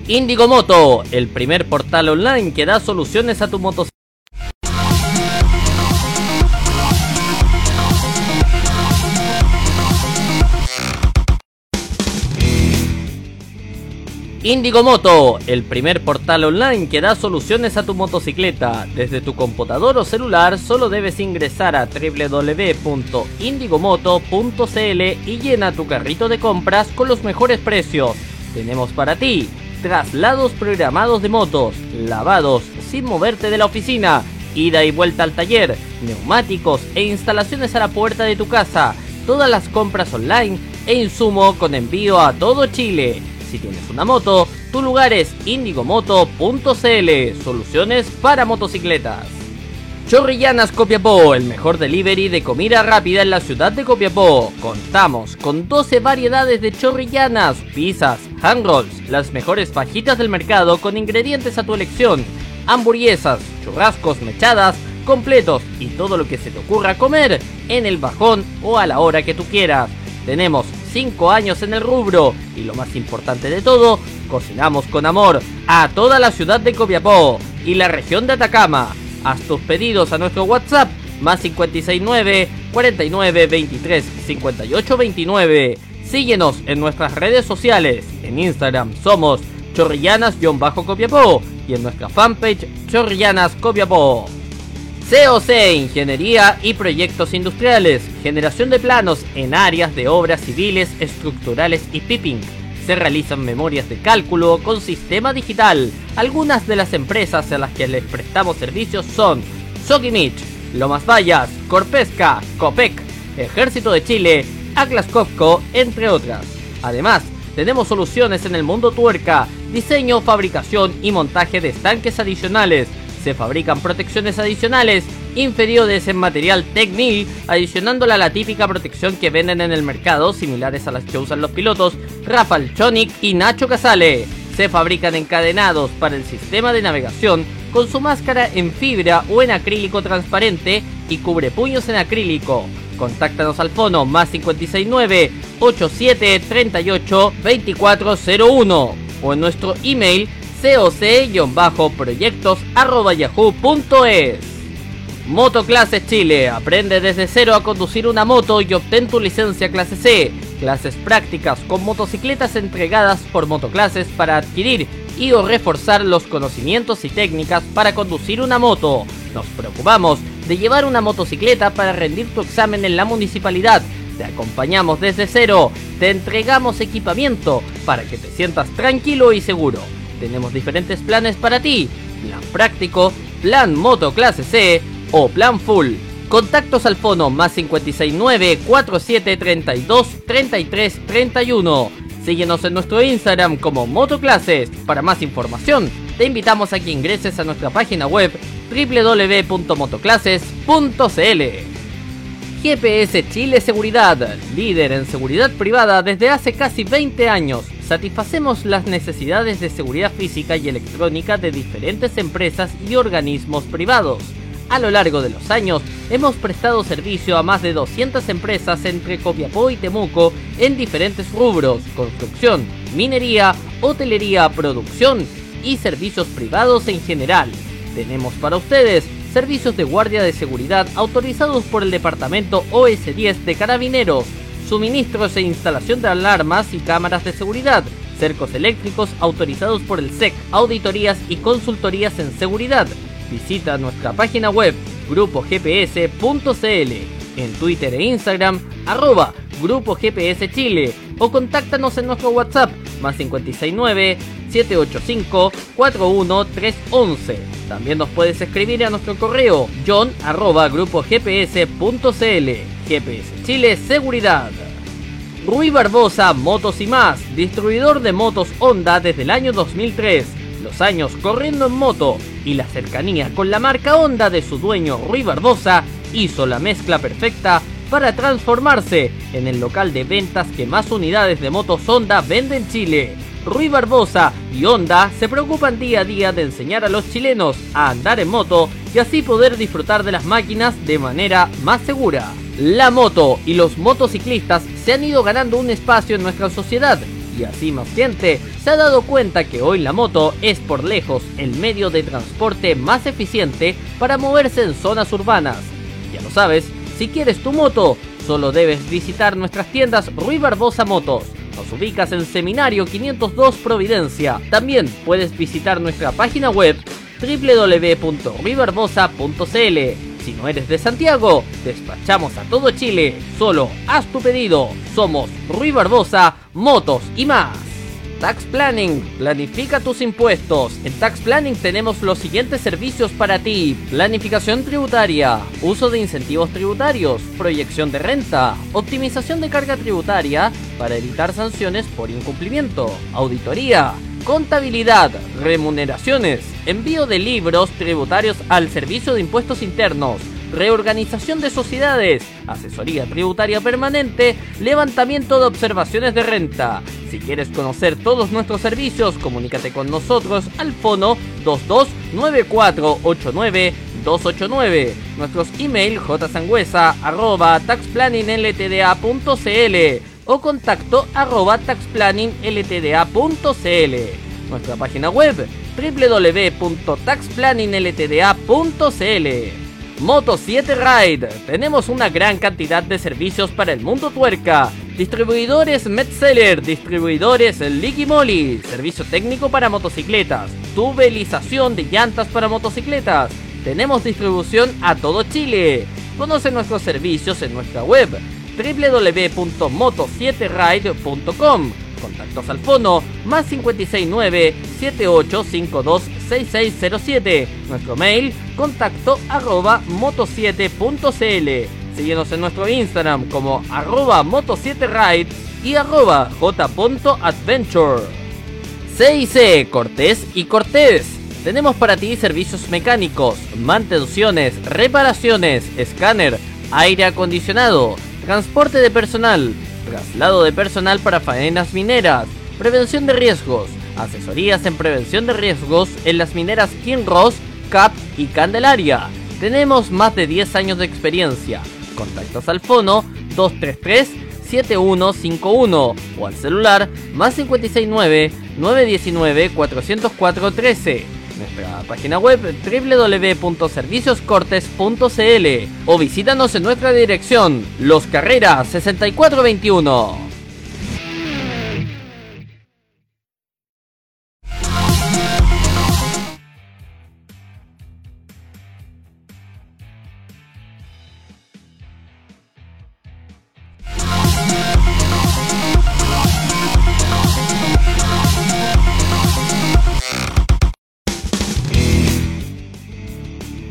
Indigo Moto, el primer portal online que da soluciones a tu motocicleta. Indigo Moto, el primer portal online que da soluciones a tu motocicleta. Desde tu computador o celular solo debes ingresar a www.indigomoto.cl y llena tu carrito de compras con los mejores precios. Tenemos para ti traslados programados de motos, lavados sin moverte de la oficina, ida y vuelta al taller, neumáticos e instalaciones a la puerta de tu casa, todas las compras online e insumo con envío a todo Chile. Si tienes una moto, tu lugar es indigomoto.cl, soluciones para motocicletas. Chorrillanas Copiapó, el mejor delivery de comida rápida en la ciudad de Copiapó. Contamos con 12 variedades de chorrillanas, pizzas, hand rolls, las mejores fajitas del mercado con ingredientes a tu elección, hamburguesas, churrascos mechadas, completos y todo lo que se te ocurra comer en el bajón o a la hora que tú quieras. Tenemos 5 años en el rubro y lo más importante de todo, cocinamos con amor a toda la ciudad de Copiapó y la región de Atacama. Haz tus pedidos a nuestro WhatsApp más 569 49 23 58 29. Síguenos en nuestras redes sociales. En Instagram somos chorrillanas-copiapó y en nuestra fanpage chorrillanas copiapó. COC Ingeniería y Proyectos Industriales, generación de planos en áreas de obras civiles, estructurales y pipping se realizan memorias de cálculo con sistema digital. Algunas de las empresas a las que les prestamos servicios son Sokimich, Lomas Vallas, Corpesca, Copec, Ejército de Chile, Atlas Copco, entre otras. Además, tenemos soluciones en el mundo tuerca, diseño, fabricación y montaje de estanques adicionales. Se fabrican protecciones adicionales inferiores en material Tecnil, adicionándola a la típica protección que venden en el mercado, similares a las que usan los pilotos Rafael Chonic y Nacho Casale. Se fabrican encadenados para el sistema de navegación con su máscara en fibra o en acrílico transparente y cubre puños en acrílico. Contáctanos al fono más 569 87 38 2401 o en nuestro email coc-proyectos.yahoo.es. Motoclases Chile. Aprende desde cero a conducir una moto y obtén tu licencia clase C. Clases prácticas con motocicletas entregadas por motoclases para adquirir y o reforzar los conocimientos y técnicas para conducir una moto. Nos preocupamos de llevar una motocicleta para rendir tu examen en la municipalidad. Te acompañamos desde cero. Te entregamos equipamiento para que te sientas tranquilo y seguro. Tenemos diferentes planes para ti. Plan práctico, plan moto clase C o plan full. Contactos al fono más 569 4732 33 31. Síguenos en nuestro Instagram como Motoclases. Para más información, te invitamos a que ingreses a nuestra página web www.motoclases.cl. GPS Chile Seguridad, líder en seguridad privada desde hace casi 20 años. Satisfacemos las necesidades de seguridad física y electrónica de diferentes empresas y organismos privados a lo largo de los años, hemos prestado servicio a más de 200 empresas entre Copiapó y Temuco en diferentes rubros, construcción, minería, hotelería, producción y servicios privados en general. Tenemos para ustedes servicios de guardia de seguridad autorizados por el Departamento OS10 de Carabineros, suministros e instalación de alarmas y cámaras de seguridad, cercos eléctricos autorizados por el SEC, auditorías y consultorías en seguridad, Visita nuestra página web grupogps.cl, en Twitter e Instagram arroba Grupo GPS Chile o contáctanos en nuestro WhatsApp más 569 785 41311. También nos puedes escribir a nuestro correo john arroba grupogps.cl. GPS Chile Seguridad. Rui Barbosa Motos y más, distribuidor de motos Honda desde el año 2003 los años corriendo en moto y la cercanía con la marca Honda de su dueño Rui Barbosa hizo la mezcla perfecta para transformarse en el local de ventas que más unidades de motos Honda vende en Chile. Rui Barbosa y Honda se preocupan día a día de enseñar a los chilenos a andar en moto y así poder disfrutar de las máquinas de manera más segura. La moto y los motociclistas se han ido ganando un espacio en nuestra sociedad y así más gente se ha dado cuenta que hoy la moto es por lejos el medio de transporte más eficiente para moverse en zonas urbanas. Ya lo sabes, si quieres tu moto, solo debes visitar nuestras tiendas Rui Barbosa Motos. Nos ubicas en Seminario 502 Providencia. También puedes visitar nuestra página web www.ruibarbosa.cl si no eres de Santiago, despachamos a todo Chile. Solo haz tu pedido. Somos Rui Barbosa, Motos y más. Tax Planning, planifica tus impuestos. En Tax Planning tenemos los siguientes servicios para ti. Planificación tributaria, uso de incentivos tributarios, proyección de renta, optimización de carga tributaria para evitar sanciones por incumplimiento, auditoría, contabilidad, remuneraciones, envío de libros tributarios al Servicio de Impuestos Internos, reorganización de sociedades, asesoría tributaria permanente, levantamiento de observaciones de renta. Si quieres conocer todos nuestros servicios, comunícate con nosotros al fono 229489 289. Nuestros email taxplanningltda.cl o contacto arroba taxplanningltda.cl. Nuestra página web www.taxplanningltda.cl. Moto 7 Ride. Tenemos una gran cantidad de servicios para el mundo tuerca. Distribuidores Metzeler, distribuidores Licky Molly, servicio técnico para motocicletas, tubelización de llantas para motocicletas. Tenemos distribución a todo Chile. Conoce nuestros servicios en nuestra web www.moto7ride.com Contactos al fono más 569 7852 6607. Nuestro mail contacto arroba moto7.cl. Síguenos en nuestro Instagram como arroba moto7ride y arroba j.adventure. CIC Cortés y Cortés. Tenemos para ti servicios mecánicos, mantenciones, reparaciones, escáner, aire acondicionado, transporte de personal, traslado de personal para faenas mineras, prevención de riesgos, asesorías en prevención de riesgos en las mineras Kinross, CAP y Candelaria. Tenemos más de 10 años de experiencia. Contactos al fono 233 7151 o al celular más 569 919 404 13 nuestra página web www.servicioscortes.cl o visítanos en nuestra dirección Los Carreras 6421.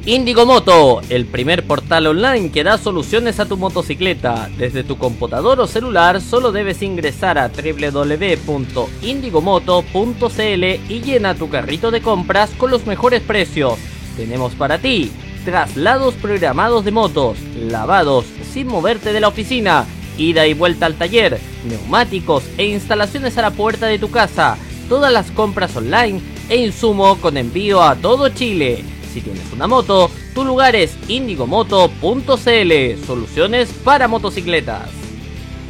Indigo Moto, el primer portal online que da soluciones a tu motocicleta. Desde tu computador o celular solo debes ingresar a www.indigomoto.cl y llena tu carrito de compras con los mejores precios. Tenemos para ti traslados programados de motos, lavados sin moverte de la oficina, ida y vuelta al taller, neumáticos e instalaciones a la puerta de tu casa, todas las compras online e insumo con envío a todo Chile. Si tienes una moto, tu lugar es indigomoto.cl, soluciones para motocicletas.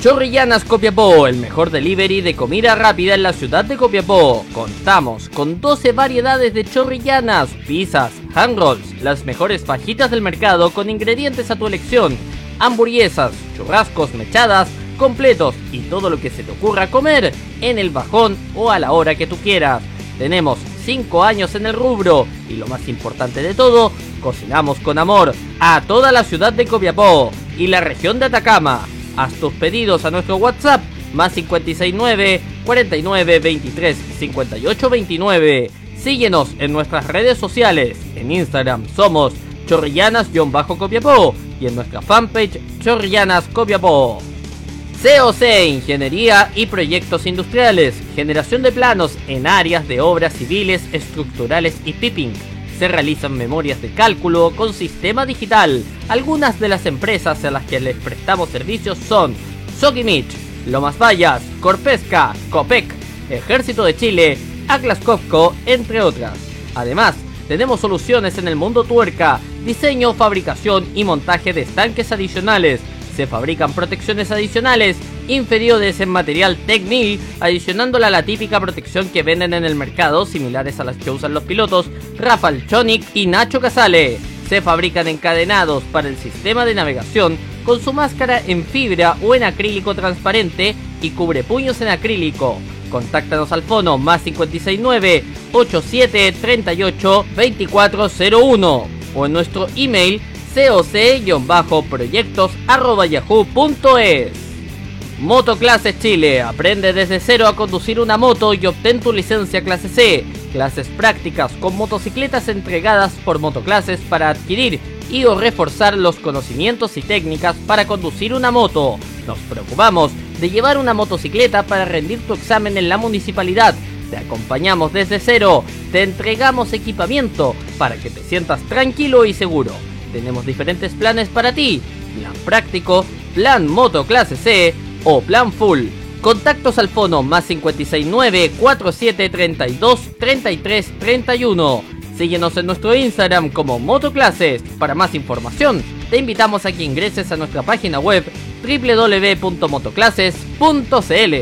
Chorrillanas Copiapó, el mejor delivery de comida rápida en la ciudad de Copiapó. Contamos con 12 variedades de chorrillanas, pizzas, hand rolls, las mejores fajitas del mercado con ingredientes a tu elección, hamburguesas, churrascos mechadas, completos y todo lo que se te ocurra comer en el bajón o a la hora que tú quieras. Tenemos 5 años en el rubro y lo más importante de todo, cocinamos con amor a toda la ciudad de Copiapó y la región de Atacama. Haz tus pedidos a nuestro WhatsApp más 569 49 23 58 29. Síguenos en nuestras redes sociales. En Instagram somos chorrillanas-copiapó y en nuestra fanpage chorrillanas copiapó. COC, Ingeniería y Proyectos Industriales, generación de planos en áreas de obras civiles, estructurales y pipping. Se realizan memorias de cálculo con sistema digital. Algunas de las empresas a las que les prestamos servicios son Sokimich, Lomas Vallas, Corpesca, Copec, Ejército de Chile, Atlas Copco, entre otras. Además, tenemos soluciones en el mundo tuerca, diseño, fabricación y montaje de estanques adicionales se fabrican protecciones adicionales inferiores en material Technique, adicionándola a la típica protección que venden en el mercado, similares a las que usan los pilotos Rafael Chonic y Nacho Casale. Se fabrican encadenados para el sistema de navegación con su máscara en fibra o en acrílico transparente y cubre puños en acrílico. Contáctanos al fono más 569 87 38 2401 o en nuestro email coc-proyectos.yahoo.es. Motoclases Chile. Aprende desde cero a conducir una moto y obtén tu licencia clase C. Clases prácticas con motocicletas entregadas por motoclases para adquirir y o reforzar los conocimientos y técnicas para conducir una moto. Nos preocupamos de llevar una motocicleta para rendir tu examen en la municipalidad. Te acompañamos desde cero, te entregamos equipamiento para que te sientas tranquilo y seguro. Tenemos diferentes planes para ti, plan práctico, plan moto clase C o plan full. Contactos al fono más 569 4732 3331. Síguenos en nuestro Instagram como Motoclases. Para más información, te invitamos a que ingreses a nuestra página web www.motoclases.cl.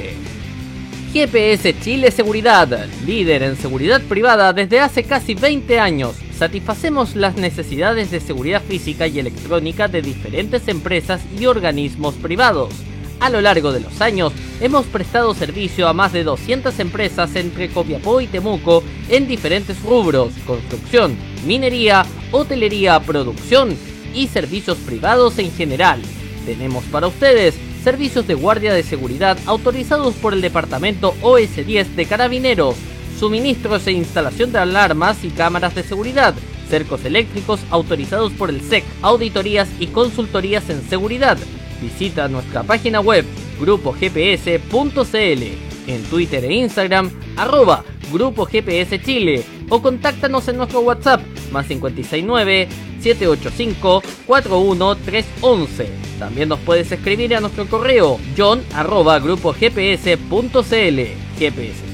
GPS Chile Seguridad, líder en seguridad privada desde hace casi 20 años. Satisfacemos las necesidades de seguridad física y electrónica de diferentes empresas y organismos privados. A lo largo de los años, hemos prestado servicio a más de 200 empresas entre Copiapó y Temuco en diferentes rubros, construcción, minería, hotelería, producción y servicios privados en general. Tenemos para ustedes servicios de guardia de seguridad autorizados por el Departamento OS10 de Carabineros, suministros e instalación de alarmas y cámaras de seguridad, cercos eléctricos autorizados por el SEC, auditorías y consultorías en seguridad. Visita nuestra página web grupogps.cl, en Twitter e Instagram arroba Grupo GPS Chile o contáctanos en nuestro WhatsApp más 569 785 41311. También nos puedes escribir a nuestro correo john arroba grupo gps.cl.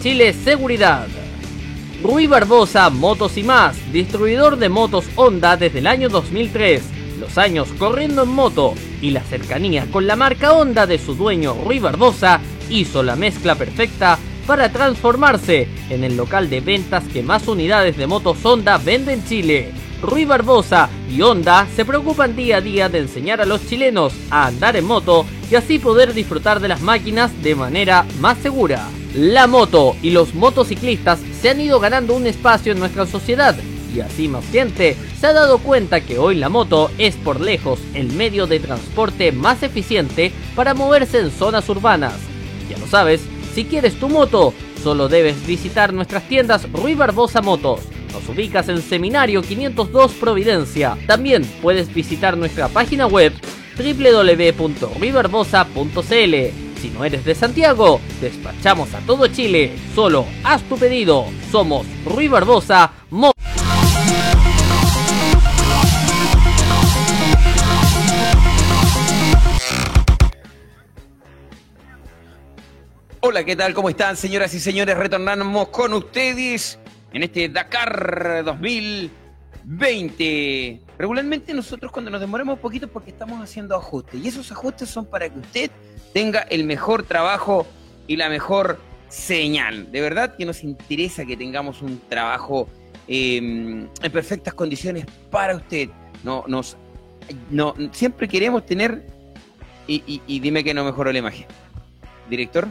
Chile Seguridad. Rui Barbosa Motos y más, distribuidor de motos Honda desde el año 2003. Los años corriendo en moto y la cercanía con la marca Honda de su dueño Rui Barbosa hizo la mezcla perfecta para transformarse en el local de ventas que más unidades de motos Honda vende en Chile. Rui Barbosa y Honda se preocupan día a día de enseñar a los chilenos a andar en moto y así poder disfrutar de las máquinas de manera más segura. La moto y los motociclistas se han ido ganando un espacio en nuestra sociedad y así más gente se ha dado cuenta que hoy la moto es por lejos el medio de transporte más eficiente para moverse en zonas urbanas. Ya lo sabes, si quieres tu moto, solo debes visitar nuestras tiendas Rui Barbosa Motos. Nos ubicas en Seminario 502 Providencia. También puedes visitar nuestra página web www.ruibarbosa.cl. Si no eres de Santiago, despachamos a todo Chile. Solo haz tu pedido. Somos Rui Barbosa Motos. Hola, ¿qué tal? ¿Cómo están, señoras y señores? Retornamos con ustedes en este Dakar 2020. Regularmente nosotros cuando nos demoramos un poquito porque estamos haciendo ajustes y esos ajustes son para que usted tenga el mejor trabajo y la mejor señal. De verdad que nos interesa que tengamos un trabajo eh, en perfectas condiciones para usted. No, nos, no, siempre queremos tener y, y, y dime que no mejoró la imagen. Director.